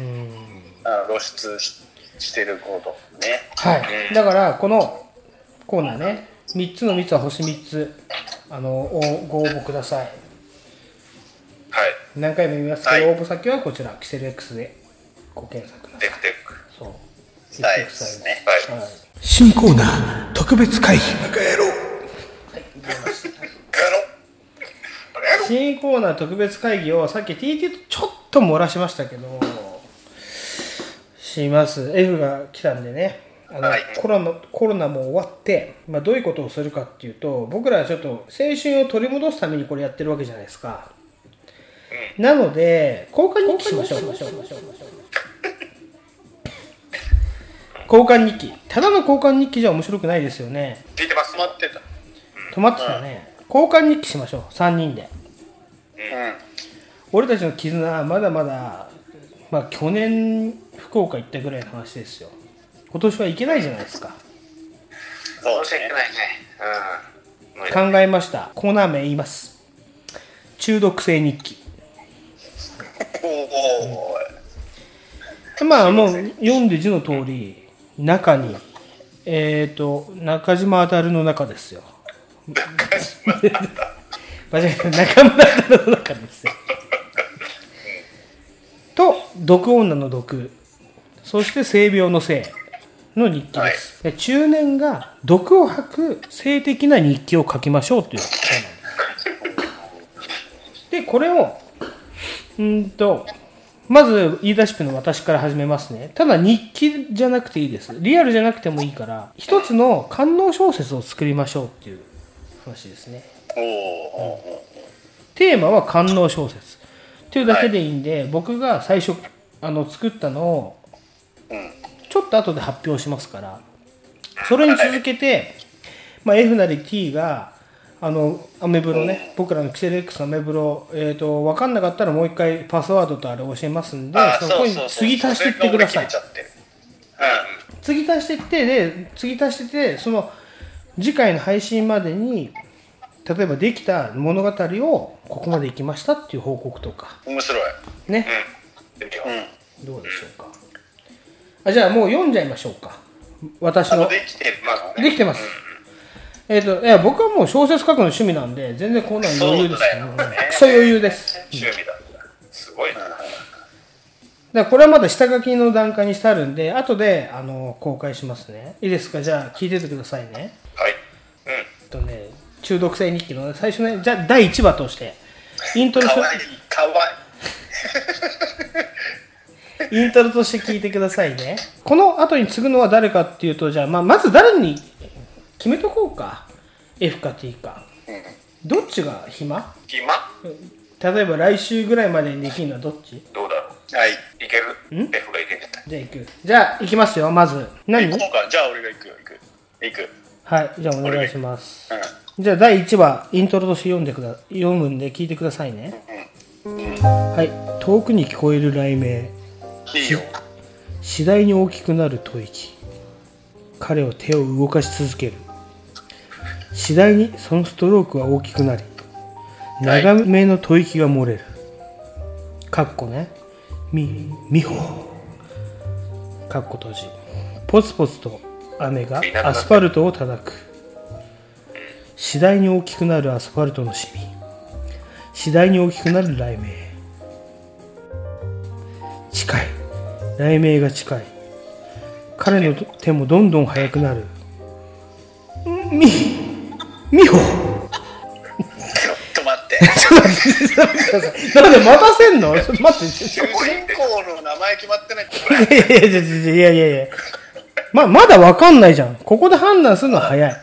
あの露出ししてることね。はい、だからこのコーナーね。3つの3つは星3つ。あのおご応募ください何回も言いますけど、応募先はこちらキセル X でご検索くださいテクテク。そう。スタイルですね。はい。新コーナー特別会議バカ野郎新コーナー特別会議をさっき TT とちょっと漏らしましたけどします。F が来たんでね。あの、コロナコロナも終わって、まあ、どういうことをするかっていうと僕らはちょっと青春を取り戻すためにこれやってるわけじゃないですか、なので交換日記しましょう。交換日記。ただの交換日記じゃ面白くないですよね。聞いてます。待ってた。止まってたね、交換日記しましょう。3人で。俺たちの絆はまだまだまあ去年福岡行ったぐらいの話ですよ。今年は行けないじゃないですか。そう申し訳ないね。うん。考えました。コーナー名言います。中毒性日記。まあもう読んで字の通り中にえっ、と中島あたるの中ですよ。間違えた。中村あたるの中ですよ。と毒女の毒。そして性病の性の日記です、で中年が毒を吐く性的な日記を書きましょうということなんです。でこれをうーんとまず言い出しっぺの私から始めますね。ただ日記じゃなくていいです。リアルじゃなくてもいいから一つの官能小説を作りましょうっていう話ですね。テーマは官能小説。っていうだけでいいんで、僕が最初あの作ったのをちょっと後で発表しますからそれに続けて、まあ、F なり T があのアメブロね、僕らのキセル X のアメブロ、えー、と分かんなかったらもう一回パスワードとあれ教えますんであそこに継ぎ足していってください。継ぎ足していってで継ぎ足しててその次回の配信までに例えばできた物語をここまで行きましたっていう報告とか。面白い。ね、うん。どうでしょうか。あじゃあもう読んじゃいましょうか。私の。できてますね。できてます、えっ、といや僕はもう小説書くの趣味なんで全然こんなの余裕ですねうんクソ余裕です。趣味だ。すごいな。だこれはまだ下書きの段階にしてあるんで後であの公開しますね。いいですか？じゃあ聞いててくださいね。はい。えっとね中毒性日記のね最初ねじゃあ第1話として。イントロかわいい、かわいい。イントロとして聞いてくださいね。この後に継ぐのは誰かっていうとじゃあ、まあ、まず誰に決めとこうか。F か T か。どっちが暇？暇？例えば来週ぐらいまでにできるのはどっち？どうだろう。はい。いける ?F がいける。じゃあ行くじゃあ行きますよまず。何？行こうか。じゃあ俺が行くよ、行く。行く。はいじゃあお願いします。うん。じゃあ第1話イントロとして読んでくだ読むんで聞いてくださいね。はい遠くに聞こえる雷鳴。いいよ。次第に大きくなる吐息。彼は手を動かし続ける次第にそのストロークは大きくなり長めの吐息が漏れる。かっこね。みみほかっこ閉じ。ポツポツと雨がアスファルトを叩く。次第に大きくなるアスファルトのシミ。次第に大きくなる雷鳴。近い。雷鳴が近い。彼の手もどんどん速くなる。みみほ ちょっと待って。なんで待たせんの？待って。主人公の名前決まってない。っていやいやいやいやいやいや。ままだわかんないじゃん。ここで判断するのは早い。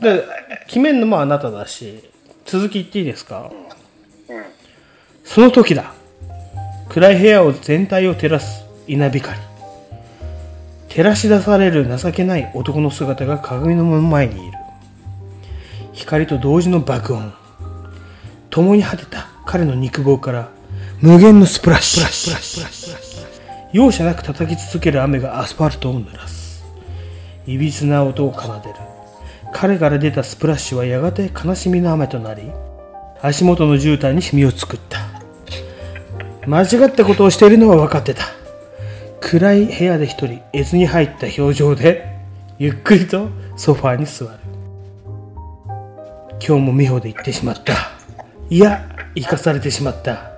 で決めるのもあなただし続き言っていいですか、その時だ。暗い部屋を全体を照らす稲光。照らし出される情けない男の姿が鏡の前にいる光と同時の爆音。共に果てた彼の肉棒から無限のスプラッシュ。容赦なく叩き続ける雨がアスファルトを濡らす。いびつな音を奏でる。彼から出たスプラッシュはやがて悲しみの雨となり足元の絨毯にシミを作った。間違ったことをしているのは分かってた。暗い部屋で一人絵図に入った表情でゆっくりとソファーに座る。今日も美穂で行ってしまった。いや生かされてしまった。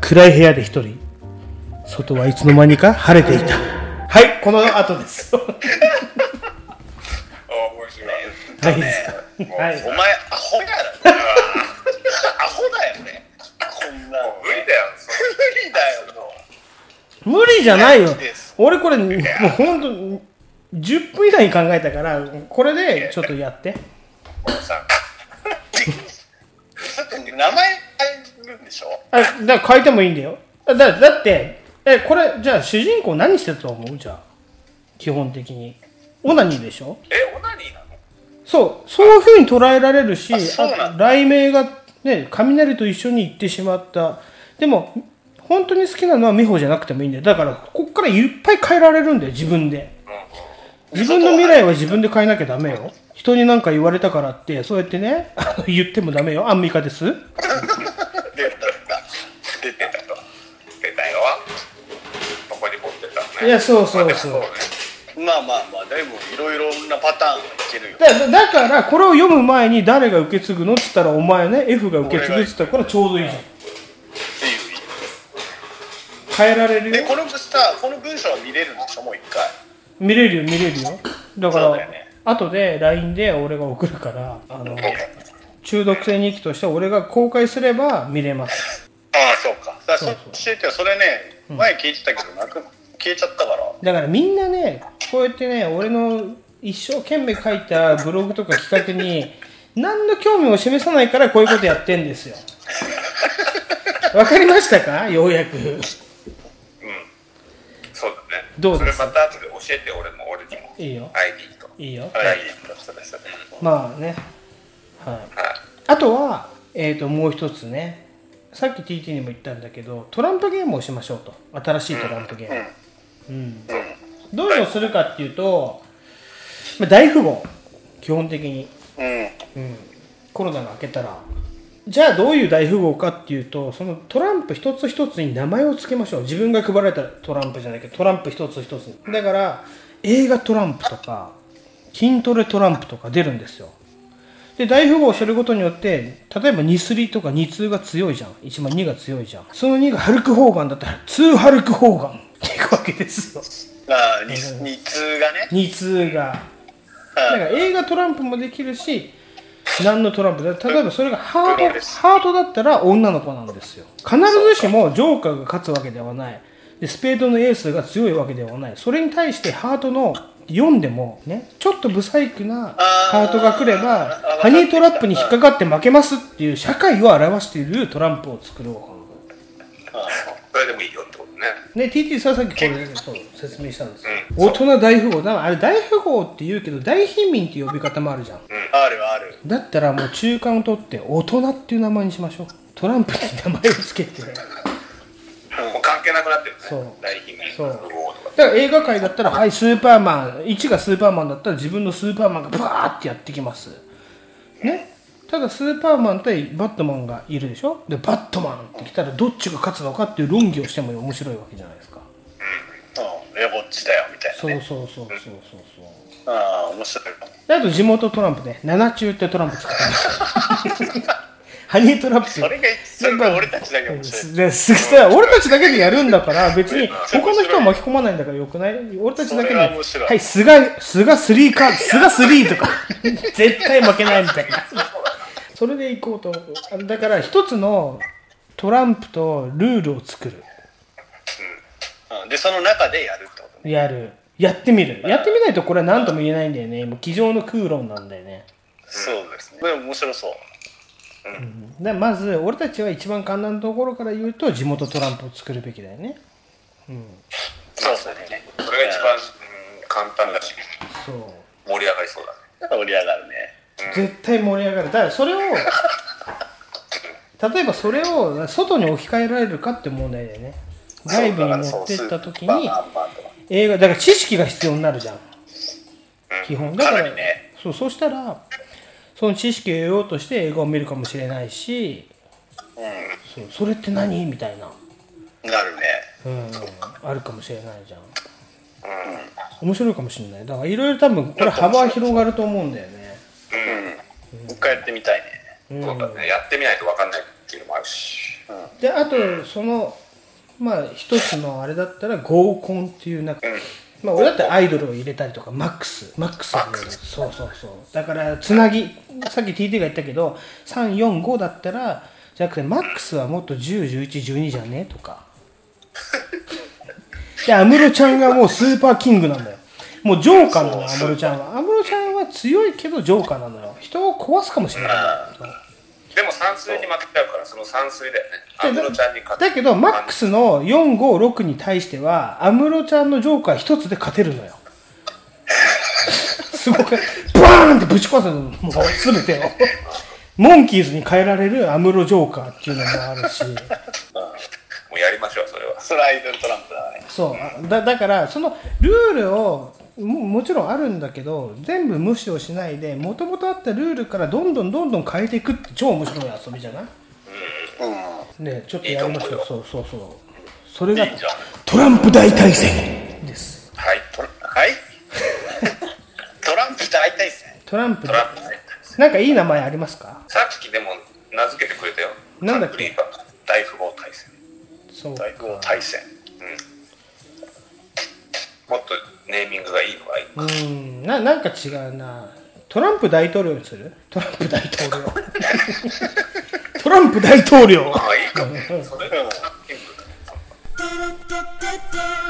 暗い部屋で一人。外はいつの間にか晴れていた。はいこの後です。あ面白い。はいいいですか？はい。お前アホやろアホだよねこんなの。無理だよ無理だよも無理じゃないよ。俺これもうほんと10分以内に考えたからこれでちょっとやってだって名前変えるんでしょ？あだから変えてもいいんだよ。だだってえこれじゃあ主人公何してたと思う？じゃあ基本的に。オナニーでしょ？えオナニーなの？そうそういうふうに捉えられるしあ雷鳴がね雷と一緒に行ってしまった。でも本当に好きなのは美穂じゃなくてもいいんだよ。だからこっからいっぱい変えられるんだよ自分で。自分の未来は自分で変えなきゃダメよ人に何か言われたからってそうやってね 言ってもダメよ。アンミカです。出た出た出てたと出たよ。ここに持ってたね。いやそうそうそう。まあまあまあでもいろいろなパターンはいけるよ。だだだからこれを読む前に誰が受け継ぐのっつったらお前ね F が受け継ぐっつったらこれちょうどいいじゃん。変えられるよ？でこのさこの文章は見れるんでしょ？もう一回。見れるよ見れるよ。だからそうだよね後で LINE で俺が送るからあの中毒性日記として俺が公開すれば見れます。ああそうか。だからそ教えてよそれね前聞いてたけどなく消えちゃったから。だからみんなねこうやってね俺の一生懸命書いたブログとか企画に何の興味も示さないからこういうことやってんですよ。わかりましたか？ようやく。そうだね。どうです？それまた後で教えて、俺も、俺にも。いいよ。ID と。いいよ。はいまあね。はい。あとはえっ、ともう一つね。さっき TT にも言ったんだけどトランプゲームをしましょうと。新しいトランプゲーム。うん、どういうのをするかっていうと、まあ、大富豪。基本的に、うん。コロナが明けたら。じゃあどういう大富豪かっていうとそのトランプ一つ一つに名前を付けましょう。自分が配られたトランプじゃないけどトランプ一つ一つに。だから映画トランプとか筋トレトランプとか出るんですよ。で大富豪をすることによって例えば2スリとか2通が強いじゃん。1番2が強いじゃん。その2がハルク・ホーガンだったら2ハルク・ホーガンっていくわけですよ。ああ二二通がね。2通が。だから映画トランプもできるし何のトランプだ？例えばそれがハートハートだったら女の子なんですよ。必ずしもジョーカーが勝つわけではない。でスペードのエースが強いわけではない。それに対してハートの4でもねちょっとブサイクなハートが来ればハニートラップに引っかかって負けますっていう社会を表しているトランプを作ろう。それでもいいよってことね。ね、TT さんさっきこれ、そう説明したんですよ、大人大富豪だ。あれ大富豪って言うけど大貧民って呼び方もあるじゃん、あるある。だったらもう中間を取って大人っていう名前にしましょう。トランプに名前をつけてもう関係なくなってるね。そう。大ヒンそう。だから映画界だったらはいスーパーマン1がスーパーマンだったら自分のスーパーマンがバーってやってきます。ね。ただスーパーマン対バットマンがいるでしょ？でバットマンって来たらどっちが勝つのかっていう論議をしても面白いわけじゃないですか。うん。いやこっちだよみたいなそうねそうそうそうそうそう。ああ面白い。あと地元トランプね。七中ってトランプ使ってます ハニートラップ。それがそれが俺たちだけ面白い。で俺たちだけでやるんだから別に他の人は巻き込まないんだからよくない？俺たちだけで。ははい菅菅3カード菅3とか。絶対負けないみたいな。それでいこうと。だから一つのトランプとルールを作る。うん。でその中でやるってことやる。やってみる。やってみないとこれは何とも言えないんだよね。もう机上の空論なんだよね。そうですね。でも面白そうでまず俺たちは一番簡単なところから言うと地元トランプを作るべきだよね。そうですね。それが一番、うん簡単だし。そう。盛り上がりそうだね。盛り上がるね。絶対盛り上がる。だからそれを例えばそれを外に置き換えられるかって問題だよね。外部に持ってった時に映画だから知識が必要になるじゃん。基本。だからそうそうしたらその知識を得ようとして映画を見るかもしれないしそうそれって何？みたいな、なるね。うん、あるかもしれないじゃん。面白いかもしれない。だからいろいろ多分これ幅は広がると思うんだよね。うん。もう一回やってみたいね。そうだね。やってみないと分かんないっていうのもあるし。であとそのまあ一つのあれだったら合コンっていうなんか、まあ俺だったらアイドルを入れたりとかマックス。マックスを入れるそうそうそう。だからつなぎ。さっき TT が言ったけど345だったらじゃなくてマックスはもっと101112じゃねとか。で安室ちゃんがもうスーパーキングなんだよ。もうジョーカーなの安室ちゃんは。安室ちゃんは強いけどジョーカーなのよ。人を壊すかもしれないでも算数に負けちゃうからその算数だよね安室ちゃんに勝だけど、マックスの456に対しては、安室ちゃんのジョーカー一つで勝てるのよ。すごく、バーンってぶち壊すの、もうすべてを。モンキーズに変えられる安室ジョーカーっていうのもあるし、もうやりましょうそれはそれアイドルトランプだねそう。だだから、そのルールを、ももちろんあるんだけど、全部無視をしないで、もともとあったルールからどんどんどんどん変えていくって超面白い遊びじゃない？ねちょっとやりましょう。そうそうそう。それがトランプ大対戦です。はいトラはい。トランプ大対戦。トランプトランプねなんかいい名前ありますか？さっきでも名付けてくれたよ。なんだっけ？大富豪対戦。そう大富豪対戦。もっとネーミングがいいのがいいうーん。ななんか違うなトランプ大統領にする？トランプ大統領。トランプ大統領。ああいいかもそれが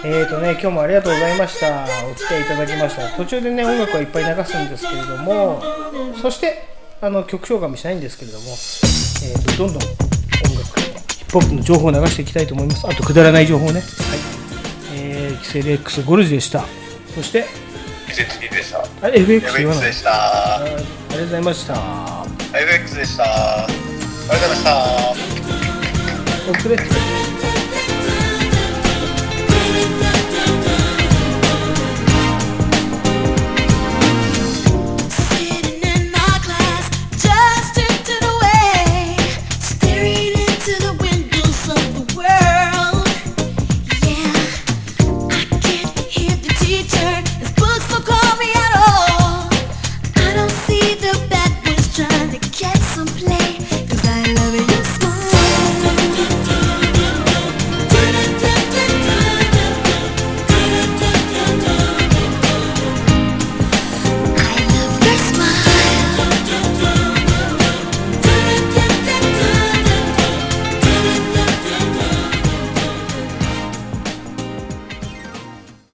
えーとね今日もありがとうございました。お付き合いいただきました。途中でね音楽はいっぱい流すんですけれどもそしてあの曲紹介もしないんですけれども、えー、とどんどん音楽ヒップホップの情報を流していきたいと思います。あとくだらない情報ね。はい。えー、キセル X ゴルジュでした。そして季節的でした。あ FX FX でした。ありがとうございました。FX でした。ありがとうございました。遅れて